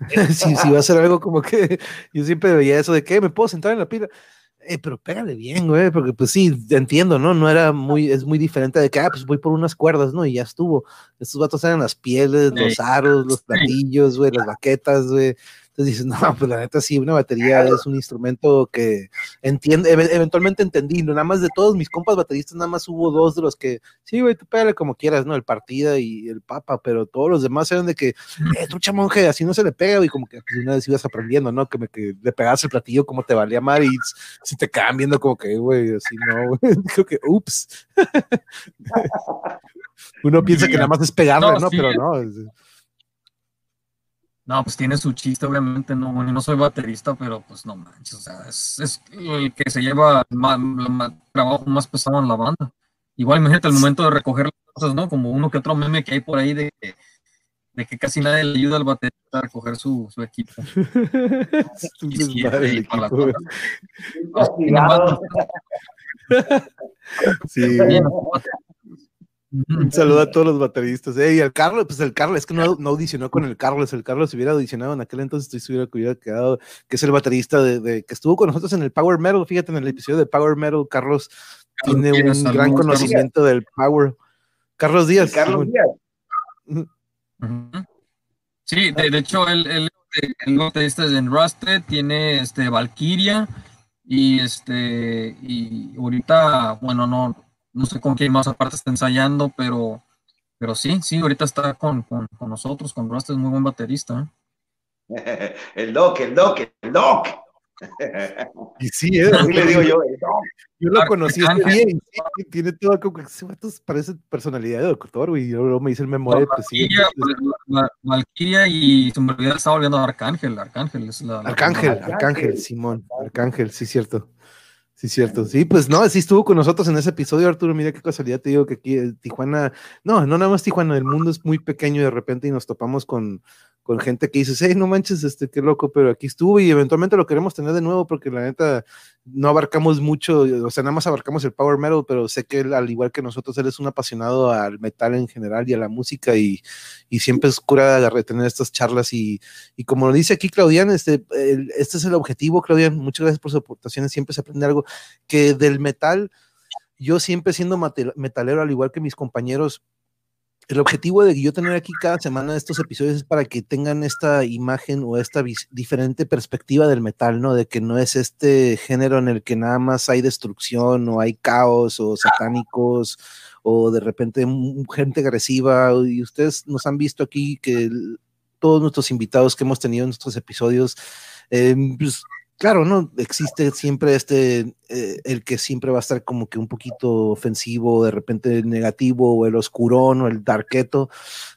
si, si va a ser algo como que yo siempre veía eso de que me puedo sentar en la pila. Eh, pero pégale bien, güey, porque pues sí, entiendo, ¿no? No era muy, es muy diferente de que, ah, pues voy por unas cuerdas, ¿no? Y ya estuvo. Estos vatos eran las pieles, los aros, los platillos, güey, las baquetas, güey. Entonces dices, no, pues la neta sí, una batería es un instrumento que entiende, eve- eventualmente entendí, ¿no? nada más de todos mis compas bateristas, nada más hubo dos de los que, sí, güey, tú pégale como quieras, ¿no? El partida y el papa, pero todos los demás eran de que, eh, trucha monje, así no se le pega, y como que pues, una vez ibas aprendiendo, ¿no? Que, me, que le pegabas el platillo como te valía mal y si te quedaban viendo como que, güey, así no, güey, creo que, ups. Uno piensa que nada más es pegarle, No. Pero no. No, pues tiene su chiste, obviamente, no, bueno, no soy baterista, pero pues no manches, o sea, es, es el que se lleva más, trabajo más pesado en la banda. Igual, imagínate el momento de recoger las cosas, ¿no? Como uno que otro meme que hay por ahí de que, de que casi nadie le ayuda al baterista a recoger su, su equipo. es un Y sí, Un saludo a todos los bateristas. Eh, y al Carlos, pues el Carlos, es que no, no audicionó con el Carlos. El Carlos si hubiera audicionado en aquel entonces, estoy seguro que hubiera quedado, que es el baterista de, de- que estuvo con nosotros en el Power Metal. Fíjate, en el episodio de Power Metal, Carlos tiene Díaz, un saludos, gran Carlos. conocimiento del Power. Carlos Díaz. Carlos. Díaz. Sí, de, de hecho, él, él, el baterista es en Rusted, tiene este Valkyria y este y ahorita, bueno, no, no sé con quién más aparte está ensayando, pero, pero sí, sí, ahorita está con, con, con nosotros, con Rusted, es muy buen baterista. ¿eh? El doc, el doc, el doc. Y sí, eh, Así le digo yo, el doc. yo lo conocí este día y sí, tiene todo como que ese vato parece personalidad de doctor, güey. Y luego me dice el memoria, pues sí. Valkyria, pues, Va- Valkyria y olvidó, estaba volviendo a Arcángel, Arcángel es la... Arcángel. Arcángel, Simón, Arcángel, sí, cierto. Sí, cierto. Sí, pues no, sí estuvo con nosotros en ese episodio, Arturo. Mira qué casualidad te digo que aquí en Tijuana, no, no nada más Tijuana, el mundo es muy pequeño de repente y nos topamos con, con gente que dices, hey, no manches, este, qué loco, pero aquí estuvo y eventualmente lo queremos tener de nuevo porque la neta no abarcamos mucho, o sea, nada más abarcamos el power metal, pero sé que él, al igual que nosotros, él es un apasionado al metal en general y a la música y, y siempre es cura de tener estas charlas y, y como lo dice aquí Claudian, este, este es el objetivo, Claudian, muchas gracias por sus aportaciones, siempre se aprende algo, que del metal, yo siempre siendo metalero, al igual que mis compañeros, el objetivo de yo tener aquí cada semana estos episodios es para que tengan esta imagen o esta diferente perspectiva del metal, ¿no? De que no es este género en el que nada más hay destrucción o hay caos o satánicos o de repente gente agresiva y ustedes nos han visto aquí que todos nuestros invitados que hemos tenido en estos episodios, eh, pues, claro, ¿no? Existe siempre este, eh, el que siempre va a estar como que un poquito ofensivo, de repente negativo, o el oscurón, o el darketo,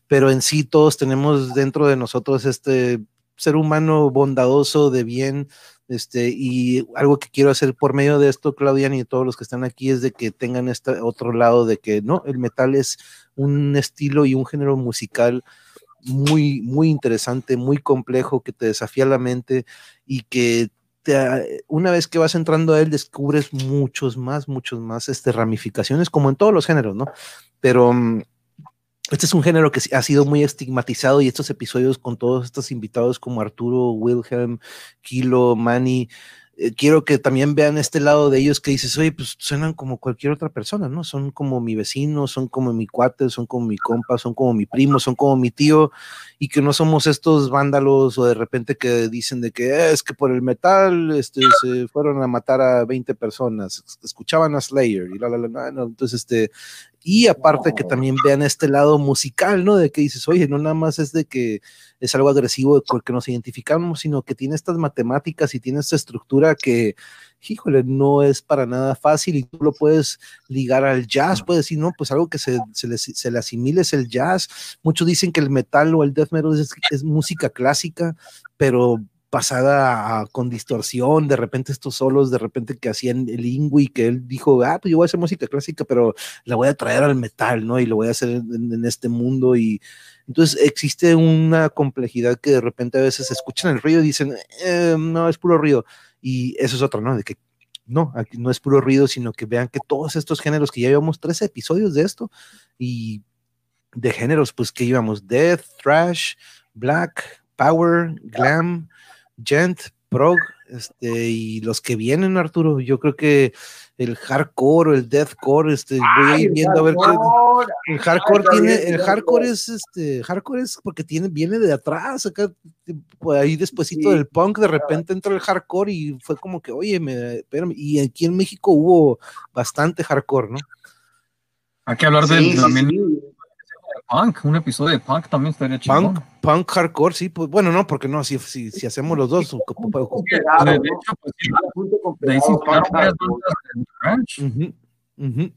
pero en sí todos tenemos dentro de nosotros este ser humano bondadoso, de bien, este, y algo que quiero hacer por medio de esto, Claudian, y todos los que están aquí, es de que tengan este otro lado de que no, el metal es un estilo y un género musical muy, muy interesante, muy complejo, que te desafía la mente y que te, una vez que vas entrando a él descubres muchos más, muchos más este, ramificaciones, como en todos los géneros, ¿no? Pero mm, este es un género que ha sido muy estigmatizado y estos episodios con todos estos invitados como Arturo, Wilhelm, Kilo, Manny, eh, quiero que también vean este lado de ellos que dices, oye, pues suenan como cualquier otra persona, ¿no? Son como mi vecino, son como mi cuate, son como mi compa, son como mi primo, son como mi tío, y que no somos estos vándalos o de repente que dicen de que eh, es que por el metal este, se fueron a matar a 20 personas, escuchaban a Slayer y la, la, la, no, entonces este, y aparte que también vean este lado musical, ¿no? De que dices, oye, no nada más es de que es algo agresivo con el que nos identificamos, sino que tiene estas matemáticas y tiene esta estructura que, híjole, no es para nada fácil y tú lo puedes ligar al jazz, puedes decir, no, pues algo que se, se, le, se le asimile es el jazz. Muchos dicen que el metal o el death metal es, es música clásica, pero pasada con distorsión, de repente estos solos, de repente que hacían el Ingui, que él dijo, ah, pues yo voy a hacer música clásica, pero la voy a traer al metal, ¿no? Y lo voy a hacer en, en este mundo y entonces existe una complejidad que de repente a veces escuchan el ruido y dicen, eh, no, es puro ruido. Y eso es otro, ¿no? De que no, aquí no es puro ruido, sino que vean que todos estos géneros, que ya llevamos tres episodios de esto, y de géneros, pues que íbamos, death, thrash, black, power, glam, gent, prog, este, y los que vienen, Arturo, yo creo que el hardcore o el deathcore, este, voy a ir viendo a ver qué. El hardcore tiene, el hardcore es este, hardcore es porque tiene, viene de atrás, acá, pues ahí despuesito sí. del punk, de repente entró el hardcore y fue como que, oye, me, espérame, y aquí en México hubo bastante hardcore, ¿no? Hay que hablar sí, del también punk, un episodio de punk también estaría chido. Punk, punk hardcore, sí, pues bueno, no, porque no, si, si, si hacemos los dos. de hecho, pues sí, de ahí se uh -huh,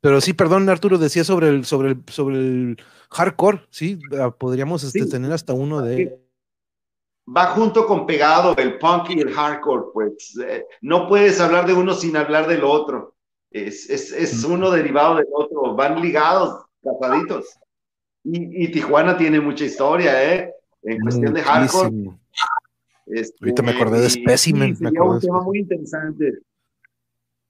Pero sí, perdón, Arturo, decía sobre el, sobre el, sobre el hardcore, sí, ah, podríamos este, sí. tener hasta uno de. Va junto con pegado el punk y el hardcore, pues eh, no puedes hablar de uno sin hablar del otro. Es, es, es uno derivado del otro, van ligados Y, y, Tijuana tiene mucha historia, ¿eh? En cuestión de hardcore. Este, Ahorita me acordé de Specimen. Sí, sería un tema muy interesante.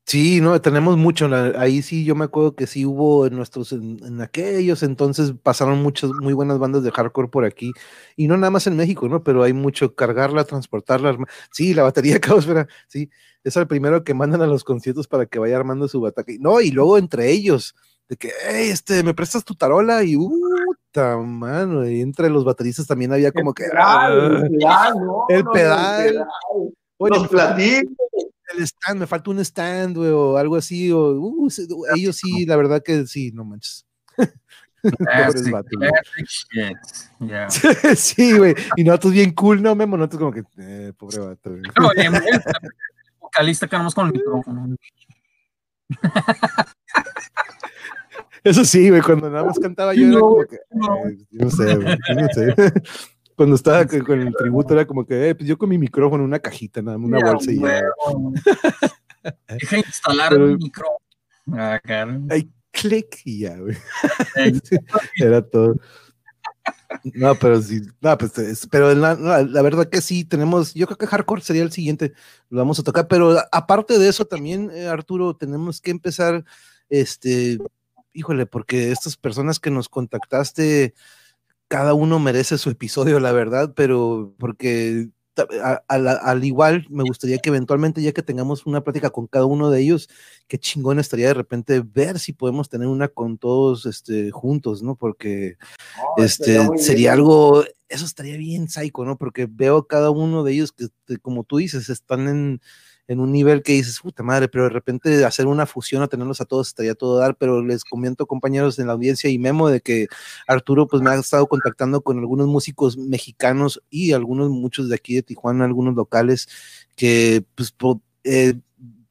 Sí, no, tenemos mucho. Ahí sí, yo me acuerdo que sí hubo en nuestros, en, en, aquellos entonces pasaron muchas muy buenas bandas de hardcore por aquí. Y no nada más en México, ¿no? Pero hay mucho cargarla, transportarla. Sí, la batería de Caosfera, sí. Es el primero que mandan a los conciertos para que vaya armando su bataca. No, y luego entre ellos de que, hey, este, ¿me prestas tu tarola? Y, puta, mano, y entre los bateristas también había como el que, pedal, uh, el pedal, no, el no, pedal. El pedal. Oye, los platillos. El stand, me falta un stand, güey, o algo así, o, uh, ellos sí, la verdad que sí, no manches. Classic, classic yeah. sí, güey. Y nosotros bien cool, ¿no, Memo? Nosotros como que, eh, pobre vato. Güey. No, vocalista quedamos con el micrófono. Eso sí, güey, cuando nada más cantaba yo era como que, no, no sé, güey, no sé. Cuando estaba con, el tributo era como que, eh, pues yo con mi micrófono, una cajita, nada, una yeah, bolsa y ya. Deja instalar un micrófono. Ah, claro. Ay, clic y ya, güey. era todo. No, pero sí, no, pues, pero la, la, la, verdad que sí, tenemos, yo creo que hardcore sería el siguiente, lo vamos a tocar, pero aparte de eso también, eh, Arturo, tenemos que empezar, este, híjole, porque estas personas que nos contactaste, cada uno merece su episodio, la verdad, pero porque a, a, al igual me gustaría que eventualmente, ya que tengamos una plática con cada uno de ellos, qué chingón estaría de repente ver si podemos tener una con todos este, juntos, ¿no? Porque oh, este, sería algo, eso estaría bien psycho, ¿no? Porque veo cada uno de ellos que, como tú dices, están en en un nivel que dices, puta madre, pero de repente hacer una fusión o tenerlos a todos estaría todo dar, pero les comento compañeros en la audiencia y Memo de que Arturo pues me ha estado contactando con algunos músicos mexicanos y algunos, muchos de aquí de Tijuana, algunos locales que pues, eh,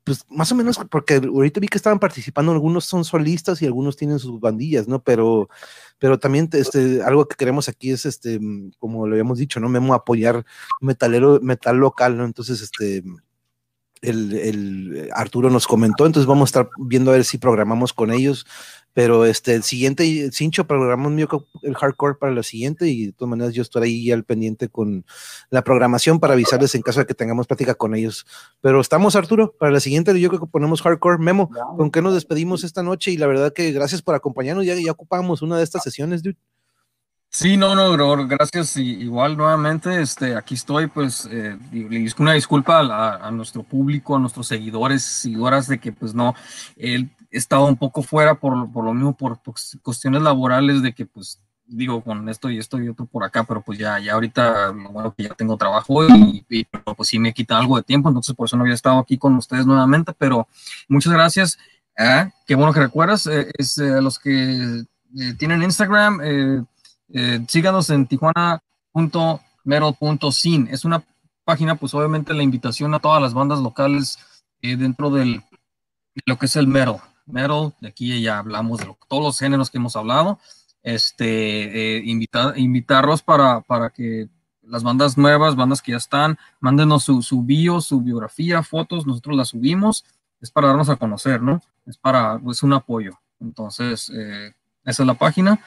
pues más o menos porque ahorita vi que estaban participando, algunos son solistas y algunos tienen sus bandillas, ¿no? Pero, pero también este, algo que queremos aquí es, este, como lo habíamos dicho, ¿no? Memo apoyar metalero, metal local, ¿no? Entonces, este, el, Arturo nos comentó, entonces vamos a estar viendo a ver si programamos con ellos pero este, el siguiente, Cincho, programamos el hardcore para lo siguiente y de todas maneras yo estaré ahí al pendiente con la programación para avisarles en caso de que tengamos plática con ellos. Pero estamos, Arturo, para la siguiente yo creo que ponemos hardcore. Memo, ¿con qué nos despedimos esta noche? Y la verdad que gracias por acompañarnos, ya, ya ocupamos una de estas sesiones, dude. Sí, no, no, gracias. igual nuevamente, este, aquí estoy, pues, eh, una disculpa a, a, nuestro público, a nuestros seguidores, seguidoras, de que, pues, no, él estaba un poco fuera por, por lo mismo, por, cuestiones laborales, de que, pues, digo, con esto y esto y otro por acá, pero pues ya, ya ahorita, bueno, que ya tengo trabajo y, pues sí me quita algo de tiempo, entonces por eso no había estado aquí con ustedes nuevamente, pero muchas gracias. ¿eh? qué bueno que recuerdas, eh, es los que tienen Instagram, eh, síganos en tijuana.mero.sin. Es una página, pues obviamente la invitación a todas las bandas locales eh, dentro del, de lo que es el metal. Metal, de aquí ya hablamos de todos los géneros que hemos hablado. Este, eh, invitarlos para, para que las bandas nuevas, bandas que ya están, mándenos su, su bio, su biografía, fotos, nosotros las subimos. Es para darnos a conocer, ¿no? Es para, es un apoyo. Entonces, esa es la página.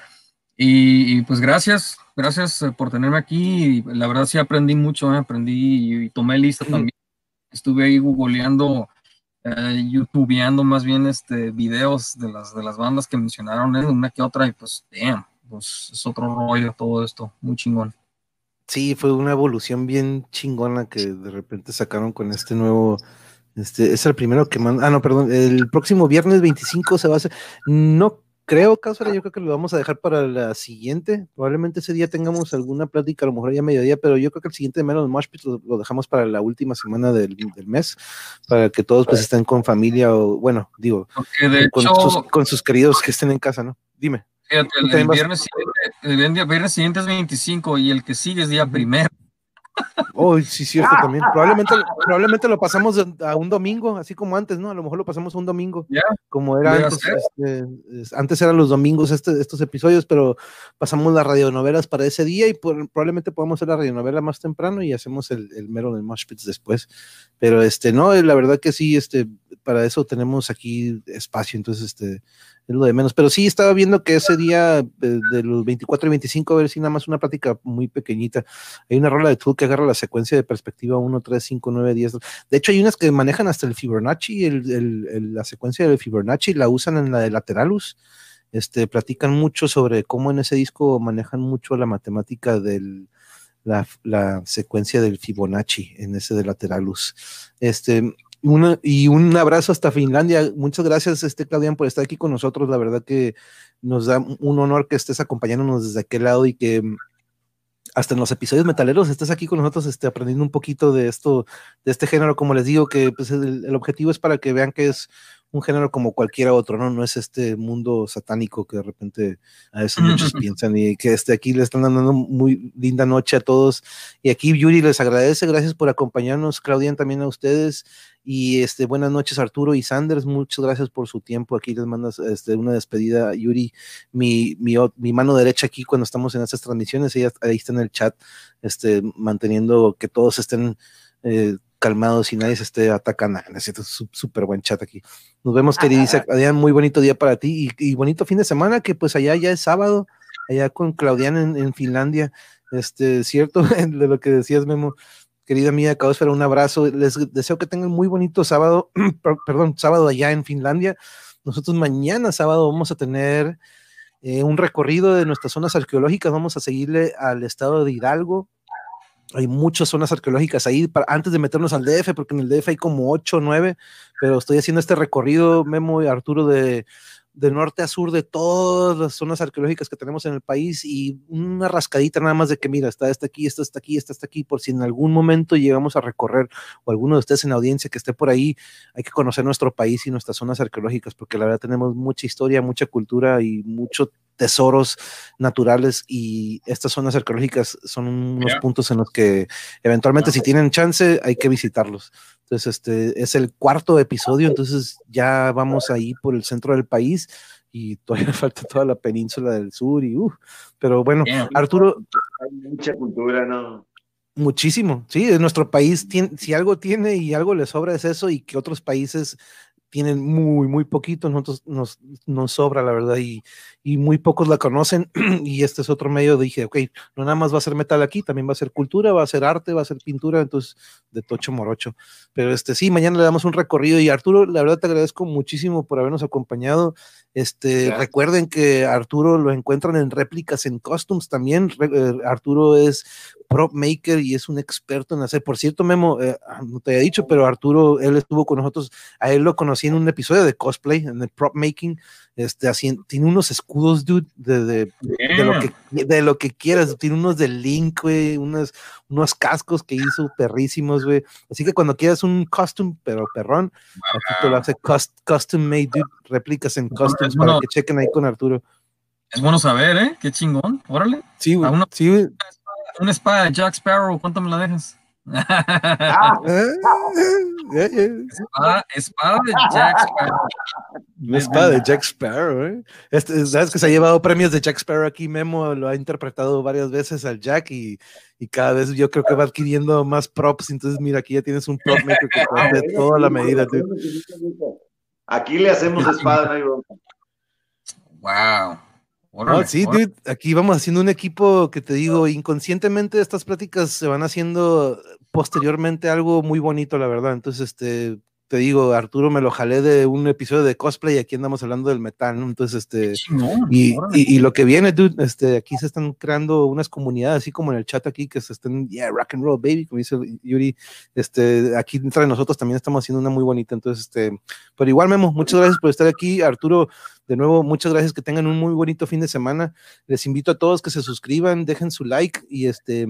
Y, pues gracias, gracias eh, por tenerme aquí. La verdad sí aprendí mucho, eh, aprendí y, tomé lista también. Estuve ahí googleando, eh, youtubeando más bien este, videos de las, de las bandas que mencionaron, eh, una que otra, y pues, damn, pues es otro rollo todo esto, muy chingón. Sí, fue una evolución bien chingona que de repente sacaron con este nuevo, este, es el primero que manda, ah, no, perdón, el próximo viernes 25 se va a hacer, no creo, Cáusala, yo creo que lo vamos a dejar para la siguiente. Probablemente ese día tengamos alguna plática, a lo mejor ya mediodía, pero yo creo que el siguiente de menos Mosh lo, lo, dejamos para la última semana del, del, mes, para que todos pues estén con familia o, bueno, digo, con, sus, con, sus, queridos que estén en casa, ¿no? Dime. Fíjate, el, el, viernes siguiente, el, viernes siguiente es 25 y el que sigue es día primero. Oh, sí, cierto también. Probablemente, probablemente lo pasamos a un domingo, así como antes, ¿no? A lo mejor lo pasamos a un domingo, como era antes. Este, antes eran los domingos este, estos episodios, pero pasamos las radionovelas para ese día y probablemente podamos hacer la radionovela más temprano y hacemos el, el mero del Moshpits después. Pero este, no, la verdad que sí, este, para eso tenemos aquí espacio, entonces este, es lo de menos. Pero sí estaba viendo que ese día de, los 24 y 25, a ver si nada más una plática muy pequeñita. Hay una rola de Tool que agarra la secuencia de perspectiva 1, 3, 5, 9, 10. De hecho, hay unas que manejan hasta el Fibonacci, el, el, la secuencia del Fibonacci, la usan en la de Lateralus. Este, platican mucho sobre cómo en ese disco manejan mucho la matemática del, la, la, secuencia del Fibonacci en ese de Lateralus. Este, y un abrazo hasta Finlandia. Muchas gracias, este Claudian, por estar aquí con nosotros. La verdad que nos da un honor que estés acompañándonos desde aquel lado y que mm, hasta en los episodios metaleros estés aquí con nosotros este, aprendiendo un poquito de esto, de este género. Como les digo, que pues, el objetivo es para que vean que es un género como cualquiera otro, ¿no? No es este mundo satánico que de repente a veces muchos piensan y que este aquí le están dando muy linda noche a todos. Y aquí Yuri les agradece, gracias por acompañarnos, Claudian también a ustedes. Y este, buenas noches Arturo y Sanders, muchas gracias por su tiempo. Aquí les mandas este, una despedida, Yuri, mi, mi, mi mano derecha aquí cuando estamos en estas transmisiones, ella ahí está en el chat, este, manteniendo que todos estén eh, calmados y nadie se esté atacando. Necesito súper buen chat aquí. Nos vemos, querida Adrián, muy bonito día para ti y, bonito fin de semana, que pues allá ya es sábado, allá con Claudian en, Finlandia. Este, cierto, de lo que decías, Memo. Querida mía, Caosfera, un abrazo. Les deseo que tengan muy bonito sábado, perdón, sábado allá en Finlandia. Nosotros mañana sábado vamos a tener eh, un recorrido de nuestras zonas arqueológicas. Vamos a seguirle al estado de Hidalgo, hay muchas zonas arqueológicas ahí para, antes de meternos al DF, porque en el DF hay como 8 o 9, pero estoy haciendo este recorrido, Memo y Arturo, de, de norte a sur de todas las zonas arqueológicas que tenemos en el país y una rascadita nada más de que mira, está esta aquí, esta está aquí, esta está aquí, por si en algún momento llegamos a recorrer o alguno de ustedes en la audiencia que esté por ahí, hay que conocer nuestro país y nuestras zonas arqueológicas porque la verdad tenemos mucha historia, mucha cultura y mucho tesoros naturales y estas zonas arqueológicas son unos puntos en los que eventualmente si tienen chance hay que visitarlos. Entonces, este es el cuarto episodio, entonces ya vamos ahí por el centro del país y todavía falta toda la península del sur y uh, pero bueno, Arturo hay mucha cultura, ¿no? Muchísimo, sí, en nuestro país, tiene, si algo tiene y algo le sobra es eso y que otros países tienen muy, muy poquito, nosotros nos, nos sobra, la verdad, y, y, muy pocos la conocen, y este es otro medio, dije, ok, no nada más va a ser metal aquí, también va a ser cultura, va a ser arte, va a ser pintura, entonces, de tocho morocho, pero este, sí, mañana le damos un recorrido, y Arturo, la verdad te agradezco muchísimo por habernos acompañado, este, recuerden que Arturo lo encuentran en réplicas en costumes también, Re Arturo es prop maker y es un experto en hacer, por cierto, Memo, eh, no te había dicho, pero Arturo, él estuvo con nosotros, a él lo conocí en un episodio de cosplay, en el prop making, este, así, tiene unos escudos, dude, de, de, yeah. de, lo, que, de lo que quieras, tiene unos de Link, güey, unos, unos cascos que hizo perrísimos, güey, así que cuando quieras un costume, pero perrón, wow. aquí te lo hace cost, custom made, dude, réplicas en costumes bueno, para que chequen ahí con Arturo. Es bueno saber, ¿eh? Qué chingón, órale. Sí, güey, sí, güey. Una espada de Jack Sparrow, ¿cuánto me la dejas? Ah. espada, espada, de Jack Sparrow. Una espada de Jack Sparrow, ¿eh? Este, Sabes que se ha llevado premios de Jack Sparrow aquí, Memo lo ha interpretado varias veces al Jack y, y cada vez yo creo que va adquiriendo más props. Entonces, mira, aquí ya tienes un prop maker que te hace toda la medida. Tío. Aquí le hacemos espada, no Wow. Órale, sí, órale. dude, aquí vamos haciendo un equipo que te digo, inconscientemente estas pláticas se van haciendo posteriormente algo muy bonito, la verdad. Entonces, este, te digo, Arturo me lo jalé de un episodio de cosplay y aquí andamos hablando del metal, ¿no? Entonces, este, No, y, y, y, lo que viene, dude, este, aquí se están creando unas comunidades, así como en el chat aquí, que se están, yeah, rock and roll, baby, como dice Yuri, este, aquí entre nosotros también estamos haciendo una muy bonita, entonces, este, pero igual, Memo, muchas gracias por estar aquí, Arturo, de nuevo, muchas gracias, que tengan un muy bonito fin de semana, les invito a todos que se suscriban, dejen su like y, este,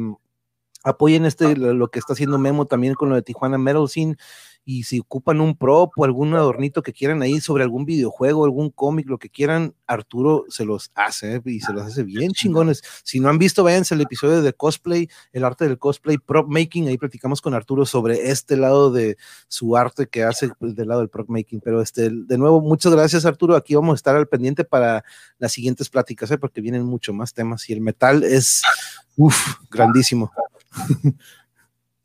apoyen este, lo que está haciendo Memo también con lo de Tijuana Metal Scene, y si ocupan un prop o algún adornito que quieran ahí sobre algún videojuego, algún cómic, lo que quieran, Arturo se los hace y se los hace bien chingones. Si no han visto, váyanse al episodio de cosplay, el arte del cosplay, prop making, ahí platicamos con Arturo sobre este lado de su arte que hace del lado del prop making. Pero este, de nuevo, muchas gracias Arturo, aquí vamos a estar al pendiente para las siguientes pláticas, ¿eh? porque vienen mucho más temas y el metal es, uff, grandísimo.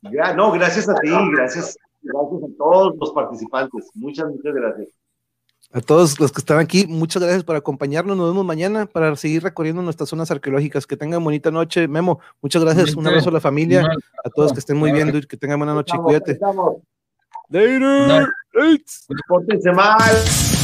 Ya, no, gracias a ti, gracias Gracias a todos los participantes. Muchas, muchas gracias. A todos los que están aquí, muchas gracias por acompañarnos. Nos vemos mañana para seguir recorriendo nuestras zonas arqueológicas. Que tengan bonita noche. Memo, muchas gracias. Un abrazo a la familia. A todos que estén muy bien, que tengan buena noche. Cuídate. Later. Pórtense mal.